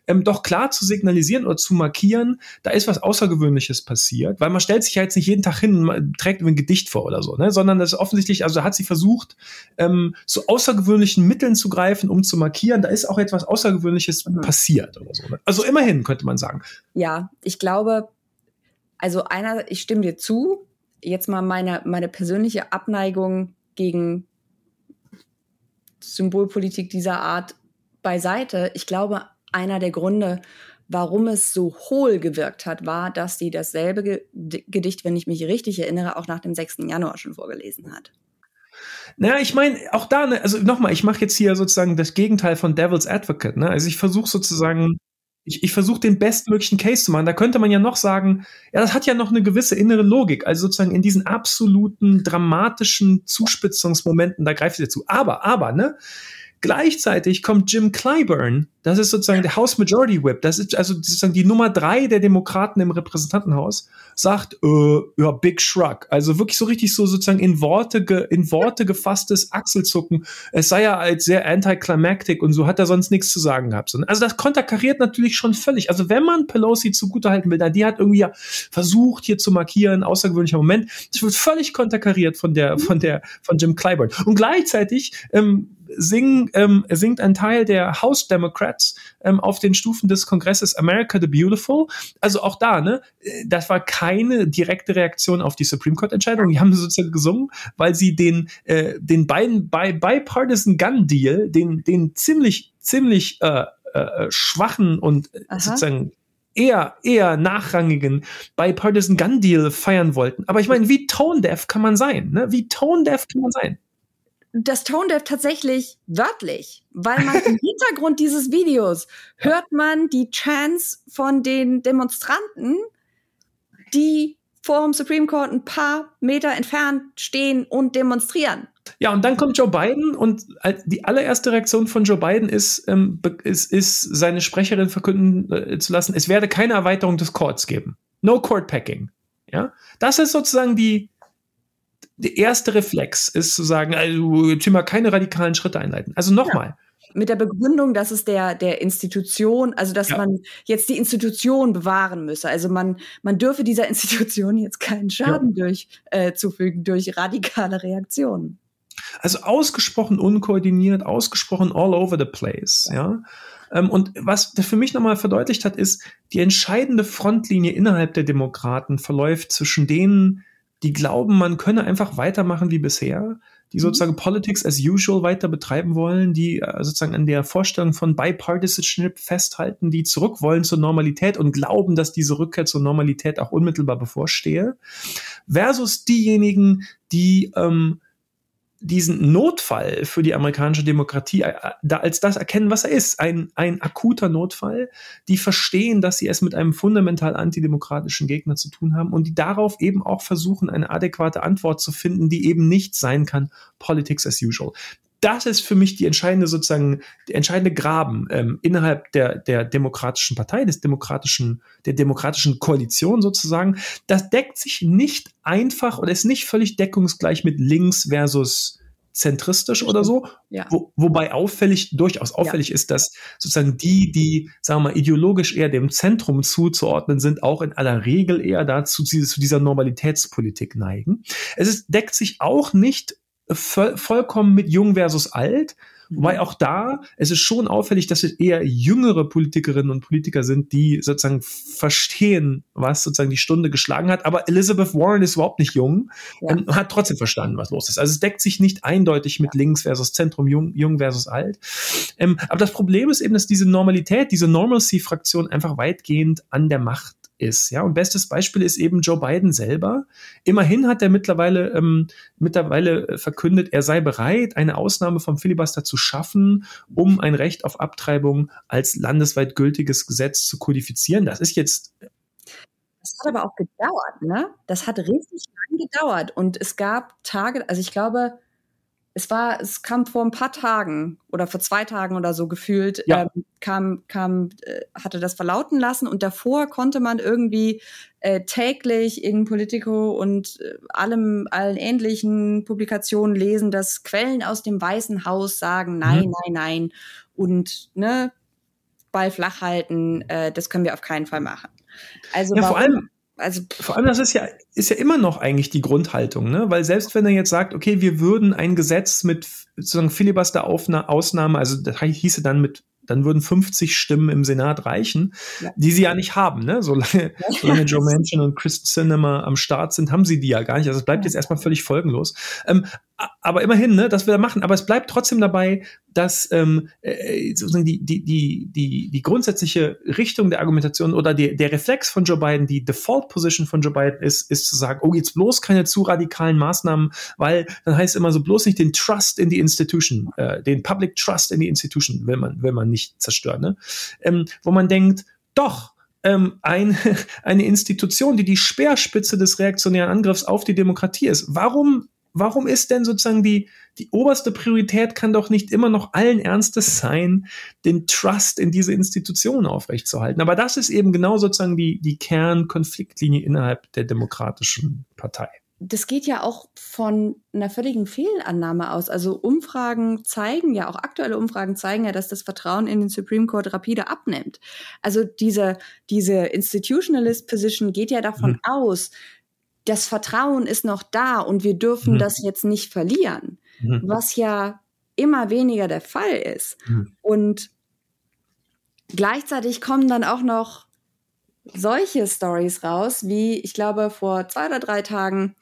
ähm, doch klar zu signalisieren oder zu markieren, da ist was Außergewöhnliches passiert, weil man stellt sich ja jetzt nicht jeden Tag hin und trägt ein Gedicht vor oder so, ne? sondern das ist offensichtlich, also hat sie versucht, ähm, zu außergewöhnlichen Mitteln zu greifen, um zu markieren, da ist auch etwas Außergewöhnliches mhm. passiert oder so. Ne? Also immerhin könnte man sagen. Ja, ich glaube, also einer, ich stimme dir zu, jetzt mal meine, meine persönliche Abneigung gegen Symbolpolitik dieser Art beiseite. Ich glaube, einer der Gründe, warum es so hohl gewirkt hat, war, dass sie dasselbe Gedicht, wenn ich mich richtig erinnere, auch nach dem 6. Januar schon vorgelesen hat. Naja, ich meine, auch da, ne, also nochmal, ich mache jetzt hier sozusagen das Gegenteil von Devil's Advocate. Ne? Also ich versuche sozusagen ich, ich versuche den bestmöglichen Case zu machen. Da könnte man ja noch sagen, ja, das hat ja noch eine gewisse innere Logik. Also sozusagen in diesen absoluten dramatischen Zuspitzungsmomenten, da greift sie dazu. Aber, aber, ne? Gleichzeitig kommt Jim Clyburn Das ist sozusagen der House Majority Whip. Das ist also sozusagen die Nummer drei der Demokraten im Repräsentantenhaus. Sagt, äh, ja, Big Shrug. Also wirklich so richtig so sozusagen in Worte, in Worte gefasstes Achselzucken. Es sei ja als sehr anticlimactic und so hat er sonst nichts zu sagen gehabt. Also das konterkariert natürlich schon völlig. Also wenn man Pelosi zugutehalten will, dann die hat irgendwie ja versucht hier zu markieren, außergewöhnlicher Moment. Das wird völlig konterkariert von der, von der, von Jim Clyburn. Und gleichzeitig ähm, singen, ähm, singt ein Teil der House Democrats ähm, auf den Stufen des Kongresses America the Beautiful. Also auch da, ne, das war keine direkte Reaktion auf die Supreme Court Entscheidung. Die haben sozusagen gesungen, weil sie den, äh, den beiden bi Bipartisan Gun Deal, den, den ziemlich, ziemlich äh, äh, schwachen und Aha. sozusagen eher, eher nachrangigen Bipartisan Gun Deal feiern wollten. Aber ich meine, wie tone deaf kann man sein? Ne? Wie tone deaf kann man sein? Das Tone Deaf tatsächlich wörtlich, weil man im <laughs> Hintergrund dieses Videos hört man die Chants von den Demonstranten, die vor dem Supreme Court ein paar Meter entfernt stehen und demonstrieren. Ja, und dann kommt Joe Biden und die allererste Reaktion von Joe Biden ist, ähm, ist, ist seine Sprecherin verkünden äh, zu lassen, es werde keine Erweiterung des Courts geben. No Court Packing. Ja, das ist sozusagen die, der erste Reflex ist zu sagen, also jetzt mal keine radikalen Schritte einleiten. Also nochmal. Ja. Mit der Begründung, dass es der, der Institution, also dass ja. man jetzt die Institution bewahren müsse. Also man, man dürfe dieser Institution jetzt keinen Schaden ja. durch, äh, zufügen durch radikale Reaktionen. Also ausgesprochen unkoordiniert, ausgesprochen all over the place, ja. Ähm, und was für mich nochmal verdeutlicht hat, ist, die entscheidende Frontlinie innerhalb der Demokraten verläuft zwischen denen, die glauben, man könne einfach weitermachen wie bisher, die mhm. sozusagen Politics as usual weiter betreiben wollen, die äh, sozusagen an der Vorstellung von Bipartisanship festhalten, die zurück wollen zur Normalität und glauben, dass diese Rückkehr zur Normalität auch unmittelbar bevorstehe, versus diejenigen, die ähm, diesen Notfall für die amerikanische Demokratie äh, als das erkennen, was er ist, ein, ein akuter Notfall, die verstehen, dass sie es mit einem fundamental antidemokratischen Gegner zu tun haben und die darauf eben auch versuchen, eine adäquate Antwort zu finden, die eben nicht sein kann, Politics as usual das ist für mich die entscheidende sozusagen, der entscheidende Graben ähm, innerhalb der, der demokratischen Partei, des demokratischen, der demokratischen Koalition sozusagen. Das deckt sich nicht einfach oder ist nicht völlig deckungsgleich mit links versus zentristisch oder so. Ja. Wo, wobei auffällig, durchaus auffällig ja. ist, dass sozusagen die, die, sagen wir mal, ideologisch eher dem Zentrum zuzuordnen sind, auch in aller Regel eher dazu, zu dieser Normalitätspolitik neigen. Es ist, deckt sich auch nicht voll, vollkommen mit jung versus alt. Wobei mhm. auch da, es ist schon auffällig, dass es eher jüngere Politikerinnen und Politiker sind, die sozusagen verstehen, was sozusagen die Stunde geschlagen hat. Aber Elizabeth Warren ist überhaupt nicht jung ja. und hat trotzdem verstanden, was los ist. Also es deckt sich nicht eindeutig mit links versus Zentrum, jung, jung versus alt. Ähm, aber das Problem ist eben, dass diese Normalität, diese Normalcy-Fraktion einfach weitgehend an der Macht ist. Ja, und bestes Beispiel ist eben Joe Biden selber. Immerhin hat er mittlerweile, ähm, mittlerweile verkündet, er sei bereit, eine Ausnahme vom Filibuster zu schaffen, um ein Recht auf Abtreibung als landesweit gültiges Gesetz zu kodifizieren. Das ist jetzt das hat aber auch gedauert, ne? Das hat richtig lang gedauert. Und es gab Tage, also ich glaube, es war, es kam vor ein paar Tagen oder vor zwei Tagen oder so gefühlt, ja. ähm, kam, kam, äh, hatte das verlauten lassen und davor konnte man irgendwie äh, täglich in Politico und äh, allem, allen ähnlichen Publikationen lesen, dass Quellen aus dem Weißen Haus sagen, nein, mhm. nein, nein und ne, Ball flach halten, äh, das können wir auf keinen Fall machen. Also ja, vor allem also vor allem das ist ja ist ja immer noch eigentlich die Grundhaltung, ne? Weil selbst wenn er jetzt sagt, okay, wir würden ein Gesetz mit sozusagen Filibuster Ausnahme, also das hieße dann mit dann würden 50 Stimmen im Senat reichen, ja. die sie ja nicht haben. Ne? Solange, <laughs> solange Joe Manchin und Chris Cinema am Start sind, haben sie die ja gar nicht. Also es bleibt jetzt erstmal völlig folgenlos. Ähm, aber immerhin, ne, dass wir da machen. Aber es bleibt trotzdem dabei, dass ähm, äh, sozusagen die, die, die, die, die grundsätzliche Richtung der Argumentation oder die, der Reflex von Joe Biden, die Default Position von Joe Biden ist, ist zu sagen, oh, jetzt bloß keine zu radikalen Maßnahmen, weil dann heißt es immer so bloß nicht den Trust in die Institution, äh, den Public Trust in die Institution will man, will man nicht zerstören. Ne? Ähm, wo man denkt, doch, ähm, ein, <laughs> eine Institution, die die Speerspitze des reaktionären Angriffs auf die Demokratie ist. Warum warum ist denn sozusagen die, die oberste Priorität kann doch nicht immer noch allen Ernstes sein, den Trust in diese Institution aufrechtzuerhalten. Aber das ist eben genau sozusagen die, die Kernkonfliktlinie innerhalb der Demokratischen Partei das geht ja auch von einer völligen Fehlannahme aus. Also Umfragen zeigen ja, auch aktuelle Umfragen zeigen ja, dass das Vertrauen in den Supreme Court rapide abnimmt. Also diese, diese Institutionalist Position geht ja davon mhm. aus, das Vertrauen ist noch da und wir dürfen mhm. das jetzt nicht verlieren, mhm. was ja immer weniger der Fall ist. Mhm. Und gleichzeitig kommen dann auch noch solche Stories raus, wie ich glaube vor zwei oder drei Tagen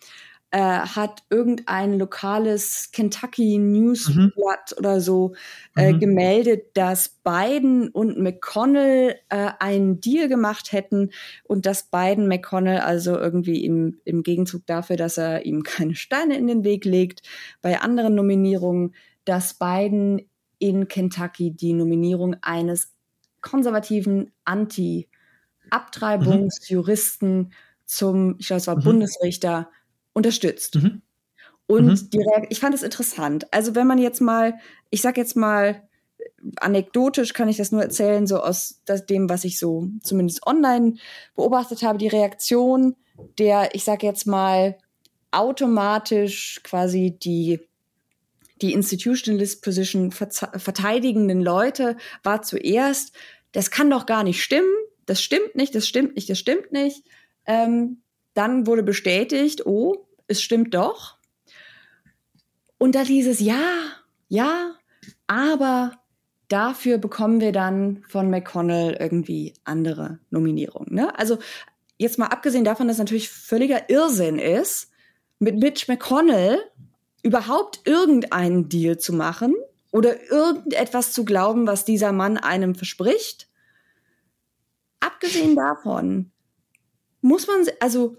äh, hat irgendein lokales Kentucky Newsblatt mhm. oder so äh, mhm. gemeldet, dass Biden und McConnell äh, einen Deal gemacht hätten und dass Biden McConnell also irgendwie im, im Gegenzug dafür, dass er ihm <laughs> keine Steine in den Weg legt, bei anderen Nominierungen, dass Biden in Kentucky die Nominierung eines konservativen Anti- Abtreibungsjuristen mhm. zum, ich glaube, es war mhm. Bundesrichter, unterstützt. Mhm. Und mhm. die ich fand es interessant. Also wenn man jetzt mal, ich sag jetzt mal, anekdotisch kann ich das nur erzählen, so aus das, dem, was ich so zumindest online beobachtet habe, die Reaktion der, ich sag jetzt mal, automatisch quasi die die Institutionalist Position verteidigenden Leute war zuerst, das kann doch gar nicht stimmen das stimmt nicht, das stimmt nicht, das stimmt nicht. Ähm, dann wurde bestätigt, oh, es stimmt doch. Und da hieß es, ja, ja, aber dafür bekommen wir dann von McConnell irgendwie andere Nominierungen. Ne? Also jetzt mal abgesehen davon, dass natürlich völliger Irrsinn ist, mit Mitch McConnell überhaupt irgendeinen Deal zu machen oder irgendetwas zu glauben, was dieser Mann einem verspricht abgesehen davon muss man, also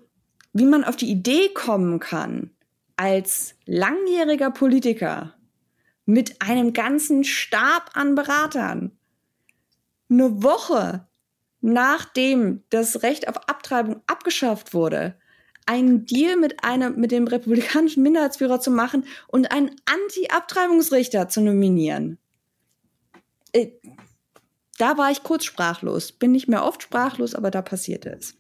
wie man auf die Idee kommen kann, als langjähriger Politiker mit einem ganzen Stab an Beratern eine Woche nachdem das Recht auf Abtreibung abgeschafft wurde, einen Deal mit einem, mit dem republikanischen Minderheitsführer zu machen und einen Anti-Abtreibungsrichter zu nominieren. Äh, da war ich kurz sprachlos. Bin nicht mehr oft sprachlos, aber da passierte es.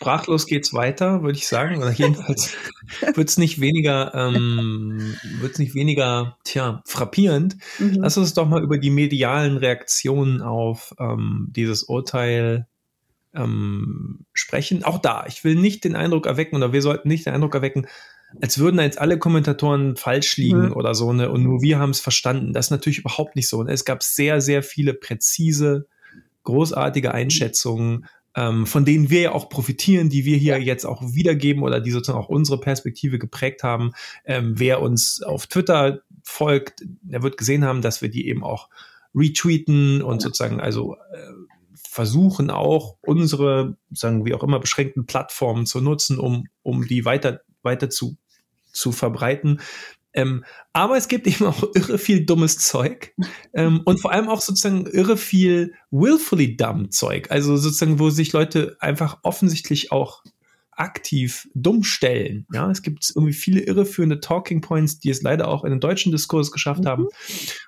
Sprachlos geht's weiter, würde ich sagen. Oder jedenfalls <laughs> wird es nicht weniger, ähm, wird's nicht weniger, tja, frappierend. Mhm. Lass uns doch mal über die medialen Reaktionen auf ähm, dieses Urteil ähm, sprechen. Auch da, ich will nicht den Eindruck erwecken, oder wir sollten nicht den Eindruck erwecken, als würden da jetzt alle Kommentatoren falsch liegen mhm. oder so, ne? Und nur wir haben es verstanden. Das ist natürlich überhaupt nicht so. Ne? Es gab sehr, sehr viele präzise, großartige Einschätzungen, ähm, von denen wir ja auch profitieren, die wir hier jetzt auch wiedergeben oder die sozusagen auch unsere Perspektive geprägt haben. Ähm, wer uns auf Twitter folgt, der wird gesehen haben, dass wir die eben auch retweeten und sozusagen also äh, versuchen auch unsere, sagen wir auch immer, beschränkten Plattformen zu nutzen, um, um die weiter weiter zu, zu verbreiten. Ähm, aber es gibt <laughs> eben auch irre viel dummes Zeug ähm, und vor allem auch sozusagen irre viel willfully dumb Zeug. Also sozusagen, wo sich Leute einfach offensichtlich auch aktiv dumm stellen. Ja, es gibt irgendwie viele irreführende Talking Points, die es leider auch in den deutschen Diskurs geschafft mhm. haben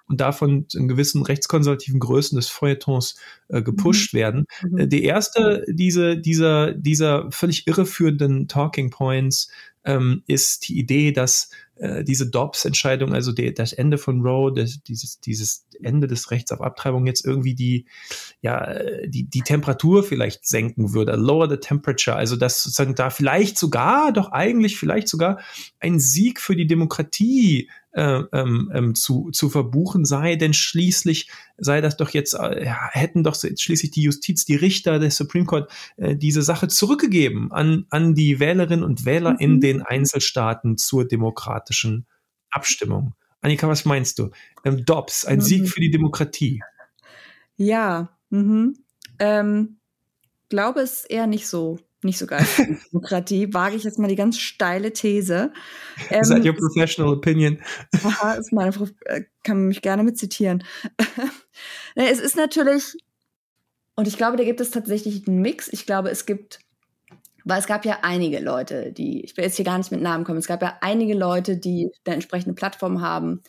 und davon in gewissen rechtskonservativen Größen des Feuilletons äh, gepusht mhm. werden. Mhm. Äh, die erste diese, dieser, dieser völlig irreführenden Talking Points ähm, ist die Idee, dass äh, diese Dobbs-Entscheidung, also die, das Ende von Roe, das, dieses, dieses Ende des Rechts auf Abtreibung jetzt irgendwie die, ja, die, die Temperatur vielleicht senken würde, lower the temperature, also dass sozusagen da vielleicht sogar, doch eigentlich vielleicht sogar ein Sieg für die Demokratie äh, ähm, ähm, zu, zu verbuchen sei, denn schließlich sei das doch jetzt, äh, hätten doch schließlich die Justiz, die Richter des Supreme Court äh, diese Sache zurückgegeben an, an die Wählerinnen und Wähler mhm. in den Einzelstaaten zur demokratischen Abstimmung. Annika, was meinst du? Ähm, Dobbs, ein mhm. Sieg für die Demokratie. Ja, mhm. ähm, glaube es eher nicht so nicht so geil <laughs> Demokratie, wage ich jetzt mal die ganz steile These. Ähm, that your professional opinion? <laughs> Aha, ist meine, äh, kann mich gerne mit zitieren. <laughs> es ist natürlich, und ich glaube, da gibt es tatsächlich einen Mix. Ich glaube, es gibt Weil es gab ja einige Leute, die, ich will jetzt hier gar nicht mit Namen kommen, es gab ja einige Leute, die eine entsprechende Plattform haben,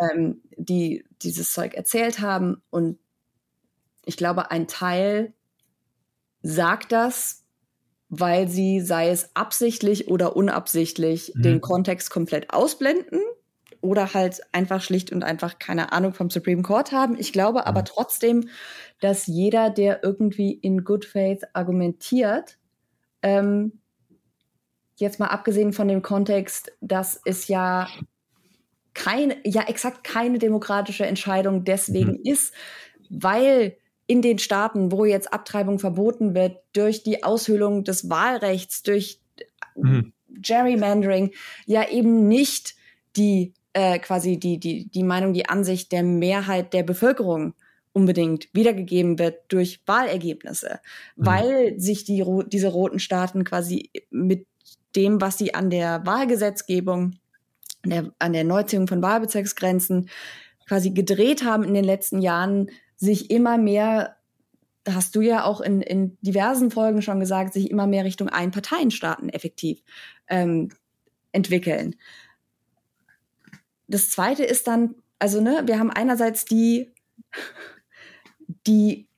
ähm, die dieses Zeug erzählt haben. Und ich glaube, ein Teil sagt das, weil sie, sei es absichtlich oder unabsichtlich, mhm. den Kontext komplett ausblenden oder halt einfach schlicht und einfach keine Ahnung vom Supreme Court haben. Ich glaube aber mhm. trotzdem, dass jeder, der irgendwie in Good Faith argumentiert, ähm, jetzt mal abgesehen von dem Kontext, dass es ja keine, ja exakt keine demokratische Entscheidung deswegen mhm. ist, weil in den Staaten, wo jetzt Abtreibung verboten wird, durch die Aushöhlung des Wahlrechts, durch mhm. Gerrymandering, ja eben nicht die äh, quasi die, die, die Meinung, die Ansicht der Mehrheit der Bevölkerung unbedingt wiedergegeben wird durch Wahlergebnisse, mhm. weil sich die, diese roten Staaten quasi mit dem, was sie an der Wahlgesetzgebung, an der, an der Neuziehung von Wahlbezirksgrenzen quasi gedreht haben in den letzten Jahren, sich immer mehr, hast du ja auch in, in diversen Folgen schon gesagt, sich immer mehr Richtung Einparteienstaaten effektiv ähm, entwickeln. Das zweite ist dann, also ne, wir haben einerseits die die,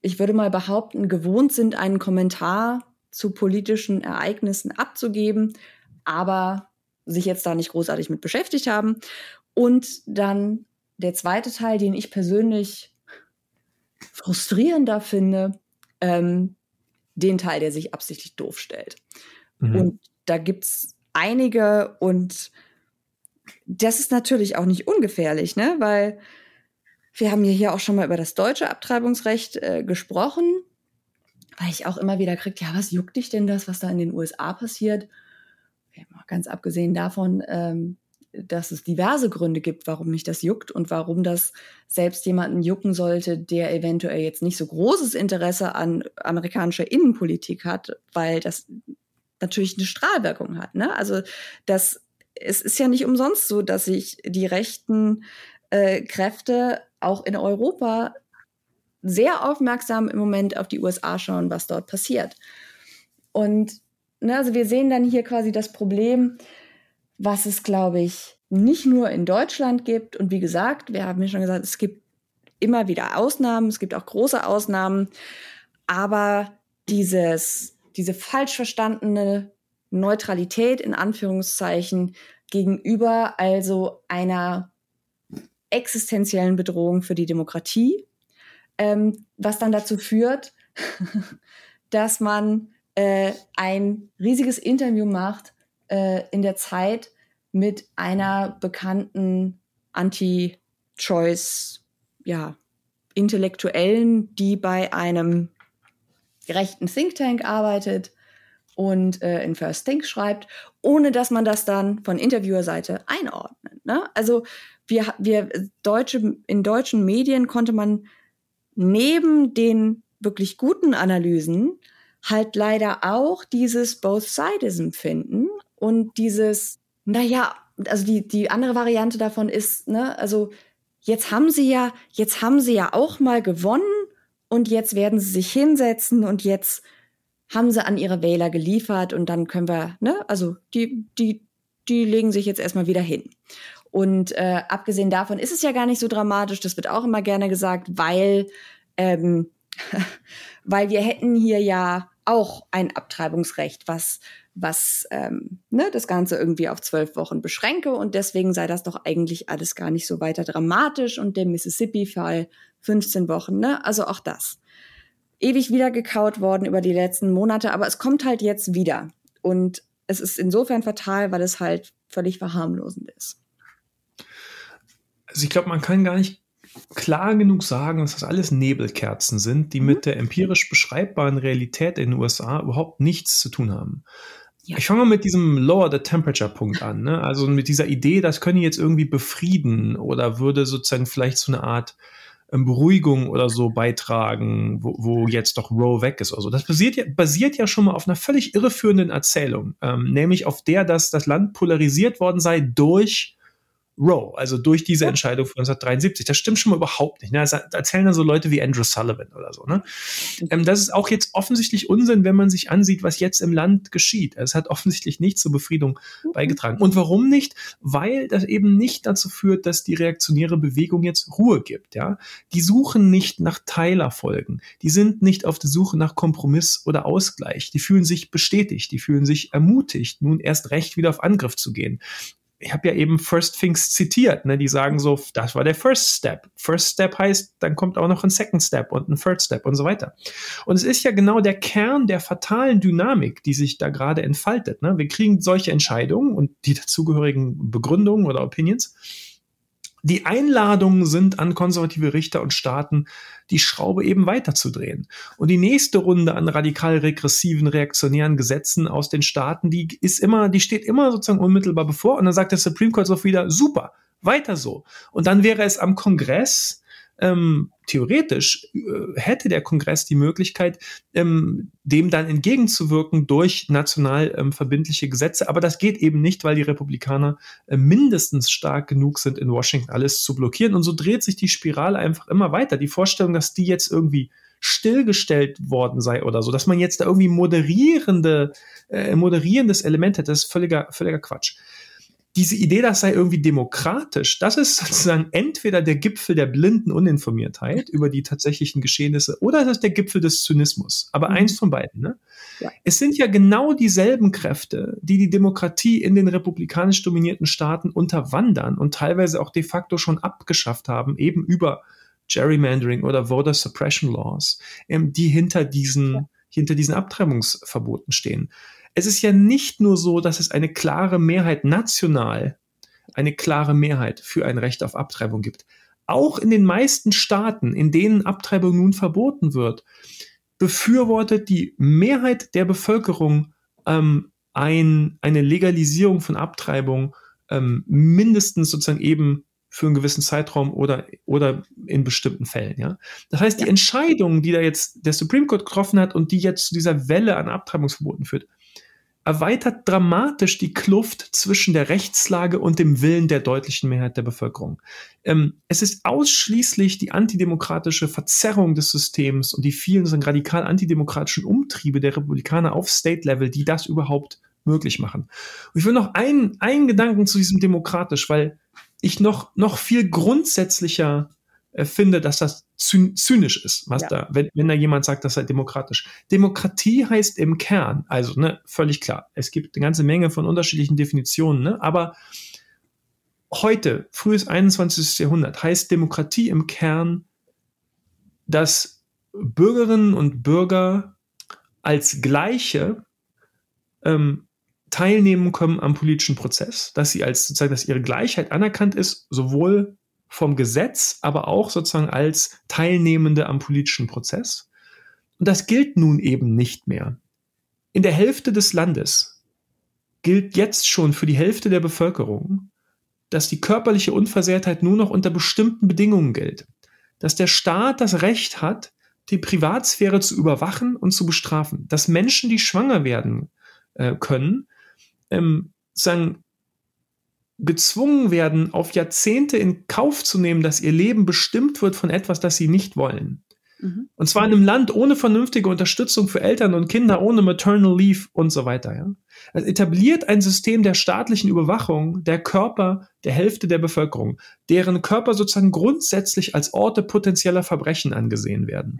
ich würde mal behaupten, gewohnt sind, einen Kommentar zu politischen Ereignissen abzugeben, aber sich jetzt da nicht großartig mit beschäftigt haben. Und dann der zweite Teil, den ich persönlich frustrierender finde, ähm, den Teil, der sich absichtlich doof stellt. Mhm. Und da gibt es einige und das ist natürlich auch nicht ungefährlich, ne? Weil wir haben ja hier auch schon mal über das deutsche Abtreibungsrecht äh, gesprochen, weil ich auch immer wieder kriege, ja, was juckt dich denn das, was da in den USA passiert? Ganz abgesehen davon, ähm, dass es diverse Gründe gibt, warum mich das juckt und warum das selbst jemanden jucken sollte, der eventuell jetzt nicht so großes Interesse an amerikanischer Innenpolitik hat, weil das natürlich eine Strahlwirkung hat. Ne? Also das, es ist ja nicht umsonst so, dass sich die rechten äh, Kräfte auch in Europa sehr aufmerksam im Moment auf die USA schauen, was dort passiert. Und ne, also wir sehen dann hier quasi das Problem, was es, glaube ich, nicht nur in Deutschland gibt. Und wie gesagt, wir haben ja schon gesagt, es gibt immer wieder Ausnahmen, es gibt auch große Ausnahmen, aber dieses, diese falsch verstandene Neutralität in Anführungszeichen gegenüber also einer existenziellen Bedrohung für die Demokratie, ähm, was dann dazu führt, <laughs> dass man äh, ein riesiges Interview macht äh, in der Zeit mit einer bekannten Anti-Choice, ja, Intellektuellen, die bei einem rechten Think Tank arbeitet und äh, in First Think schreibt, ohne dass man das dann von Interviewerseite einordnet. Ne? Also wir, wir deutsche, in deutschen Medien konnte man neben den wirklich guten Analysen halt leider auch dieses Both-Sidism finden und dieses, naja, also die, die andere Variante davon ist, ne, also jetzt haben sie ja, jetzt haben sie ja auch mal gewonnen und jetzt werden sie sich hinsetzen und jetzt haben sie an ihre Wähler geliefert und dann können wir, ne, also die, die, die legen sich jetzt erstmal wieder hin. Und äh, abgesehen davon ist es ja gar nicht so dramatisch, das wird auch immer gerne gesagt, weil, ähm, <laughs> weil wir hätten hier ja auch ein Abtreibungsrecht, was, was ähm, ne, das Ganze irgendwie auf zwölf Wochen beschränke und deswegen sei das doch eigentlich alles gar nicht so weiter dramatisch und der Mississippi-Fall 15 Wochen, ne? Also auch das. Ewig wieder gekaut worden über die letzten Monate, aber es kommt halt jetzt wieder. Und es ist insofern fatal, weil es halt völlig verharmlosend ist. Also ich glaube, man kann gar nicht klar genug sagen, dass das alles Nebelkerzen sind, die mhm. mit der empirisch beschreibbaren Realität in den USA überhaupt nichts zu tun haben. Ja. Ich fange mal mit diesem Lower the Temperature Punkt an, ne? also mit dieser Idee, das könne jetzt irgendwie befrieden oder würde sozusagen vielleicht so eine Art ähm, Beruhigung oder so beitragen, wo, wo jetzt doch Roe weg ist oder so. Das basiert ja, basiert ja schon mal auf einer völlig irreführenden Erzählung, ähm, nämlich auf der, dass das Land polarisiert worden sei durch Roe, also durch diese Entscheidung von 1973. Das stimmt schon mal überhaupt nicht. Ne? Das erzählen dann so Leute wie Andrew Sullivan oder so. Ne? Ähm, das ist auch jetzt offensichtlich Unsinn, wenn man sich ansieht, was jetzt im Land geschieht. Es hat offensichtlich nicht zur Befriedung mhm. beigetragen. Und warum nicht? Weil das eben nicht dazu führt, dass die reaktionäre Bewegung jetzt Ruhe gibt. Ja? Die suchen nicht nach Teilerfolgen. Die sind nicht auf der Suche nach Kompromiss oder Ausgleich. Die fühlen sich bestätigt. Die fühlen sich ermutigt, nun erst recht wieder auf Angriff zu gehen ich habe ja eben First Things zitiert, ne? die sagen so, das war der First Step. First Step heißt, dann kommt auch noch ein Second Step und ein Third Step und so weiter. Und es ist ja genau der Kern der fatalen Dynamik, die sich da gerade entfaltet. Ne? Wir kriegen solche Entscheidungen und die dazugehörigen Begründungen oder Opinions die Einladungen sind an konservative Richter und Staaten, die Schraube eben weiterzudrehen. Und die nächste Runde an radikal regressiven, reaktionären Gesetzen aus den Staaten, die ist immer, die steht immer sozusagen unmittelbar bevor. Und dann sagt der Supreme Court so wieder, super, weiter so. Und dann wäre es am Kongress ähm, theoretisch äh, hätte der Kongress die Möglichkeit, ähm, dem dann entgegenzuwirken durch national ähm, verbindliche Gesetze. Aber das geht eben nicht, weil die Republikaner äh, mindestens stark genug sind, in Washington alles zu blockieren. Und so dreht sich die Spirale einfach immer weiter. Die Vorstellung, dass die jetzt irgendwie stillgestellt worden sei oder so, dass man jetzt da irgendwie moderierende, äh, moderierendes Element hätte, das ist völliger, völliger Quatsch diese Idee, das sei irgendwie demokratisch, das ist sozusagen entweder der Gipfel der blinden Uninformiertheit über die tatsächlichen Geschehnisse oder es ist der Gipfel des Zynismus. Aber mhm. eins von beiden. Ne? Ja. Es sind ja genau dieselben Kräfte, die die Demokratie in den republikanisch dominierten Staaten unterwandern und teilweise auch de facto schon abgeschafft haben, eben über Gerrymandering oder Voter Suppression Laws, ähm, die hinter diesen, ja. hinter diesen Abtreibungsverboten stehen es ist ja nicht nur so, dass es eine klare Mehrheit national, eine klare Mehrheit für ein Recht auf Abtreibung gibt. Auch in den meisten Staaten, in denen Abtreibung nun verboten wird, befürwortet die Mehrheit der Bevölkerung ähm, ein, eine Legalisierung von Abtreibung ähm, mindestens sozusagen eben für einen gewissen Zeitraum oder, oder in bestimmten Fällen. Ja? Das heißt, die Entscheidung, die da jetzt der Supreme Court getroffen hat und die jetzt zu dieser Welle an Abtreibungsverboten führt, erweitert dramatisch die Kluft zwischen der Rechtslage und dem Willen der deutlichen Mehrheit der Bevölkerung. Ähm, es ist ausschließlich die antidemokratische Verzerrung des Systems und die vielen so radikal antidemokratischen Umtriebe der Republikaner auf State-Level, die das überhaupt möglich machen. Und ich will noch einen, einen Gedanken zu diesem demokratisch, weil ich noch, noch viel grundsätzlicher finde, dass das zynisch ist, was ja. da, wenn, wenn da jemand sagt, das sei demokratisch. Demokratie heißt im Kern, also ne, völlig klar, es gibt eine ganze Menge von unterschiedlichen Definitionen, ne, aber heute, frühes 21. Jahrhundert, heißt Demokratie im Kern, dass Bürgerinnen und Bürger als Gleiche ähm, teilnehmen können am politischen Prozess, dass sie als sozusagen, dass ihre Gleichheit anerkannt ist, sowohl vom Gesetz, aber auch sozusagen als Teilnehmende am politischen Prozess. Und das gilt nun eben nicht mehr. In der Hälfte des Landes gilt jetzt schon für die Hälfte der Bevölkerung, dass die körperliche Unversehrtheit nur noch unter bestimmten Bedingungen gilt. Dass der Staat das Recht hat, die Privatsphäre zu überwachen und zu bestrafen. Dass Menschen, die schwanger werden äh, können, ähm, sagen, gezwungen werden, auf Jahrzehnte in Kauf zu nehmen, dass ihr Leben bestimmt wird von etwas, das sie nicht wollen. Mhm. Und zwar in einem Land ohne vernünftige Unterstützung für Eltern und Kinder, ohne Maternal Leave und so weiter. Ja? Also etabliert ein System der staatlichen Überwachung der Körper der Hälfte der Bevölkerung, deren Körper sozusagen grundsätzlich als Orte potenzieller Verbrechen angesehen werden.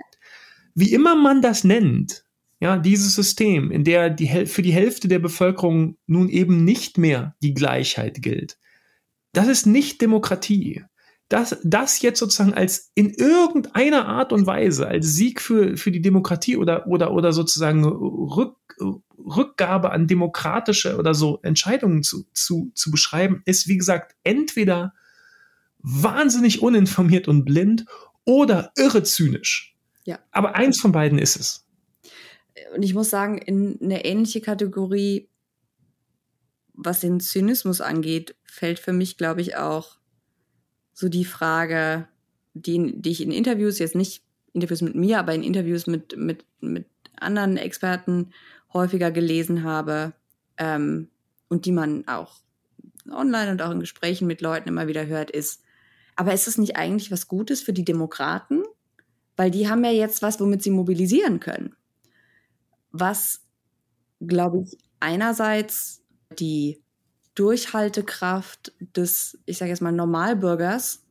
Wie immer man das nennt, ja, dieses System, in der die, für die Hälfte der Bevölkerung nun eben nicht mehr die Gleichheit gilt, das ist nicht Demokratie. Das, das jetzt sozusagen als in irgendeiner Art und Weise als Sieg für, für die Demokratie oder, oder, oder sozusagen Rück, Rückgabe an demokratische oder so Entscheidungen zu, zu, zu beschreiben, ist wie gesagt entweder wahnsinnig uninformiert und blind oder irre zynisch. Ja. Aber eins von beiden ist es und ich muss sagen, in eine ähnliche Kategorie, was den Zynismus angeht, fällt für mich, glaube ich, auch so die Frage, die, die ich in Interviews, jetzt nicht Interviews mit mir, aber in Interviews mit, mit, mit anderen Experten häufiger gelesen habe ähm, und die man auch online und auch in Gesprächen mit Leuten immer wieder hört, ist, aber ist es nicht eigentlich was Gutes für die Demokraten? Weil die haben ja jetzt was, womit sie mobilisieren können. Was, glaube ich, einerseits die Durchhaltekraft des, ich sage jetzt mal, Normalbürgers,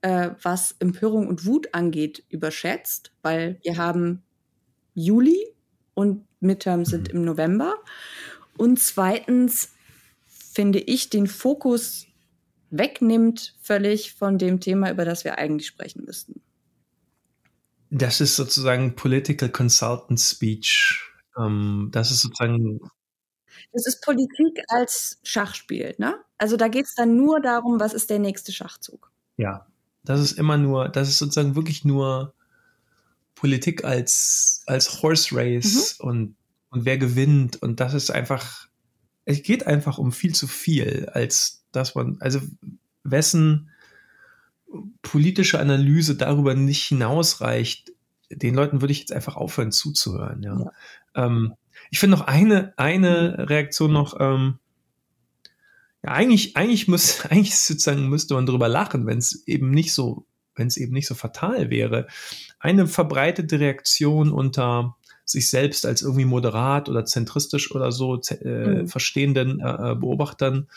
äh, was Empörung und Wut angeht, überschätzt, weil wir haben Juli und Midterms sind im November. Und zweitens finde ich den Fokus wegnimmt völlig von dem Thema, über das wir eigentlich sprechen müssten. Das ist sozusagen Political Consultant Speech. Ähm, das ist sozusagen. Das ist Politik als Schachspiel, ne? Also da geht es dann nur darum, was ist der nächste Schachzug. Ja, das ist immer nur, das ist sozusagen wirklich nur Politik als, als Horse Race mhm. und, und wer gewinnt. Und das ist einfach, es geht einfach um viel zu viel, als dass man, also wessen politische Analyse darüber nicht hinausreicht, den Leuten würde ich jetzt einfach aufhören zuzuhören. Ja. ja. Ähm, ich finde noch eine, eine Reaktion noch, ähm, ja, eigentlich, eigentlich muss, <laughs> eigentlich sozusagen müsste man darüber lachen, wenn es eben nicht so, wenn es eben nicht so fatal wäre. Eine verbreitete Reaktion unter sich selbst als irgendwie moderat oder zentristisch oder so äh, mhm. verstehenden äh, äh, Beobachtern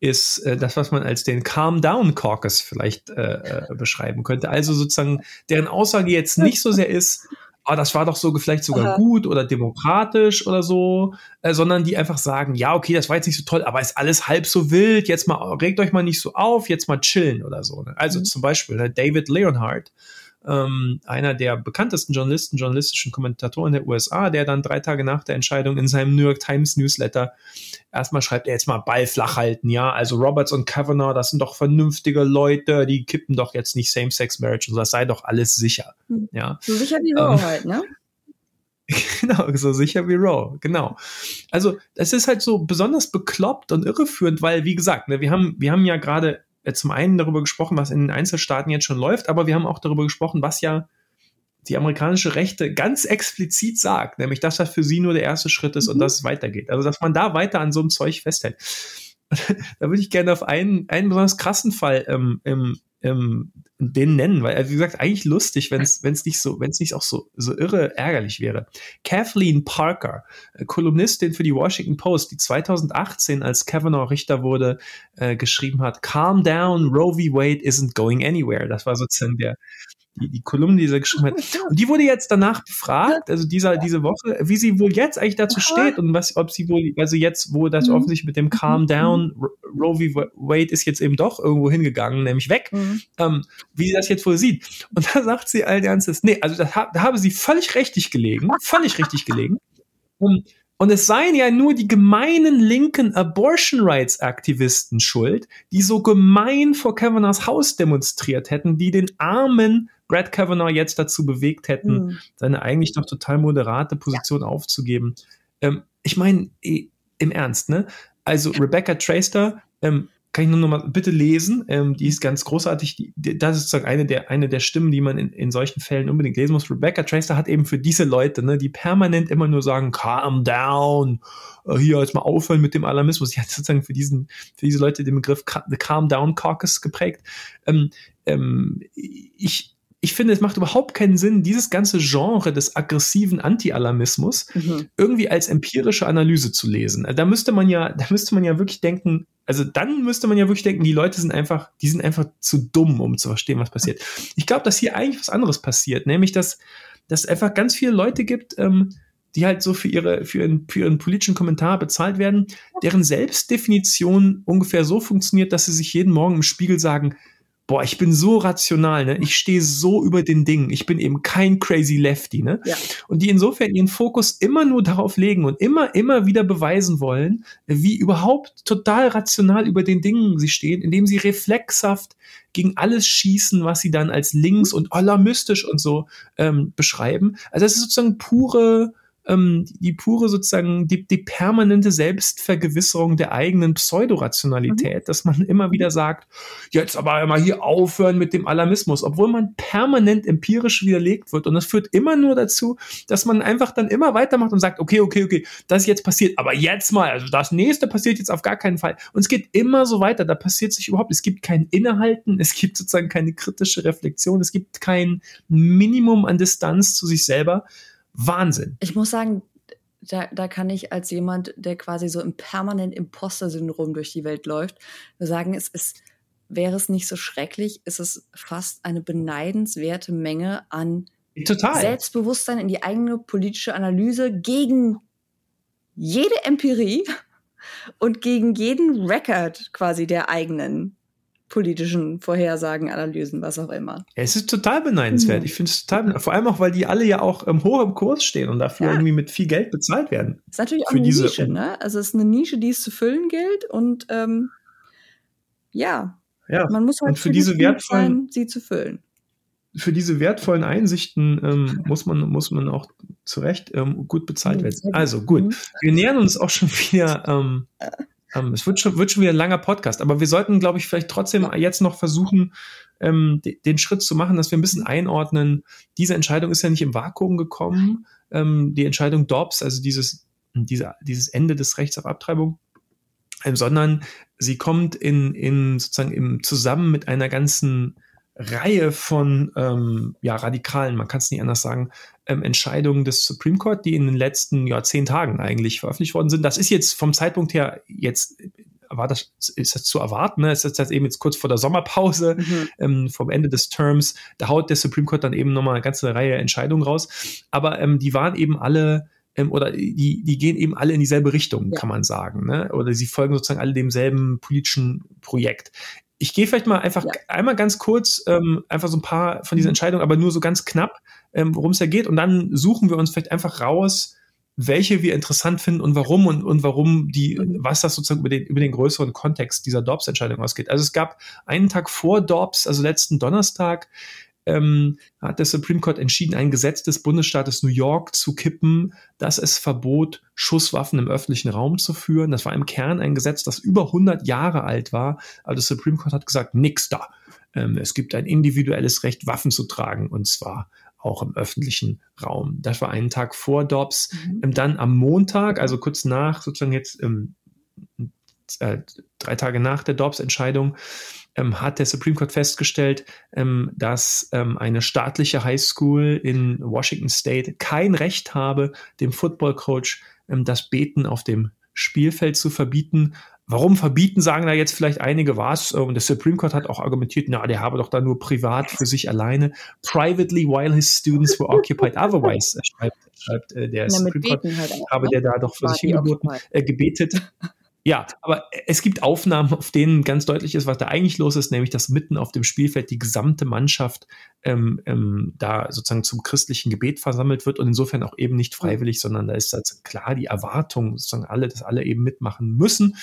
ist äh, das, was man als den Calm Down Caucus vielleicht äh, äh, beschreiben könnte. Also sozusagen, deren Aussage jetzt nicht so sehr ist, ah, das war doch so vielleicht sogar Aha. gut oder demokratisch oder so, äh, sondern die einfach sagen, ja, okay, das war jetzt nicht so toll, aber ist alles halb so wild, jetzt mal, regt euch mal nicht so auf, jetzt mal chillen oder so. Ne? Also mhm. zum Beispiel ne, David Leonhardt, ähm, einer der bekanntesten Journalisten, journalistischen Kommentatoren der USA, der dann drei Tage nach der Entscheidung in seinem New York Times Newsletter erstmal schreibt, er jetzt mal Ball flach halten, ja, also Roberts und Kavanaugh, das sind doch vernünftige Leute, die kippen doch jetzt nicht Same-Sex-Marriage, das sei doch alles sicher, hm. ja. So sicher wie Roe ähm, halt, ne? <laughs> Genau, so sicher wie Roe, genau. Also, das ist halt so besonders bekloppt und irreführend, weil, wie gesagt, ne, wir haben, wir haben ja gerade zum einen darüber gesprochen, was in den Einzelstaaten jetzt schon läuft, aber wir haben auch darüber gesprochen, was ja die amerikanische Rechte ganz explizit sagt, nämlich dass das für sie nur der erste Schritt ist mhm. und dass es weitergeht. Also dass man da weiter an so einem Zeug festhält. <laughs> da würde ich gerne auf einen, einen besonders krassen Fall ähm, im, ähm, den nennen, weil, also wie gesagt, eigentlich lustig, wenn es nicht so, wenn es nicht auch so, so irre ärgerlich wäre. Kathleen Parker, äh, Kolumnistin für die Washington Post, die 2018, als Kavanaugh Richter wurde, äh, geschrieben hat, Calm down, Roe v. Wade isn't going anywhere. Das war sozusagen der, die, die Kolumne, die sie geschrieben hat. Und die wurde jetzt danach befragt, also dieser, diese Woche, wie sie wohl jetzt eigentlich dazu steht und was, ob sie wohl, also jetzt, wo das mhm. offensichtlich mit dem Calm mhm. Down, Roe v. Wade ist jetzt eben doch irgendwo hingegangen, nämlich weg, mhm. ähm, wie sie das jetzt wohl sieht. Und da sagt sie all Ernstes, nee, also da, da habe sie völlig richtig gelegen, völlig richtig gelegen. Und und es seien ja nur die gemeinen linken Abortion Rights Aktivisten schuld, die so gemein vor Kavanaughs Haus demonstriert hätten, die den armen Brad Kavanaugh jetzt dazu bewegt hätten, mhm. seine eigentlich doch total moderate Position ja. aufzugeben. Ähm, ich meine, im Ernst, ne? Also Rebecca Traster ähm, kann ich nur noch mal bitte lesen. Ähm, die ist ganz großartig. Die, die, das ist sozusagen eine der, eine der Stimmen, die man in, in solchen Fällen unbedingt lesen muss. Rebecca Tracer hat eben für diese Leute, ne, die permanent immer nur sagen, calm down, äh, hier jetzt mal aufhören mit dem Alarmismus. Die hat sozusagen für diesen, für diese Leute den Begriff The Calm Down Caucus geprägt. Ähm, ähm, ich, ich finde, es macht überhaupt keinen Sinn, dieses ganze Genre des aggressiven Anti-Alarmismus mhm. irgendwie als empirische Analyse zu lesen. Da müsste man ja, da müsste man ja wirklich denken, also dann müsste man ja wirklich denken, die Leute sind einfach, die sind einfach zu dumm, um zu verstehen, was passiert. Ich glaube, dass hier eigentlich was anderes passiert, nämlich dass, dass es einfach ganz viele Leute gibt, ähm, die halt so für ihre, für ihren, für ihren politischen Kommentar bezahlt werden, deren Selbstdefinition ungefähr so funktioniert, dass sie sich jeden Morgen im Spiegel sagen, boah, ich bin so rational, ne? Ich stehe so über den Dingen. Ich bin eben kein crazy Lefty, ne? Ja. Und die insofern ihren Fokus immer nur darauf legen und immer, immer wieder beweisen wollen, wie überhaupt total rational über den Dingen sie stehen, indem sie reflexhaft gegen alles schießen, was sie dann als links und alarmistisch und so ähm, beschreiben. Also es ist sozusagen pure ähm, die pure sozusagen, die, die permanente Selbstvergewisserung der eigenen Pseudorationalität, mhm. dass man immer wieder sagt, jetzt aber mal hier aufhören mit dem Alarmismus, obwohl man permanent empirisch widerlegt wird. Und das führt immer nur dazu, dass man einfach dann immer weitermacht und sagt, okay, okay, okay, das ist jetzt passiert, aber jetzt mal, also das nächste passiert jetzt auf gar keinen Fall. Und es geht immer so weiter, da passiert sich überhaupt, es gibt kein Innehalten, es gibt sozusagen keine kritische Reflexion, es gibt kein Minimum an Distanz zu sich selber. Wahnsinn. Ich muss sagen, da, da kann ich als jemand, der quasi so im permanent Imposter-Syndrom durch die Welt läuft, sagen, es ist, wäre es nicht so schrecklich, ist es fast eine beneidenswerte Menge an Total. Selbstbewusstsein in die eigene politische Analyse gegen jede Empirie und gegen jeden Rekord quasi der eigenen politischen Vorhersagen, Analysen, was auch immer. Ja, es ist total beneidenswert. Mhm. Ich finde es total, vor allem auch, weil die alle ja auch ähm, hoch im Kurs stehen und dafür ja. irgendwie mit viel Geld bezahlt werden. Das ist natürlich auch eine diese, Nische, ne? Also es ist eine Nische, die es zu füllen gilt und ähm, ja, ja, man muss halt und für diese wertvollen, sein, sie zu füllen. Für diese wertvollen Einsichten ähm, muss man muss man auch zu Recht ähm, gut bezahlt werden. Also gut, mhm. wir nähern uns auch schon wieder ähm, es wird schon, wird schon wieder ein langer Podcast, aber wir sollten, glaube ich, vielleicht trotzdem jetzt noch versuchen, ähm, den Schritt zu machen, dass wir ein bisschen einordnen. Diese Entscheidung ist ja nicht im Vakuum gekommen. Ähm, die Entscheidung Dobbs, also dieses, diese, dieses Ende des Rechts auf Abtreibung, ähm, sondern sie kommt in, in sozusagen im zusammen mit einer ganzen Reihe von ähm, ja, radikalen, man kann es nicht anders sagen, ähm, Entscheidungen des Supreme Court, die in den letzten ja, zehn Tagen eigentlich veröffentlicht worden sind. Das ist jetzt vom Zeitpunkt her jetzt war das, ist das zu erwarten, ne? Es ist das eben jetzt kurz vor der Sommerpause, mhm. ähm, vom Ende des Terms, da haut der Supreme Court dann eben nochmal eine ganze Reihe Entscheidungen raus. Aber ähm, die waren eben alle ähm, oder die, die gehen eben alle in dieselbe Richtung, ja. kann man sagen. Ne? Oder sie folgen sozusagen alle demselben politischen Projekt ich gehe vielleicht mal einfach ja. einmal ganz kurz ähm, einfach so ein paar von diesen mhm. Entscheidungen, aber nur so ganz knapp, ähm, worum es da geht. Und dann suchen wir uns vielleicht einfach raus, welche wir interessant finden und warum und, und warum die, was das sozusagen über den, über den größeren Kontext dieser Dobbs-Entscheidung ausgeht. Also es gab einen Tag vor Dobbs, also letzten Donnerstag, ähm, hat der Supreme Court entschieden, ein Gesetz des Bundesstaates New York zu kippen, das es verbot, Schusswaffen im öffentlichen Raum zu führen. Das war im Kern ein Gesetz, das über 100 Jahre alt war. Aber das Supreme Court hat gesagt, nix da. Ähm, es gibt ein individuelles Recht, Waffen zu tragen, und zwar auch im öffentlichen Raum. Das war einen Tag vor Dobbs. Mhm. Ähm, dann am Montag, also kurz nach, sozusagen jetzt ähm, äh, drei Tage nach der Dobbs-Entscheidung, ähm, hat der Supreme Court festgestellt, ähm, dass ähm, eine staatliche Highschool in Washington State kein Recht habe, dem Football Coach ähm, das Beten auf dem Spielfeld zu verbieten. Warum verbieten, sagen da jetzt vielleicht einige was. Und der Supreme Court hat auch argumentiert, na, der habe doch da nur privat für sich alleine. Privately while his students were occupied otherwise, schreibt, schreibt äh, der Na, Supreme Court, halt auch, habe ne? der da doch für War sich hingeboten, äh, gebetet. Ja, aber es gibt Aufnahmen, auf denen ganz deutlich ist, was da eigentlich los ist, nämlich dass mitten auf dem Spielfeld die gesamte Mannschaft ähm, ähm, da sozusagen zum christlichen Gebet versammelt wird und insofern auch eben nicht freiwillig, sondern da ist halt klar die Erwartung, sozusagen alle, dass alle eben mitmachen müssen.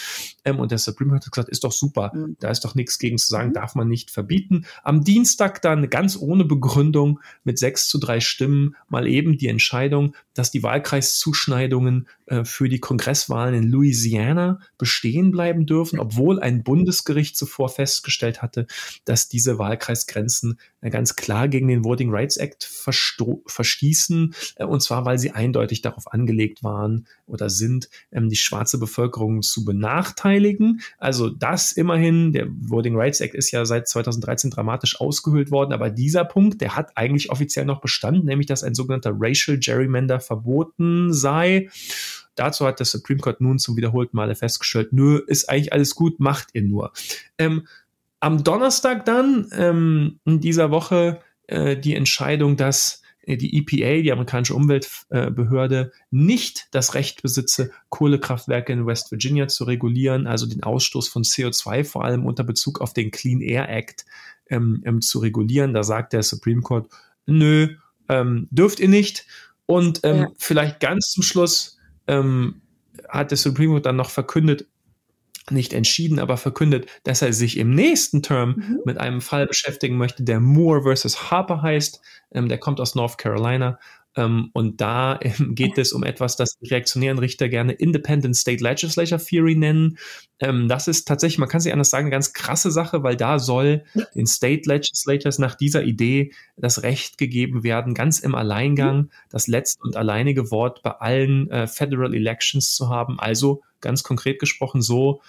Ähm, und der Supreme hat gesagt, ist doch super, mhm. da ist doch nichts gegen zu sagen, mhm. darf man nicht verbieten. Am Dienstag dann ganz ohne Begründung mit sechs zu drei Stimmen mal eben die Entscheidung, dass die Wahlkreiszuschneidungen äh, für die Kongresswahlen in Louisiana bestehen bleiben dürfen, obwohl ein Bundesgericht zuvor festgestellt hatte, dass diese Wahlkreisgrenzen äh, ganz klar gegen den Voting Rights Act verstießen, äh, und zwar weil sie eindeutig darauf angelegt waren oder sind, ähm, die schwarze Bevölkerung zu benachteiligen. Also das immerhin, der Voting Rights Act ist ja seit 2013 dramatisch ausgehöhlt worden, aber dieser Punkt, der hat eigentlich offiziell noch Bestand, nämlich dass ein sogenannter Racial Gerrymander verboten sei. Dazu hat der Supreme Court nun zum wiederholten Male festgestellt, nö, ist eigentlich alles gut, macht ihr nur. Ähm, am Donnerstag dann ähm, in dieser Woche äh, die Entscheidung, dass äh, die EPA, die amerikanische Umweltbehörde, nicht das Recht besitze, Kohlekraftwerke in West Virginia zu regulieren, also den Ausstoß von CO2 vor allem unter Bezug auf den Clean Air Act ähm, ähm, zu regulieren. Da sagt der Supreme Court, nö, ähm, dürft ihr nicht. Und ähm, ja. vielleicht ganz zum Schluss ähm, hat der Supreme Court dann noch verkündet, nicht entschieden, aber verkündet, dass er sich im nächsten Term mhm. mit einem Fall beschäftigen möchte, der Moore versus Harper heißt. Ähm, der kommt aus North Carolina und da ähm, geht es um etwas, das die reaktionären Richter gerne Independent State Legislature Theory nennen. Ähm, das ist tatsächlich, man kann sich anders sagen, eine ganz krasse Sache, weil da soll den State Legislators nach dieser Idee das Recht gegeben werden, ganz im Alleingang das letzte und alleinige Wort bei allen äh, Federal Elections zu haben. Also ganz konkret gesprochen so,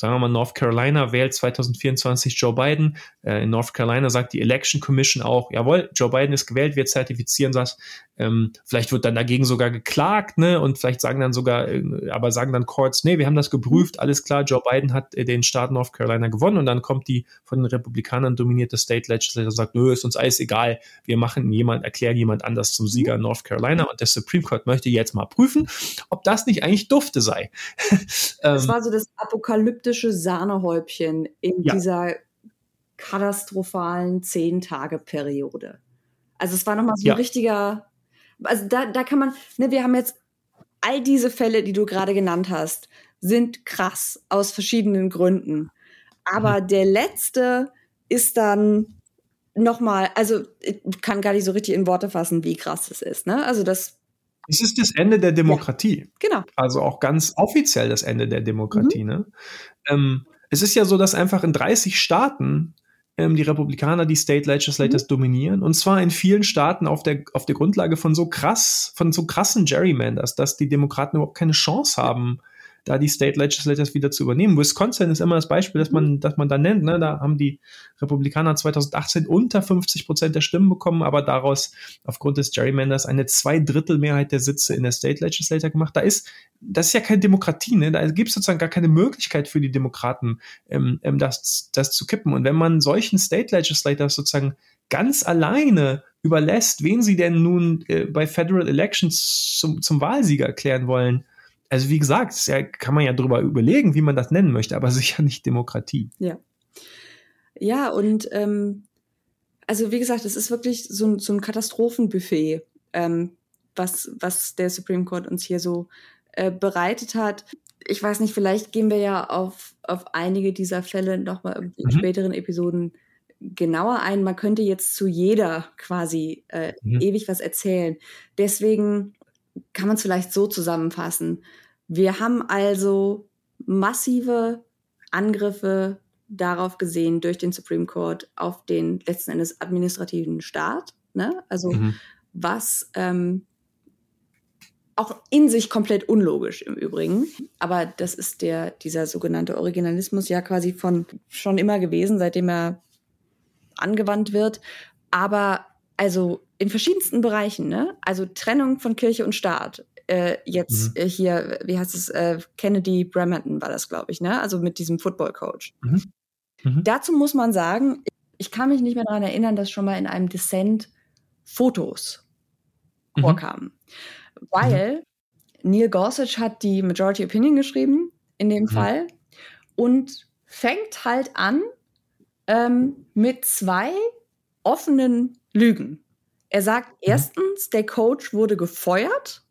sagen wir mal, North Carolina wählt 2024 Joe Biden. Äh, in North Carolina sagt die Election Commission auch, jawohl, Joe Biden ist gewählt, wir zertifizieren das. Ähm, vielleicht wird dann dagegen sogar geklagt, ne? Und vielleicht sagen dann sogar, äh, aber sagen dann Courts, nee, wir haben das geprüft, alles klar, Joe Biden hat äh, den Staat North Carolina gewonnen und dann kommt die von den Republikanern dominierte State Legislature und sagt, nö, ist uns alles egal, wir machen jemand, erklären jemand anders zum Sieger in North Carolina und der Supreme Court möchte jetzt mal prüfen, ob das nicht eigentlich dufte sei. <laughs> das ähm, war so das apokalyptische Sahnehäubchen in ja. dieser katastrophalen Zehn-Tage-Periode. Also es war nochmal so ein ja. richtiger also da, da kann man, ne, wir haben jetzt all diese Fälle, die du gerade genannt hast, sind krass aus verschiedenen Gründen. Aber mhm. der letzte ist dann nochmal, also ich kann gar nicht so richtig in Worte fassen, wie krass es ist. Ne? Also das. Es ist das Ende der Demokratie. Ja, genau. Also auch ganz offiziell das Ende der Demokratie. Mhm. Ne? Ähm, es ist ja so, dass einfach in 30 Staaten ähm, die Republikaner die State Legislators mhm. dominieren. Und zwar in vielen Staaten auf der, auf der Grundlage von so krass, von so krassen Gerrymanders, dass die Demokraten überhaupt keine Chance haben, da die State Legislators wieder zu übernehmen. Wisconsin ist immer das Beispiel, das man, das man da nennt. Ne? Da haben die Republikaner 2018 unter 50 Prozent der Stimmen bekommen, aber daraus aufgrund des Gerrymanders eine Zweidrittelmehrheit der Sitze in der State Legislature gemacht. Da ist, das ist ja keine Demokratie, ne? Da gibt es sozusagen gar keine Möglichkeit für die Demokraten, ähm, ähm, das, das zu kippen. Und wenn man solchen State Legislators sozusagen ganz alleine überlässt, wen sie denn nun äh, bei Federal Elections zum, zum Wahlsieger erklären wollen, also wie gesagt, ja, kann man ja darüber überlegen, wie man das nennen möchte, aber <laughs> sicher nicht Demokratie. Ja. Ja, und ähm, also wie gesagt, es ist wirklich so ein, so ein Katastrophenbuffet, ähm, was, was der Supreme Court uns hier so äh, bereitet hat. Ich weiß nicht, vielleicht gehen wir ja auf, auf einige dieser Fälle nochmal in mhm. späteren Episoden genauer ein. Man könnte jetzt zu jeder quasi äh, mhm. ewig was erzählen. Deswegen kann man es vielleicht so zusammenfassen. Wir haben also massive Angriffe darauf gesehen durch den Supreme Court auf den letzten Endes administrativen Staat. Ne? Also mhm. was ähm, auch in sich komplett unlogisch im Übrigen. Aber das ist der, dieser sogenannte Originalismus ja quasi von schon immer gewesen, seitdem er angewandt wird. Aber also in verschiedensten Bereichen, ne? Also Trennung von Kirche und Staat. Äh, jetzt mhm. äh, hier, wie heißt es, äh, Kennedy Bremerton war das, glaube ich, ne? Also mit diesem Football Coach. Mhm. Mhm. Dazu muss man sagen, ich kann mich nicht mehr daran erinnern, dass schon mal in einem Dissent Fotos mhm. vorkamen. Weil. Neil Gorsuch hat die Majority Opinion geschrieben, in dem mhm. Fall, und fängt halt an ähm, mit zwei offenen Lügen. Er sagt mhm. erstens, der Coach wurde gefeuert,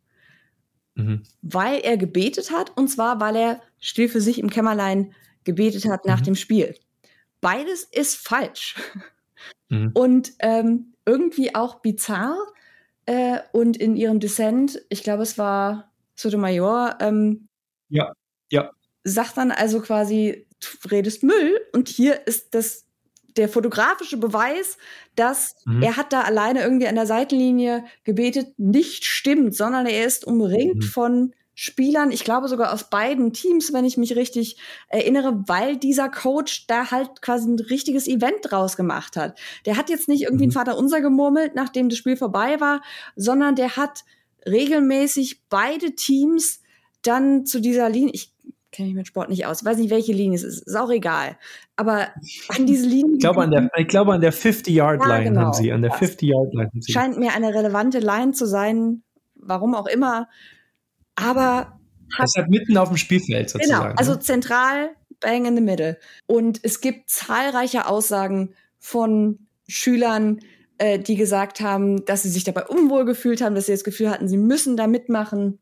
mhm. weil er gebetet hat, und zwar, weil er still für sich im Kämmerlein gebetet hat nach mhm. dem Spiel. Beides ist falsch. Mhm. Und ähm, irgendwie auch bizarr. Äh, und in ihrem Dissent, ich glaube, es war Sotomayor, ähm, ja, ja. sagt dann also quasi, du redest Müll und hier ist das der fotografische Beweis, dass mhm. er hat da alleine irgendwie an der Seitenlinie gebetet, nicht stimmt, sondern er ist umringt mhm. von Spielern, ich glaube sogar aus beiden Teams, wenn ich mich richtig erinnere, weil dieser Coach da halt quasi ein richtiges Event draus gemacht hat. Der hat jetzt nicht irgendwie mhm. ein Vater unser gemurmelt, nachdem das Spiel vorbei war, sondern der hat regelmäßig beide Teams dann zu dieser Linie, ich kenne mich mit Sport nicht aus. Ich weiß nicht, welche Linie es ist. Ist auch egal. Aber an diese Linie. Ich glaube, an der, ich glaube, an der 50-Yard-Line ja, genau. haben sie. An der 50-Yard-Line haben sie. Scheint mir eine relevante Line zu sein, warum auch immer. Aber. Hat, das hat mitten auf dem Spielfeld genau, sozusagen. Genau, also ne? zentral, bang in the middle. Und es gibt zahlreiche Aussagen von Schülern, äh, die gesagt haben, dass sie sich dabei unwohl gefühlt haben, dass sie das Gefühl hatten, sie müssen da mitmachen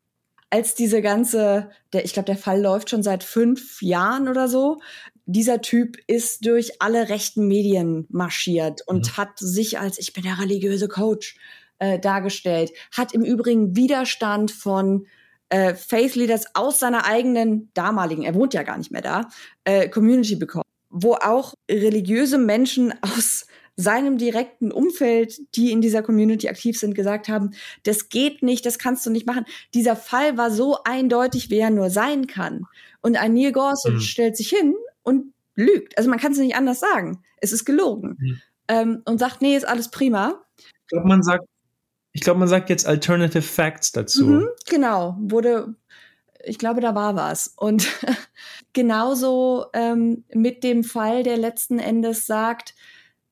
als diese ganze, der, ich glaube, der Fall läuft schon seit fünf Jahren oder so. Dieser Typ ist durch alle rechten Medien marschiert und mhm. hat sich als ich bin der religiöse Coach äh, dargestellt, hat im Übrigen Widerstand von äh, Faith Leaders aus seiner eigenen damaligen, er wohnt ja gar nicht mehr da, äh, Community bekommen, wo auch religiöse Menschen <laughs> aus seinem direkten Umfeld, die in dieser Community aktiv sind, gesagt haben, das geht nicht, das kannst du nicht machen. Dieser Fall war so eindeutig, wie er nur sein kann. Und ein Neil Gorsuch mhm. stellt sich hin und lügt. Also man kann es nicht anders sagen. Es ist gelogen. Mhm. Ähm, und sagt, nee, ist alles prima. Ich glaube, man sagt, ich glaube, man sagt jetzt Alternative Facts dazu. Mhm, genau, wurde, ich glaube, da war was. Und <laughs> genauso ähm, mit dem Fall, der letzten Endes sagt,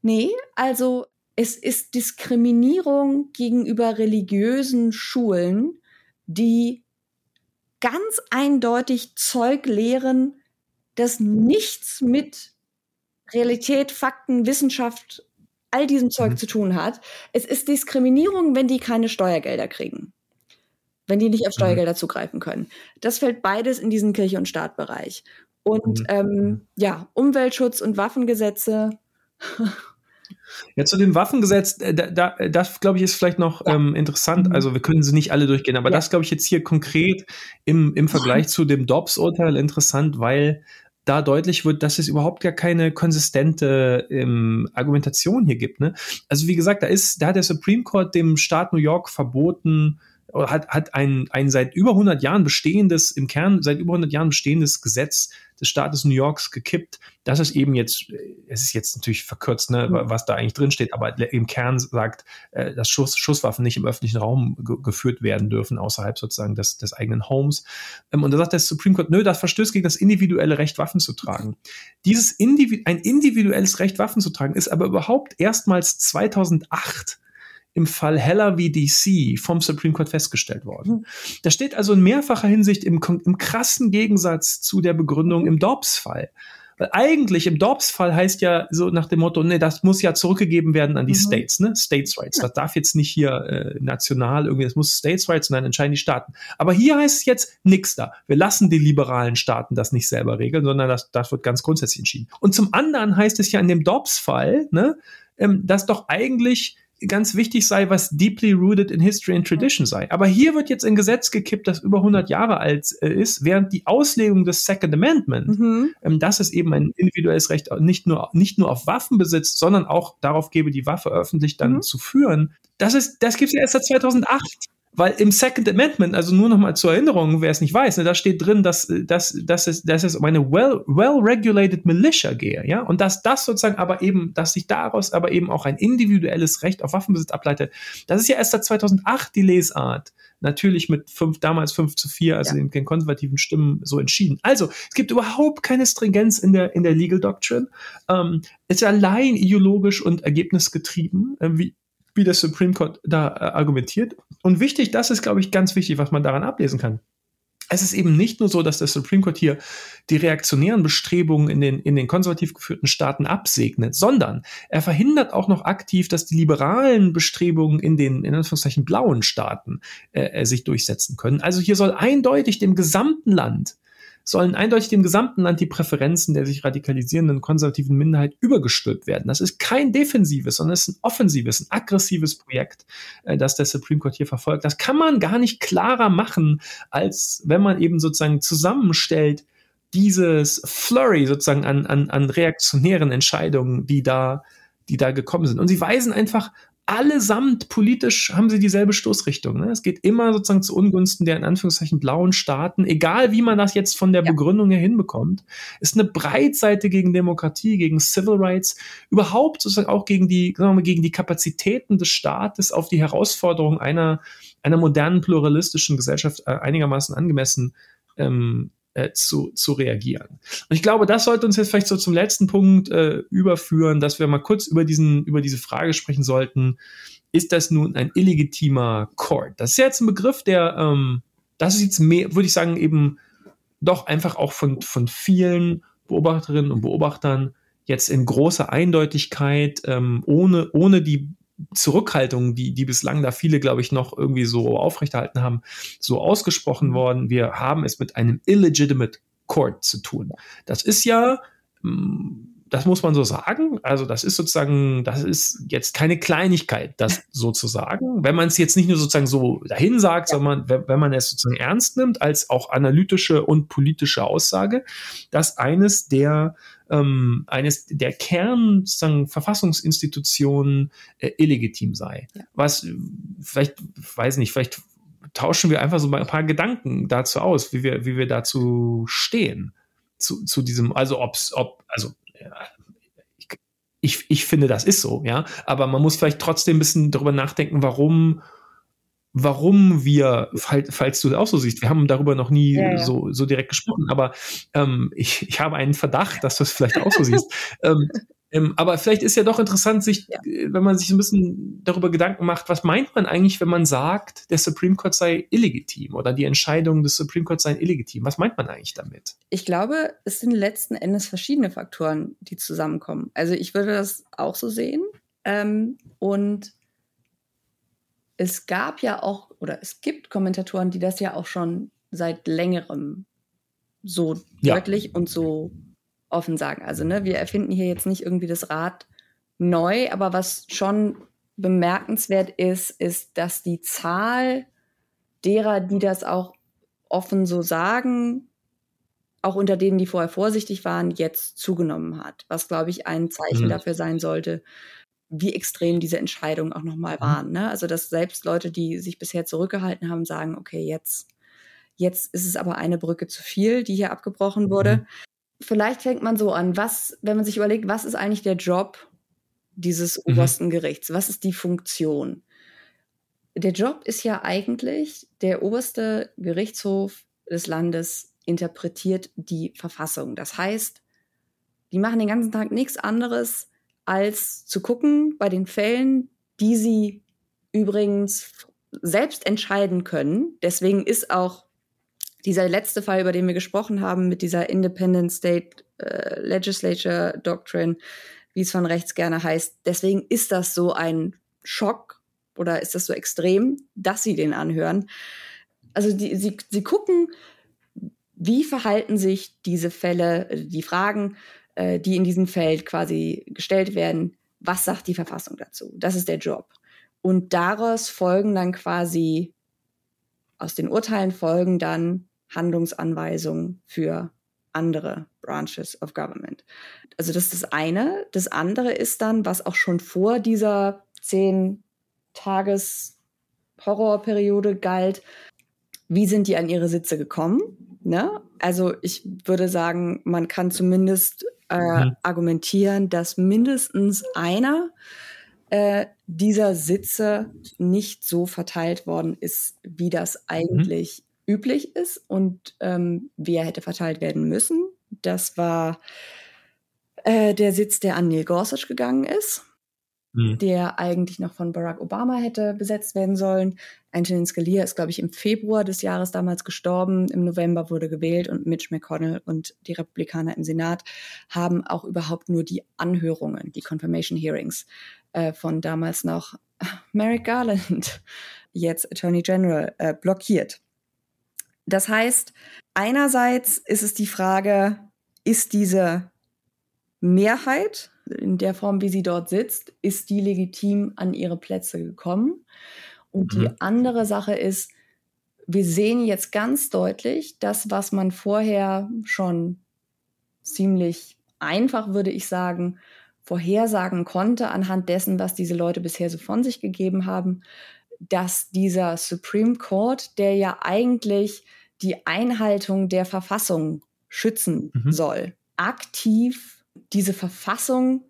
nee, also es ist Diskriminierung gegenüber religiösen Schulen, die ganz eindeutig Zeug lehren, das nichts mit Realität, Fakten, Wissenschaft, all diesem Zeug mhm. zu tun hat. Es ist Diskriminierung, wenn die keine Steuergelder kriegen. Wenn die nicht auf mhm. Steuergelder mhm. zugreifen können. Das fällt beides in diesen Kirche- und Staatbereich. Und mhm. ähm, mhm. ja, Umweltschutz und Waffengesetze. Ja, zu dem Waffengesetz, äh, da, da, das glaube ich ist vielleicht noch ja. ähm, interessant. Also wir können sie nicht alle durchgehen, aber ja. das glaube ich jetzt hier konkret im, im Vergleich <laughs> zu dem Dobbs-Urteil interessant, weil da deutlich wird, dass es überhaupt gar keine konsistente ähm, Argumentation hier gibt. Ne? Also wie gesagt, da ist, da hat der Supreme Court dem Staat New York verboten, hat, hat ein, ein seit über 100 Jahren bestehendes, im Kern seit über 100 Jahren bestehendes Gesetz des Staates New Yorks gekippt. Das ist eben jetzt, es ist jetzt natürlich verkürzt, ne, mhm. was da eigentlich drin steht, aber im Kern sagt, äh, dass Schuss, Schusswaffen nicht im öffentlichen Raum ge geführt werden dürfen, außerhalb sozusagen des, des eigenen Homes. Ähm, und da sagt der Supreme Court, nö, das verstößt gegen das individuelle Recht, Waffen zu tragen. Dieses Individu ein individuelles Recht, Waffen zu tragen, ist aber überhaupt erstmals 2008 im Fall Heller wie DC vom Supreme Court festgestellt worden. Mhm. Das steht also in mehrfacher Hinsicht im, im krassen Gegensatz zu der Begründung im Dobbs-Fall. Weil eigentlich im Dobbs-Fall heißt ja so nach dem Motto, nee, das muss ja zurückgegeben werden an die mhm. States, ne? States Rights. Das darf jetzt nicht hier äh, national irgendwie, das muss States Rights und dann entscheiden die Staaten. Aber hier heißt es jetzt nix da. Wir lassen die liberalen Staaten das nicht selber regeln, sondern das, das wird ganz grundsätzlich entschieden. Und zum anderen heißt es ja in dem Dobbs-Fall, ne, ähm, dass doch eigentlich ganz wichtig sei, was deeply rooted in history and tradition sei. Aber hier wird jetzt ein Gesetz gekippt, das über 100 Jahre alt äh, ist, während die Auslegung des Second Amendment, mhm. ähm, dass es eben ein individuelles Recht nicht nur, nicht nur auf Waffen besitzt, sondern auch darauf gebe, die Waffe öffentlich dann mhm. zu führen, das ist, das gibt es ja erst seit 2008. Weil im Second Amendment, also nur noch mal zur Erinnerung, wer es nicht weiß, ne, da steht drin, dass, dass, dass, es, dass es um eine well, well-regulated Militia gehe, ja, und dass das sozusagen aber eben, dass sich daraus aber eben auch ein individuelles Recht auf Waffenbesitz ableitet. Das ist ja erst seit 2008 die Lesart. Natürlich mit fünf, damals fünf zu vier, also ja. den, den konservativen Stimmen so entschieden. Also, es gibt überhaupt keine Stringenz in der, in der Legal Doctrine. Ähm, es ist allein ideologisch und ergebnisgetrieben, äh, wie, wie der Supreme Court da äh, argumentiert. Und wichtig, das ist, glaube ich, ganz wichtig, was man daran ablesen kann. Es ist eben nicht nur so, dass der Supreme Court hier die reaktionären Bestrebungen in den, in den konservativ geführten Staaten absegnet, sondern er verhindert auch noch aktiv, dass die liberalen Bestrebungen in den, in Anführungszeichen, blauen Staaten äh, äh sich durchsetzen können. Also hier soll eindeutig dem gesamten Land sollen eindeutig dem gesamten Land die Präferenzen der sich radikalisierenden konservativen Minderheit übergestülpt werden. Das ist kein defensives, sondern es ist ein offensives, ein aggressives Projekt, äh, das der Supreme Court hier verfolgt. Das kann man gar nicht klarer machen, als wenn man eben sozusagen zusammenstellt, dieses Flurry sozusagen an, an, an reaktionären Entscheidungen, die da, die da gekommen sind. Und sie weisen einfach allesamt politisch haben sie dieselbe Stoßrichtung. Ne? Es geht immer sozusagen zu Ungunsten der in Anführungszeichen blauen Staaten, egal wie man das jetzt von der ja. Begründung her hinbekommt. Ist eine Breitseite gegen Demokratie, gegen Civil Rights, überhaupt sozusagen auch gegen die, sagen wir mal, gegen die Kapazitäten des Staates auf die Herausforderung einer, einer modernen pluralistischen Gesellschaft äh, einigermaßen angemessen ähm, äh, zu, zu reagieren. Und ich glaube, das sollte uns jetzt vielleicht so zum letzten Punkt äh, überführen, dass wir mal kurz über, diesen, über diese Frage sprechen sollten. Ist das nun ein illegitimer Court? Das ist jetzt ein Begriff, der, ähm, das ist jetzt mehr, würde ich sagen, eben doch einfach auch von, von vielen Beobachterinnen und Beobachtern jetzt in großer Eindeutigkeit, ähm, ohne, ohne die Zurückhaltung, die, die bislang da viele, glaube ich, noch irgendwie so aufrechterhalten haben, so ausgesprochen worden. Wir haben es mit einem illegitimate court zu tun. Das ist ja, mm, das muss man so sagen. Also das ist sozusagen, das ist jetzt keine Kleinigkeit, das sozusagen. Wenn man es jetzt nicht nur sozusagen so dahin sagt, ja. sondern wenn, wenn man es sozusagen ernst nimmt, als auch analytische und politische Aussage, dass eines der ähm, eines der Kern sozusagen Verfassungsinstitutionen äh, illegitim sei. Ja. Was vielleicht, weiß nicht, vielleicht tauschen wir einfach so ein paar Gedanken dazu aus, wie wir, wie wir dazu stehen. Zu, zu diesem, also ob's, ob, also ich, ich finde, das ist so, ja. Aber man muss vielleicht trotzdem ein bisschen darüber nachdenken, warum, warum wir, falls, du das auch so siehst, wir haben darüber noch nie ja, ja. So, so direkt gesprochen, aber ähm, ich, ich habe einen Verdacht, dass du es vielleicht auch so siehst. <laughs> ähm, ähm, aber vielleicht ist ja doch interessant, sich, ja. Äh, wenn man sich ein bisschen darüber Gedanken macht, was meint man eigentlich, wenn man sagt, der Supreme Court sei illegitim oder die Entscheidungen des Supreme Court seien illegitim? Was meint man eigentlich damit? Ich glaube, es sind letzten Endes verschiedene Faktoren, die zusammenkommen. Also ich würde das auch so sehen. Ähm, und es gab ja auch, oder es gibt Kommentatoren, die das ja auch schon seit längerem so ja. deutlich und so offen sagen. Also, ne, wir erfinden hier jetzt nicht irgendwie das Rad neu, aber was schon bemerkenswert ist, ist, dass die Zahl derer, die das auch offen so sagen, auch unter denen, die vorher vorsichtig waren, jetzt zugenommen hat. Was, glaube ich, ein Zeichen mhm. dafür sein sollte, wie extrem diese Entscheidungen auch nochmal mhm. waren. Ne? Also, dass selbst Leute, die sich bisher zurückgehalten haben, sagen, okay, jetzt, jetzt ist es aber eine Brücke zu viel, die hier abgebrochen wurde. Mhm vielleicht fängt man so an, was, wenn man sich überlegt, was ist eigentlich der Job dieses mhm. obersten Gerichts? Was ist die Funktion? Der Job ist ja eigentlich, der oberste Gerichtshof des Landes interpretiert die Verfassung. Das heißt, die machen den ganzen Tag nichts anderes, als zu gucken bei den Fällen, die sie übrigens selbst entscheiden können. Deswegen ist auch dieser letzte Fall, über den wir gesprochen haben, mit dieser Independent State äh, Legislature Doctrine, wie es von rechts gerne heißt, deswegen ist das so ein Schock oder ist das so extrem, dass sie den anhören. Also die, sie, sie gucken, wie verhalten sich diese Fälle, die Fragen, äh, die in diesem Feld quasi gestellt werden, was sagt die Verfassung dazu? Das ist der Job. Und daraus folgen dann quasi, aus den Urteilen folgen dann Handlungsanweisungen für andere Branches of Government. Also das ist das eine. Das andere ist dann, was auch schon vor dieser zehn Tages Horrorperiode galt, wie sind die an ihre Sitze gekommen? Ne? Also ich würde sagen, man kann zumindest äh, mhm. argumentieren, dass mindestens einer äh, dieser Sitze nicht so verteilt worden ist, wie das mhm. eigentlich üblich ist und ähm, wer hätte verteilt werden müssen. Das war äh, der Sitz, der an Neil Gorsuch gegangen ist, mhm. der eigentlich noch von Barack Obama hätte besetzt werden sollen. Antonin Scalia ist, glaube ich, im Februar des Jahres damals gestorben. Im November wurde gewählt und Mitch McConnell und die Republikaner im Senat haben auch überhaupt nur die Anhörungen, die Confirmation Hearings äh, von damals noch Merrick Garland, jetzt Attorney General, äh, blockiert. Das heißt, einerseits ist es die Frage, ist diese Mehrheit in der Form, wie sie dort sitzt, ist die legitim an ihre Plätze gekommen? Und mhm. die andere Sache ist, wir sehen jetzt ganz deutlich, das, was man vorher schon ziemlich einfach, würde ich sagen, vorhersagen konnte anhand dessen, was diese Leute bisher so von sich gegeben haben, dass dieser Supreme Court, der ja eigentlich die Einhaltung der Verfassung schützen mhm. soll, aktiv diese Verfassung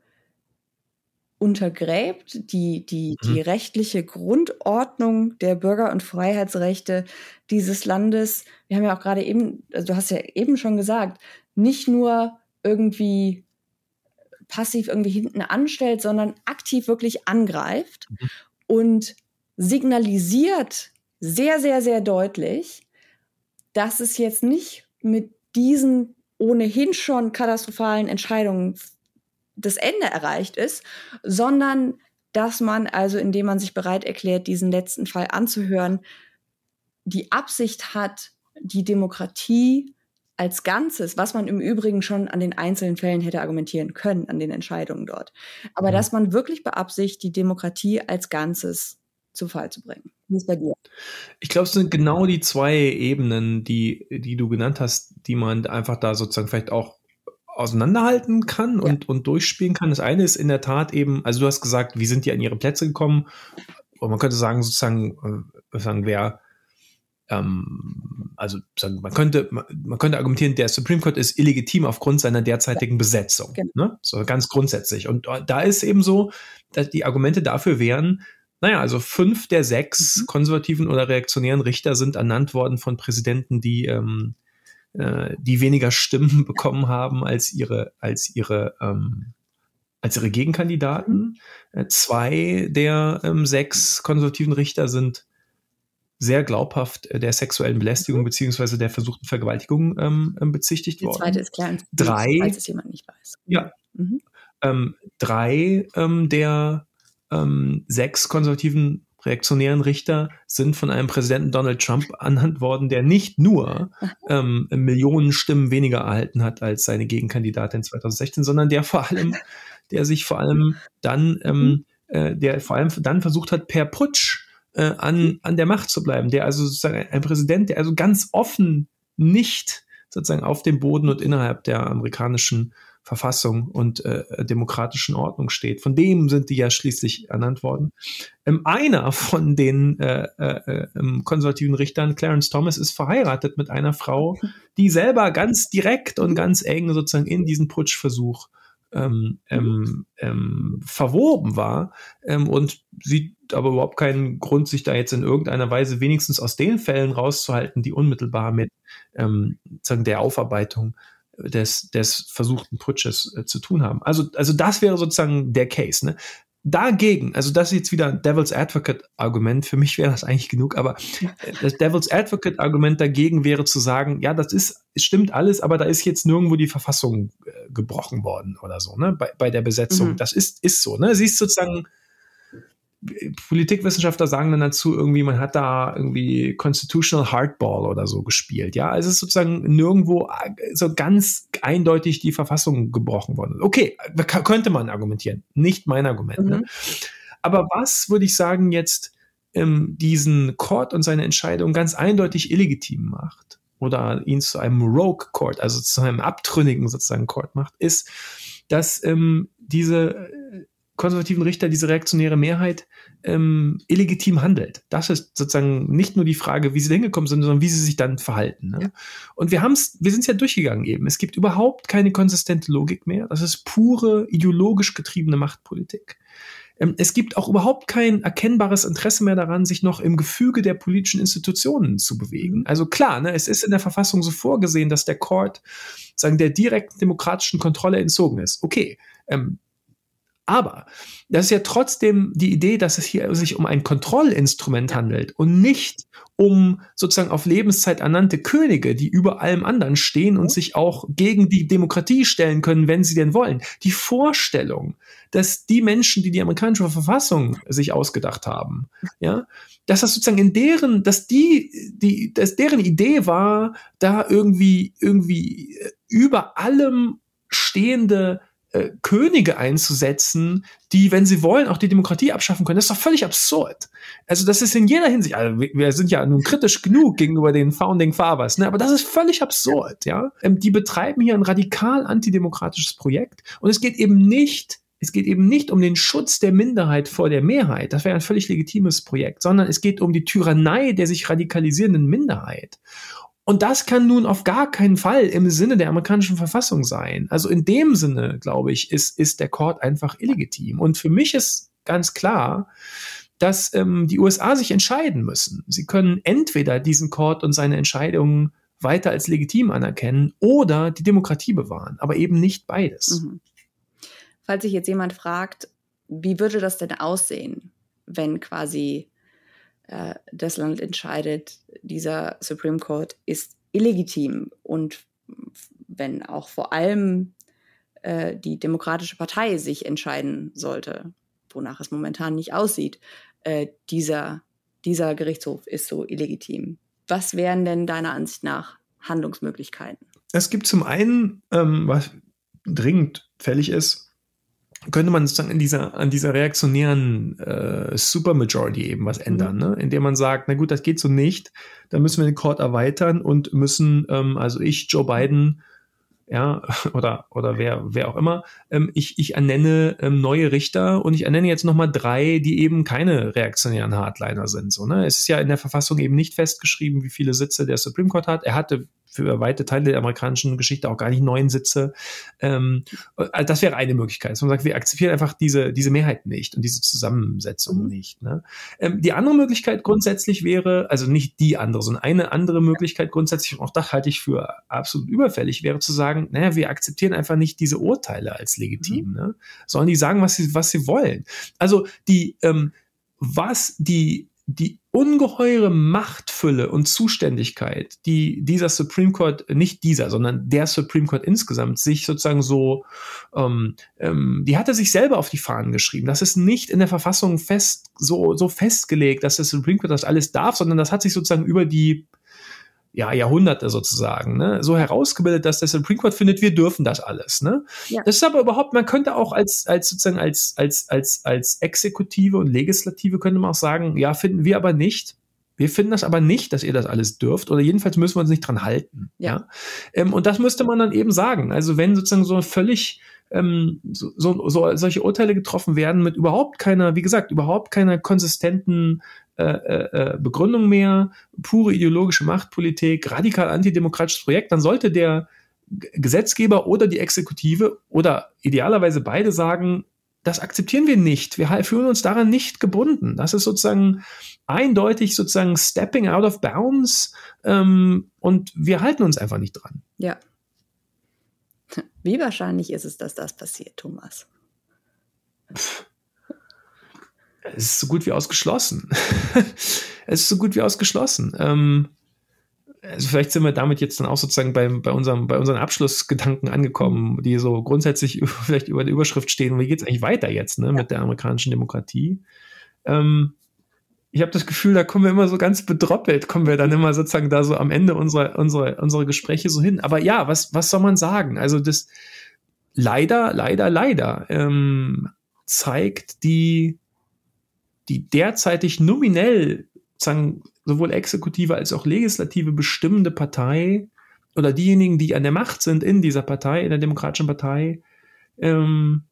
untergräbt, die, die, mhm. die rechtliche Grundordnung der Bürger- und Freiheitsrechte dieses Landes. Wir haben ja auch gerade eben, also du hast ja eben schon gesagt, nicht nur irgendwie passiv irgendwie hinten anstellt, sondern aktiv wirklich angreift mhm. und signalisiert sehr, sehr, sehr deutlich, dass es jetzt nicht mit diesen ohnehin schon katastrophalen Entscheidungen das Ende erreicht ist, sondern dass man also, indem man sich bereit erklärt, diesen letzten Fall anzuhören, die Absicht hat, die Demokratie als Ganzes, was man im Übrigen schon an den einzelnen Fällen hätte argumentieren können, an den Entscheidungen dort. Aber mhm. dass man wirklich beabsichtigt, die Demokratie als Ganzes zu Fall zu bringen. Wie ist bei dir? Ich glaube, es sind genau die zwei Ebenen, die, die du genannt hast, die man einfach da sozusagen vielleicht auch auseinanderhalten kann ja. und, und durchspielen kann. Das eine ist in der Tat eben, also du hast gesagt, wie sind die an ihre Plätze gekommen? Und man könnte sagen, sozusagen, äh, sagen, wer ähm, also sagen, man könnte, man, man, könnte argumentieren, der Supreme Court ist illegitim aufgrund seiner derzeitigen ja. Besetzung. Genau. Ne? So ganz grundsätzlich. Und da ist eben so, dass die Argumente dafür wären, naja, also fünf der sechs mhm. konservativen oder reaktionären Richter sind ernannt worden von Präsidenten, die, ähm, äh, die weniger Stimmen <laughs> bekommen haben als ihre, als ihre, ähm, als ihre Gegenkandidaten. Äh, zwei der ähm, sechs konservativen Richter sind sehr glaubhaft äh, der sexuellen Belästigung mhm. beziehungsweise der versuchten Vergewaltigung ähm, ähm bezichtigt worden. Die zweite ist klar, drei, falls es jemand nicht weiß. Ja. Mhm. Ähm, drei ähm, der ähm, sechs konservativen reaktionären Richter sind von einem Präsidenten Donald Trump anhand worden, der nicht nur ähm, Millionen Stimmen weniger erhalten hat als seine Gegenkandidatin 2016, sondern der vor allem, <laughs> der sich vor allem dann, ähm, mhm. äh, der vor allem dann versucht hat, per Putsch äh, an, an der Macht zu bleiben, der also sozusagen ein Präsident, der also ganz offen nicht sozusagen auf dem Boden und innerhalb der amerikanischen Verfassung und äh, demokratischen Ordnung steht. Von dem sind die ja schließlich ernannt worden. Ähm, einer von den äh, äh, ähm, konservativen Richtern, Clarence Thomas, ist verheiratet mit einer Frau, die selber ganz direkt und ganz eng sozusagen in diesen Putschversuch ähm, ähm, ähm, verwoben war ähm, und sieht aber überhaupt keinen Grund, sich da jetzt in irgendeiner Weise wenigstens aus den Fällen rauszuhalten, die unmittelbar mit ähm, sozusagen der Aufarbeitung des, des versuchten Putsches äh, zu tun haben. Also, also das wäre sozusagen der Case. Ne? Dagegen, also das ist jetzt wieder ein Devil's Advocate-Argument, für mich wäre das eigentlich genug, aber das Devil's Advocate-Argument dagegen wäre zu sagen, ja, das ist, es stimmt alles, aber da ist jetzt nirgendwo die Verfassung äh, gebrochen worden oder so, ne, bei, bei der Besetzung. Mhm. Das ist, ist so, ne? Sie ist sozusagen Politikwissenschaftler sagen dann dazu irgendwie, man hat da irgendwie Constitutional Hardball oder so gespielt. Ja, also es ist sozusagen nirgendwo so ganz eindeutig die Verfassung gebrochen worden. Okay, könnte man argumentieren. Nicht mein Argument. Ne? Mhm. Ne? Aber was würde ich sagen jetzt ähm, diesen Court und seine Entscheidung ganz eindeutig illegitim macht oder ihn zu einem Rogue Court, also zu einem abtrünnigen sozusagen Court macht, ist, dass ähm, diese konservativen Richter, diese reaktionäre Mehrheit ähm, illegitim handelt. Das ist sozusagen nicht nur die Frage, wie sie da hingekommen sind, sondern wie sie sich dann verhalten. Ne? Ja. Und wir haben's, wir sind es ja durchgegangen eben. Es gibt überhaupt keine konsistente Logik mehr. Das ist pure ideologisch getriebene Machtpolitik. Ähm, es gibt auch überhaupt kein erkennbares Interesse mehr daran, sich noch im Gefüge der politischen Institutionen zu bewegen. Also klar, ne, es ist in der Verfassung so vorgesehen, dass der Court sagen der direkten demokratischen Kontrolle entzogen ist. Okay, ähm, aber das ist ja trotzdem die Idee, dass es hier sich um ein Kontrollinstrument handelt und nicht um sozusagen auf Lebenszeit ernannte Könige, die über allem anderen stehen und sich auch gegen die Demokratie stellen können, wenn sie denn wollen. Die Vorstellung, dass die Menschen, die die amerikanische Verfassung sich ausgedacht haben, <laughs> ja, dass das sozusagen in deren, dass die, die, dass deren Idee war, da irgendwie, irgendwie über allem stehende äh, Könige einzusetzen, die, wenn sie wollen, auch die Demokratie abschaffen können. Das ist doch völlig absurd. Also das ist in jeder Hinsicht, also wir sind ja nun kritisch genug gegenüber den Founding Fathers, ne? aber das ist völlig absurd. Ja, ähm, Die betreiben hier ein radikal antidemokratisches Projekt und es geht eben nicht es geht eben nicht um den Schutz der Minderheit vor der Mehrheit, das wäre ein völlig legitimes Projekt, sondern es geht um die Tyrannei der sich radikalisierenden Minderheit. Und das kann nun auf gar keinen Fall im Sinne der amerikanischen Verfassung sein. Also in dem Sinne, glaube ich, ist, ist der Court einfach illegitim. Und für mich ist ganz klar, dass ähm, die USA sich entscheiden müssen. Sie können entweder diesen Court und seine Entscheidungen weiter als legitim anerkennen oder die Demokratie bewahren, aber eben nicht beides. Mhm. Falls sich jetzt jemand fragt, wie würde das denn aussehen, wenn quasi äh, das Land entscheidet, dieser Supreme Court ist illegitim und wenn auch vor allem äh, die Demokratische Partei sich entscheiden sollte, wonach es momentan nicht aussieht, äh, dieser, dieser Gerichtshof ist so illegitim. Was wären denn deiner Ansicht nach Handlungsmöglichkeiten? Es gibt zum einen, ähm, was dringend fällig ist, könnte man sozusagen in dieser, an dieser reaktionären äh, Supermajority eben was ändern, mhm. ne? indem man sagt, na gut, das geht so nicht, dann müssen wir den Court erweitern und müssen, ähm, also ich, Joe Biden, ja, <laughs> oder, oder wer, wer auch immer, ähm, ich, ich ernenne ähm, neue Richter und ich ernenne jetzt nochmal drei, die eben keine reaktionären Hardliner sind. So, ne? Es ist ja in der Verfassung eben nicht festgeschrieben, wie viele Sitze der Supreme Court hat. Er hatte für weite Teile der amerikanischen Geschichte auch gar nicht neun Sitze. Ähm, also das wäre eine Möglichkeit. Dass man sagt, wir akzeptieren einfach diese, diese Mehrheit nicht und diese Zusammensetzung mhm. nicht. Ne? Ähm, die andere Möglichkeit grundsätzlich wäre, also nicht die andere, sondern eine andere Möglichkeit grundsätzlich, und auch das halte ich für absolut überfällig, wäre zu sagen, naja, wir akzeptieren einfach nicht diese Urteile als legitim. Mhm. Ne? Sollen die sagen, was sie, was sie wollen. Also die, ähm, was die die ungeheure Machtfülle und Zuständigkeit, die dieser Supreme Court, nicht dieser, sondern der Supreme Court insgesamt sich sozusagen so, ähm, ähm, die hat er sich selber auf die Fahnen geschrieben. Das ist nicht in der Verfassung fest, so, so festgelegt, dass der Supreme Court das alles darf, sondern das hat sich sozusagen über die ja, Jahrhunderte sozusagen, ne, so herausgebildet, dass der Supreme Court findet, wir dürfen das alles. Ne? Ja. Das ist aber überhaupt, man könnte auch als, als sozusagen als, als, als, als Exekutive und Legislative könnte man auch sagen, ja, finden wir aber nicht. Wir finden das aber nicht, dass ihr das alles dürft, oder jedenfalls müssen wir uns nicht dran halten. Ja. ja? Ähm, und das müsste man dann eben sagen. Also wenn sozusagen so völlig ähm, so, so, so solche Urteile getroffen werden mit überhaupt keiner, wie gesagt, überhaupt keiner konsistenten Begründung mehr, pure ideologische Machtpolitik, radikal antidemokratisches Projekt, dann sollte der Gesetzgeber oder die Exekutive oder idealerweise beide sagen, das akzeptieren wir nicht. Wir fühlen uns daran nicht gebunden. Das ist sozusagen eindeutig sozusagen stepping out of bounds ähm, und wir halten uns einfach nicht dran. Ja. <laughs> Wie wahrscheinlich ist es, dass das passiert, Thomas? Pff es ist so gut wie ausgeschlossen. <laughs> es ist so gut wie ausgeschlossen. Ähm, also vielleicht sind wir damit jetzt dann auch sozusagen bei, bei, unserem, bei unseren Abschlussgedanken angekommen, die so grundsätzlich <laughs> vielleicht über der Überschrift stehen. Wie geht es eigentlich weiter jetzt ne, mit der amerikanischen Demokratie? Ähm, ich habe das Gefühl, da kommen wir immer so ganz bedroppelt, kommen wir dann immer sozusagen da so am Ende unserer, unserer, unserer Gespräche so hin. Aber ja, was, was soll man sagen? Also das leider, leider, leider ähm, zeigt die die derzeitig nominell sagen, sowohl exekutive als auch legislative bestimmende Partei oder diejenigen, die an der Macht sind in dieser Partei, in der Demokratischen Partei, ähm,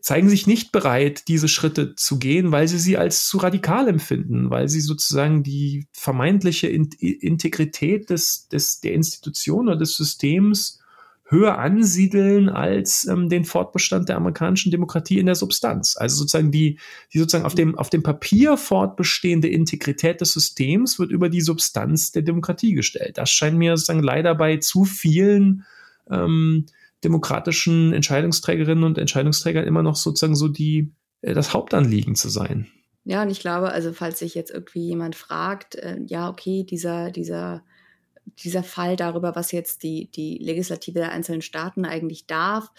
zeigen sich nicht bereit, diese Schritte zu gehen, weil sie sie als zu radikal empfinden, weil sie sozusagen die vermeintliche Integrität des, des, der Institution oder des Systems höher ansiedeln als ähm, den Fortbestand der amerikanischen Demokratie in der Substanz. Also sozusagen die, die sozusagen auf dem, auf dem Papier fortbestehende Integrität des Systems wird über die Substanz der Demokratie gestellt. Das scheint mir sozusagen leider bei zu vielen ähm, demokratischen Entscheidungsträgerinnen und Entscheidungsträgern immer noch sozusagen so die, äh, das Hauptanliegen zu sein. Ja, und ich glaube, also falls sich jetzt irgendwie jemand fragt, äh, ja, okay, dieser, dieser dieser Fall darüber, was jetzt die, die Legislative der einzelnen Staaten eigentlich darf,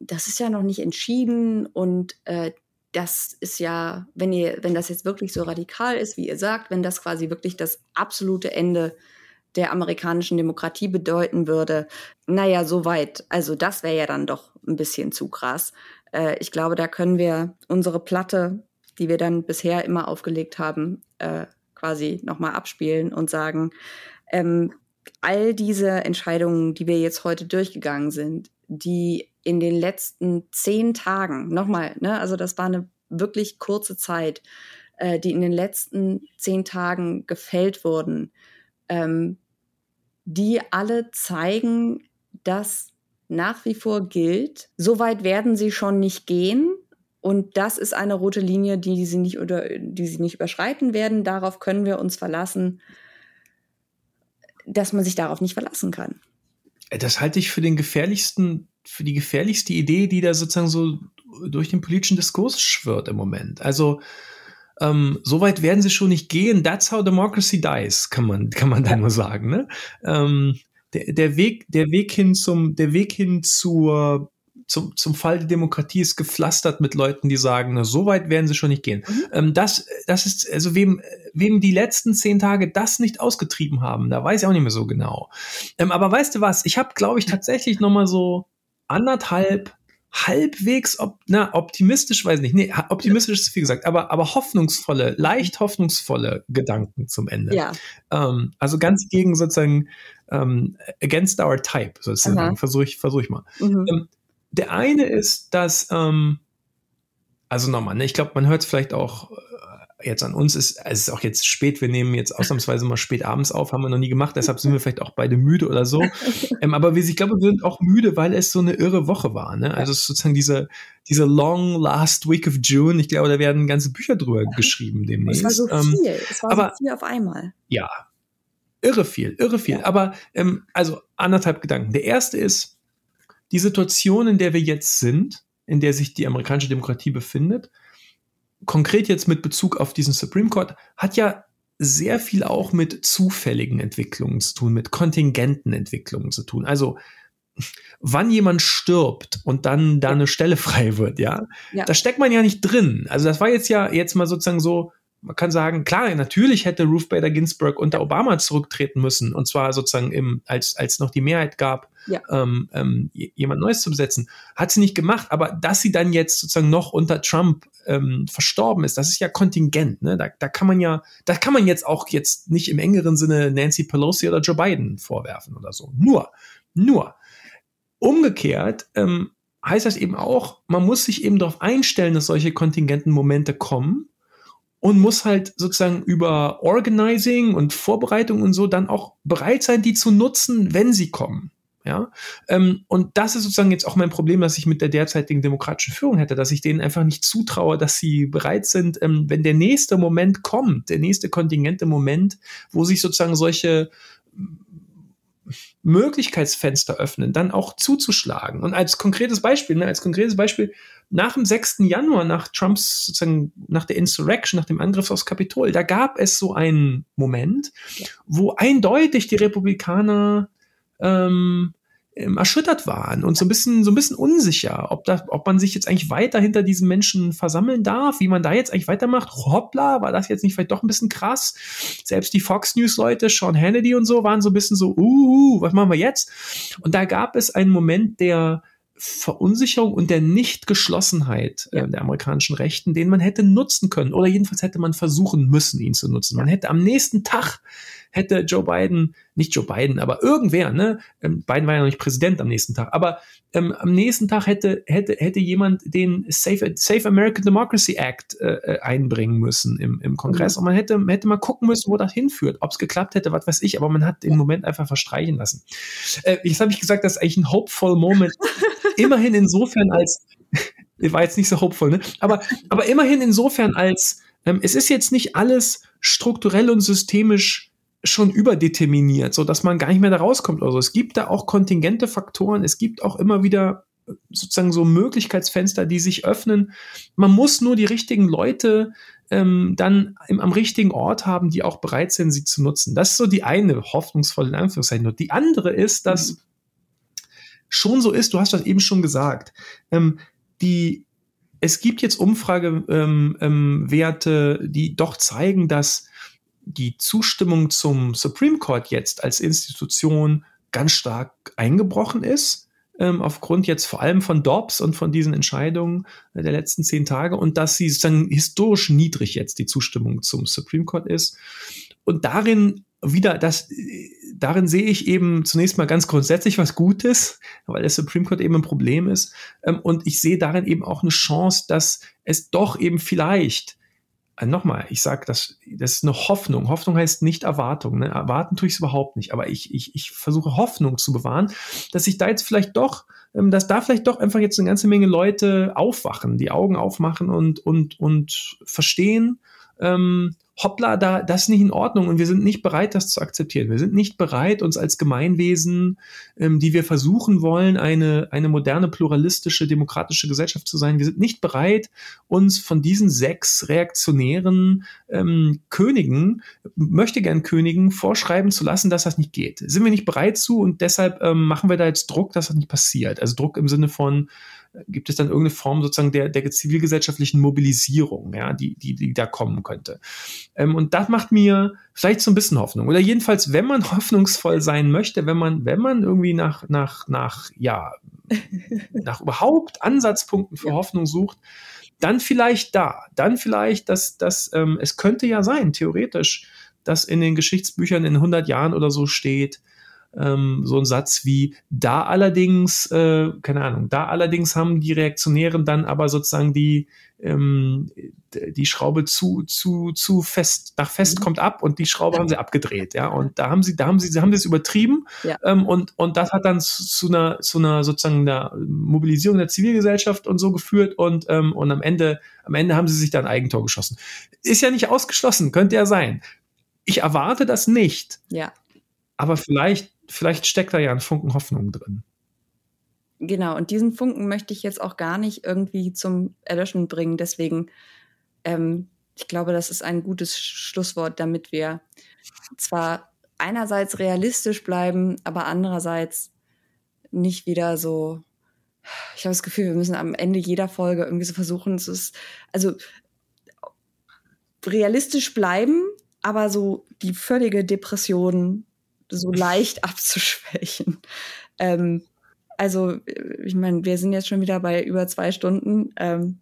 das ist ja noch nicht entschieden und äh, das ist ja, wenn ihr, wenn das jetzt wirklich so radikal ist, wie ihr sagt, wenn das quasi wirklich das absolute Ende der amerikanischen Demokratie bedeuten würde, naja, soweit. Also das wäre ja dann doch ein bisschen zu krass. Äh, ich glaube, da können wir unsere Platte, die wir dann bisher immer aufgelegt haben, äh, quasi nochmal abspielen und sagen, ähm, all diese Entscheidungen, die wir jetzt heute durchgegangen sind, die in den letzten zehn Tagen, nochmal, ne, also das war eine wirklich kurze Zeit, äh, die in den letzten zehn Tagen gefällt wurden, ähm, die alle zeigen, dass nach wie vor gilt, so weit werden sie schon nicht gehen. Und das ist eine rote Linie, die sie nicht, oder, die sie nicht überschreiten werden. Darauf können wir uns verlassen dass man sich darauf nicht verlassen kann. Das halte ich für den gefährlichsten, für die gefährlichste Idee, die da sozusagen so durch den politischen Diskurs schwirrt im Moment. Also ähm, so weit werden sie schon nicht gehen. That's how democracy dies, kann man, kann man da nur sagen. Ne? Ähm, der, der Weg, der Weg hin zum, der Weg hin zur zum, zum Fall der Demokratie ist gepflastert mit Leuten, die sagen, na, so weit werden sie schon nicht gehen. Mhm. Ähm, das, das ist, also wem, wem die letzten zehn Tage das nicht ausgetrieben haben, da weiß ich auch nicht mehr so genau. Ähm, aber weißt du was, ich habe, glaube ich, tatsächlich noch mal so anderthalb halbwegs op na, optimistisch, weiß nicht, nee, optimistisch ist viel gesagt, aber, aber hoffnungsvolle, leicht hoffnungsvolle Gedanken zum Ende. Ja. Ähm, also ganz gegen sozusagen ähm, against our type, sozusagen. Versuche ich, versuch ich mal. Mhm. Ähm, der eine ist, dass, ähm, also nochmal, ne, ich glaube, man hört es vielleicht auch jetzt an uns ist, es ist auch jetzt spät, wir nehmen jetzt ausnahmsweise mal spät abends auf, haben wir noch nie gemacht, deshalb sind wir vielleicht auch beide müde oder so. <laughs> ähm, aber wir, ich glaube, wir sind auch müde, weil es so eine irre Woche war. Ne? Also sozusagen diese, diese long last week of June, ich glaube, da werden ganze Bücher drüber geschrieben demnächst. Es war so ähm, viel, es war aber, so viel auf einmal. Ja, irre viel, irre viel. Ja. Aber ähm, also anderthalb Gedanken. Der erste ist, die Situation, in der wir jetzt sind, in der sich die amerikanische Demokratie befindet, konkret jetzt mit Bezug auf diesen Supreme Court, hat ja sehr viel auch mit zufälligen Entwicklungen zu tun, mit kontingenten Entwicklungen zu tun. Also wann jemand stirbt und dann da eine Stelle frei wird, ja, ja, da steckt man ja nicht drin. Also das war jetzt ja jetzt mal sozusagen so, man kann sagen, klar, natürlich hätte Ruth Bader Ginsburg unter Obama zurücktreten müssen und zwar sozusagen im, als, als noch die Mehrheit gab, ja. ähm, ähm, jemand Neues zu besetzen. Hat sie nicht gemacht, aber dass sie dann jetzt sozusagen noch unter Trump ähm, verstorben ist, das ist ja kontingent. Ne? Da, da kann man ja, da kann man jetzt auch jetzt nicht im engeren Sinne Nancy Pelosi oder Joe Biden vorwerfen oder so. Nur, nur. Umgekehrt ähm, heißt das eben auch, man muss sich eben darauf einstellen, dass solche kontingenten Momente kommen und muss halt sozusagen über Organizing und Vorbereitung und so dann auch bereit sein, die zu nutzen, wenn sie kommen. Ja, ähm, und das ist sozusagen jetzt auch mein Problem, das ich mit der derzeitigen demokratischen Führung hätte, dass ich denen einfach nicht zutraue, dass sie bereit sind, ähm, wenn der nächste Moment kommt, der nächste kontingente Moment, wo sich sozusagen solche Möglichkeitsfenster öffnen, dann auch zuzuschlagen. Und als konkretes Beispiel, ne, als konkretes Beispiel, nach dem 6. Januar, nach Trumps sozusagen, nach der Insurrection, nach dem Angriff aufs Kapitol, da gab es so einen Moment, wo eindeutig die Republikaner ähm, ähm, erschüttert waren und so ein bisschen so ein bisschen unsicher, ob da, ob man sich jetzt eigentlich weiter hinter diesen Menschen versammeln darf, wie man da jetzt eigentlich weitermacht. Hoppla, war das jetzt nicht vielleicht doch ein bisschen krass? Selbst die Fox News Leute, Sean Hannity und so waren so ein bisschen so, uh, was machen wir jetzt? Und da gab es einen Moment der Verunsicherung und der Nichtgeschlossenheit äh, der amerikanischen Rechten, den man hätte nutzen können oder jedenfalls hätte man versuchen müssen, ihn zu nutzen. Man hätte am nächsten Tag hätte Joe Biden, nicht Joe Biden, aber irgendwer, ne? Ähm, Biden war ja noch nicht Präsident am nächsten Tag, aber ähm, am nächsten Tag hätte, hätte, hätte jemand den Safe, Safe American Democracy Act äh, äh einbringen müssen im, im Kongress mhm. und man hätte, hätte mal gucken müssen, wo das hinführt, ob es geklappt hätte, was weiß ich, aber man hat den Moment einfach verstreichen lassen. Äh, jetzt habe ich gesagt, das ist eigentlich ein hopeful Moment. <laughs> immerhin insofern als, <laughs> war jetzt nicht so hopeful, ne? aber, aber immerhin insofern als, ähm, es ist jetzt nicht alles strukturell und systemisch schon überdeterminiert, so dass man gar nicht mehr da rauskommt. Also es gibt da auch kontingente Faktoren, es gibt auch immer wieder sozusagen so Möglichkeitsfenster, die sich öffnen. Man muss nur die richtigen Leute ähm, dann im, am richtigen Ort haben, die auch bereit sind, sie zu nutzen. Das ist so die eine hoffnungsvolle in Anführungszeichen. Und die andere ist, dass mhm. Schon so ist, du hast das eben schon gesagt, ähm, die, es gibt jetzt Umfragewerte, ähm, ähm, die doch zeigen, dass die Zustimmung zum Supreme Court jetzt als Institution ganz stark eingebrochen ist, ähm, aufgrund jetzt vor allem von Dobbs und von diesen Entscheidungen äh, der letzten zehn Tage und dass sie sozusagen historisch niedrig jetzt die Zustimmung zum Supreme Court ist. Und darin wieder, das, darin sehe ich eben zunächst mal ganz grundsätzlich was Gutes, weil der Supreme Court eben ein Problem ist. Ähm, und ich sehe darin eben auch eine Chance, dass es doch eben vielleicht äh, nochmal, ich sage, das, das ist eine Hoffnung. Hoffnung heißt nicht Erwartung. Ne? Erwarten tue ich es überhaupt nicht. Aber ich, ich, ich versuche Hoffnung zu bewahren, dass sich da jetzt vielleicht doch, ähm, dass da vielleicht doch einfach jetzt eine ganze Menge Leute aufwachen, die Augen aufmachen und, und, und verstehen, ähm, hoppla, da, das ist nicht in Ordnung und wir sind nicht bereit, das zu akzeptieren. Wir sind nicht bereit, uns als Gemeinwesen, ähm, die wir versuchen wollen, eine, eine moderne, pluralistische, demokratische Gesellschaft zu sein, wir sind nicht bereit, uns von diesen sechs reaktionären ähm, Königen, möchte gern Königen, vorschreiben zu lassen, dass das nicht geht. Sind wir nicht bereit zu und deshalb ähm, machen wir da jetzt Druck, dass das nicht passiert. Also Druck im Sinne von, gibt es dann irgendeine Form sozusagen der, der zivilgesellschaftlichen Mobilisierung, ja, die, die, die da kommen könnte. Ähm, und das macht mir vielleicht so ein bisschen Hoffnung. Oder jedenfalls, wenn man <laughs> hoffnungsvoll sein möchte, wenn man, wenn man irgendwie nach, nach, nach, ja, <laughs> nach überhaupt Ansatzpunkten für ja. Hoffnung sucht, dann vielleicht da, dann vielleicht, dass, dass ähm, es könnte ja sein, theoretisch, dass in den Geschichtsbüchern in 100 Jahren oder so steht, ähm, so ein Satz wie, da allerdings, äh, keine Ahnung, da allerdings haben die Reaktionären dann aber sozusagen die, ähm, die Schraube zu, zu, zu fest, nach fest mhm. kommt ab und die Schraube haben sie abgedreht, ja. Und da haben sie, da haben sie, sie haben das übertrieben ja. ähm, und, und das hat dann zu, zu, einer, zu einer sozusagen einer Mobilisierung der Zivilgesellschaft und so geführt und, ähm, und am Ende, am Ende haben sie sich dann Eigentor geschossen. Ist ja nicht ausgeschlossen, könnte ja sein. Ich erwarte das nicht. Ja. Aber vielleicht vielleicht steckt da ja ein Funken Hoffnung drin. Genau, und diesen Funken möchte ich jetzt auch gar nicht irgendwie zum Erlöschen bringen. Deswegen, ähm, ich glaube, das ist ein gutes Schlusswort, damit wir zwar einerseits realistisch bleiben, aber andererseits nicht wieder so. Ich habe das Gefühl, wir müssen am Ende jeder Folge irgendwie so versuchen, es ist, also realistisch bleiben, aber so die völlige Depression so leicht <laughs> abzuschwächen. Ähm, also, ich meine, wir sind jetzt schon wieder bei über zwei Stunden. Ähm,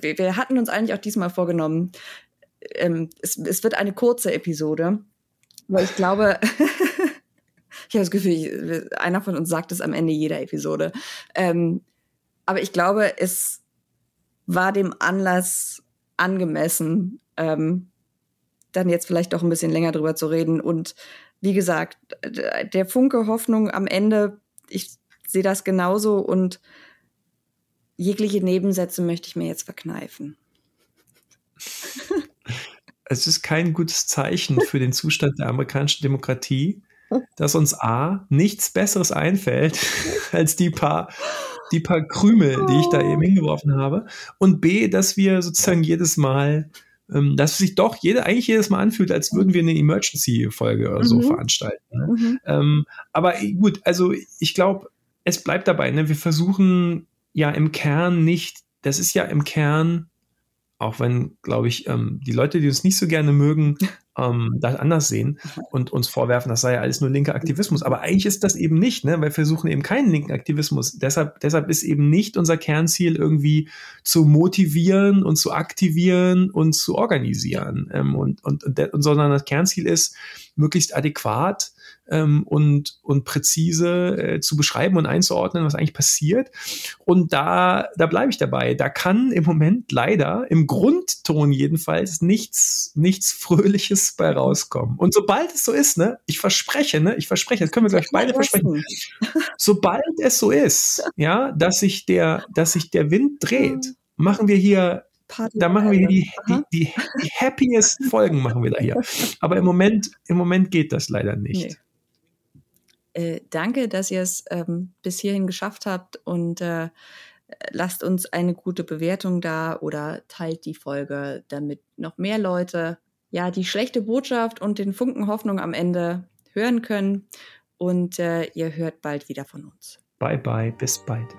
wir, wir, hatten uns eigentlich auch diesmal vorgenommen, ähm, es, es, wird eine kurze Episode, weil ich glaube, <laughs> ich habe das Gefühl, ich, einer von uns sagt es am Ende jeder Episode. Ähm, aber ich glaube, es war dem Anlass angemessen, ähm, dann jetzt vielleicht doch ein bisschen länger drüber zu reden und wie gesagt, der Funke Hoffnung am Ende, ich sehe das genauso und jegliche Nebensätze möchte ich mir jetzt verkneifen. <laughs> Es ist kein gutes Zeichen für den Zustand der amerikanischen Demokratie, dass uns A, nichts Besseres einfällt <laughs> als die paar, die paar Krümel, die ich da eben hingeworfen habe, und B, dass wir sozusagen jedes Mal ähm, dass sich doch jede, eigentlich jedes Mal anfühlt, als würden wir eine Emergency-Folge oder so mhm. veranstalten. Ne? Mhm. Ähm, aber gut, also ich glaube, es bleibt dabei, ne? wir versuchen ja im Kern nicht, das ist ja im Kern auch wenn, glaube ich, ähm, die Leute, die uns nicht so gerne mögen, <laughs> ähm, das anders sehen <laughs> und uns vorwerfen, das sei ja alles nur linker Aktivismus. Aber eigentlich ist das eben nicht, ne? weil wir versuchen eben keinen linken Aktivismus. Deshalb, deshalb ist eben nicht unser Kernziel irgendwie zu motivieren und zu aktivieren und zu organisieren. Ähm, und, und, und, sondern das Kernziel ist, möglichst adäquat ähm, und, und präzise äh, zu beschreiben und einzuordnen, was eigentlich passiert. Und da, da bleibe ich dabei. Da kann im Moment leider, im Grundton jedenfalls, nichts, nichts Fröhliches bei rauskommen. Und sobald es so ist, ne, ich verspreche, ne, ich verspreche, das können wir gleich beide versprechen, <laughs> sobald es so ist, ja, dass sich der, dass sich der Wind dreht, machen wir hier Party da machen wir die, die, die, die, happiest Folgen machen wir da hier. Aber im Moment, im Moment geht das leider nicht. Nee. Äh, danke, dass ihr es ähm, bis hierhin geschafft habt und äh, lasst uns eine gute Bewertung da oder teilt die Folge, damit noch mehr Leute ja die schlechte Botschaft und den Funken Hoffnung am Ende hören können. Und äh, ihr hört bald wieder von uns. Bye bye, bis bald.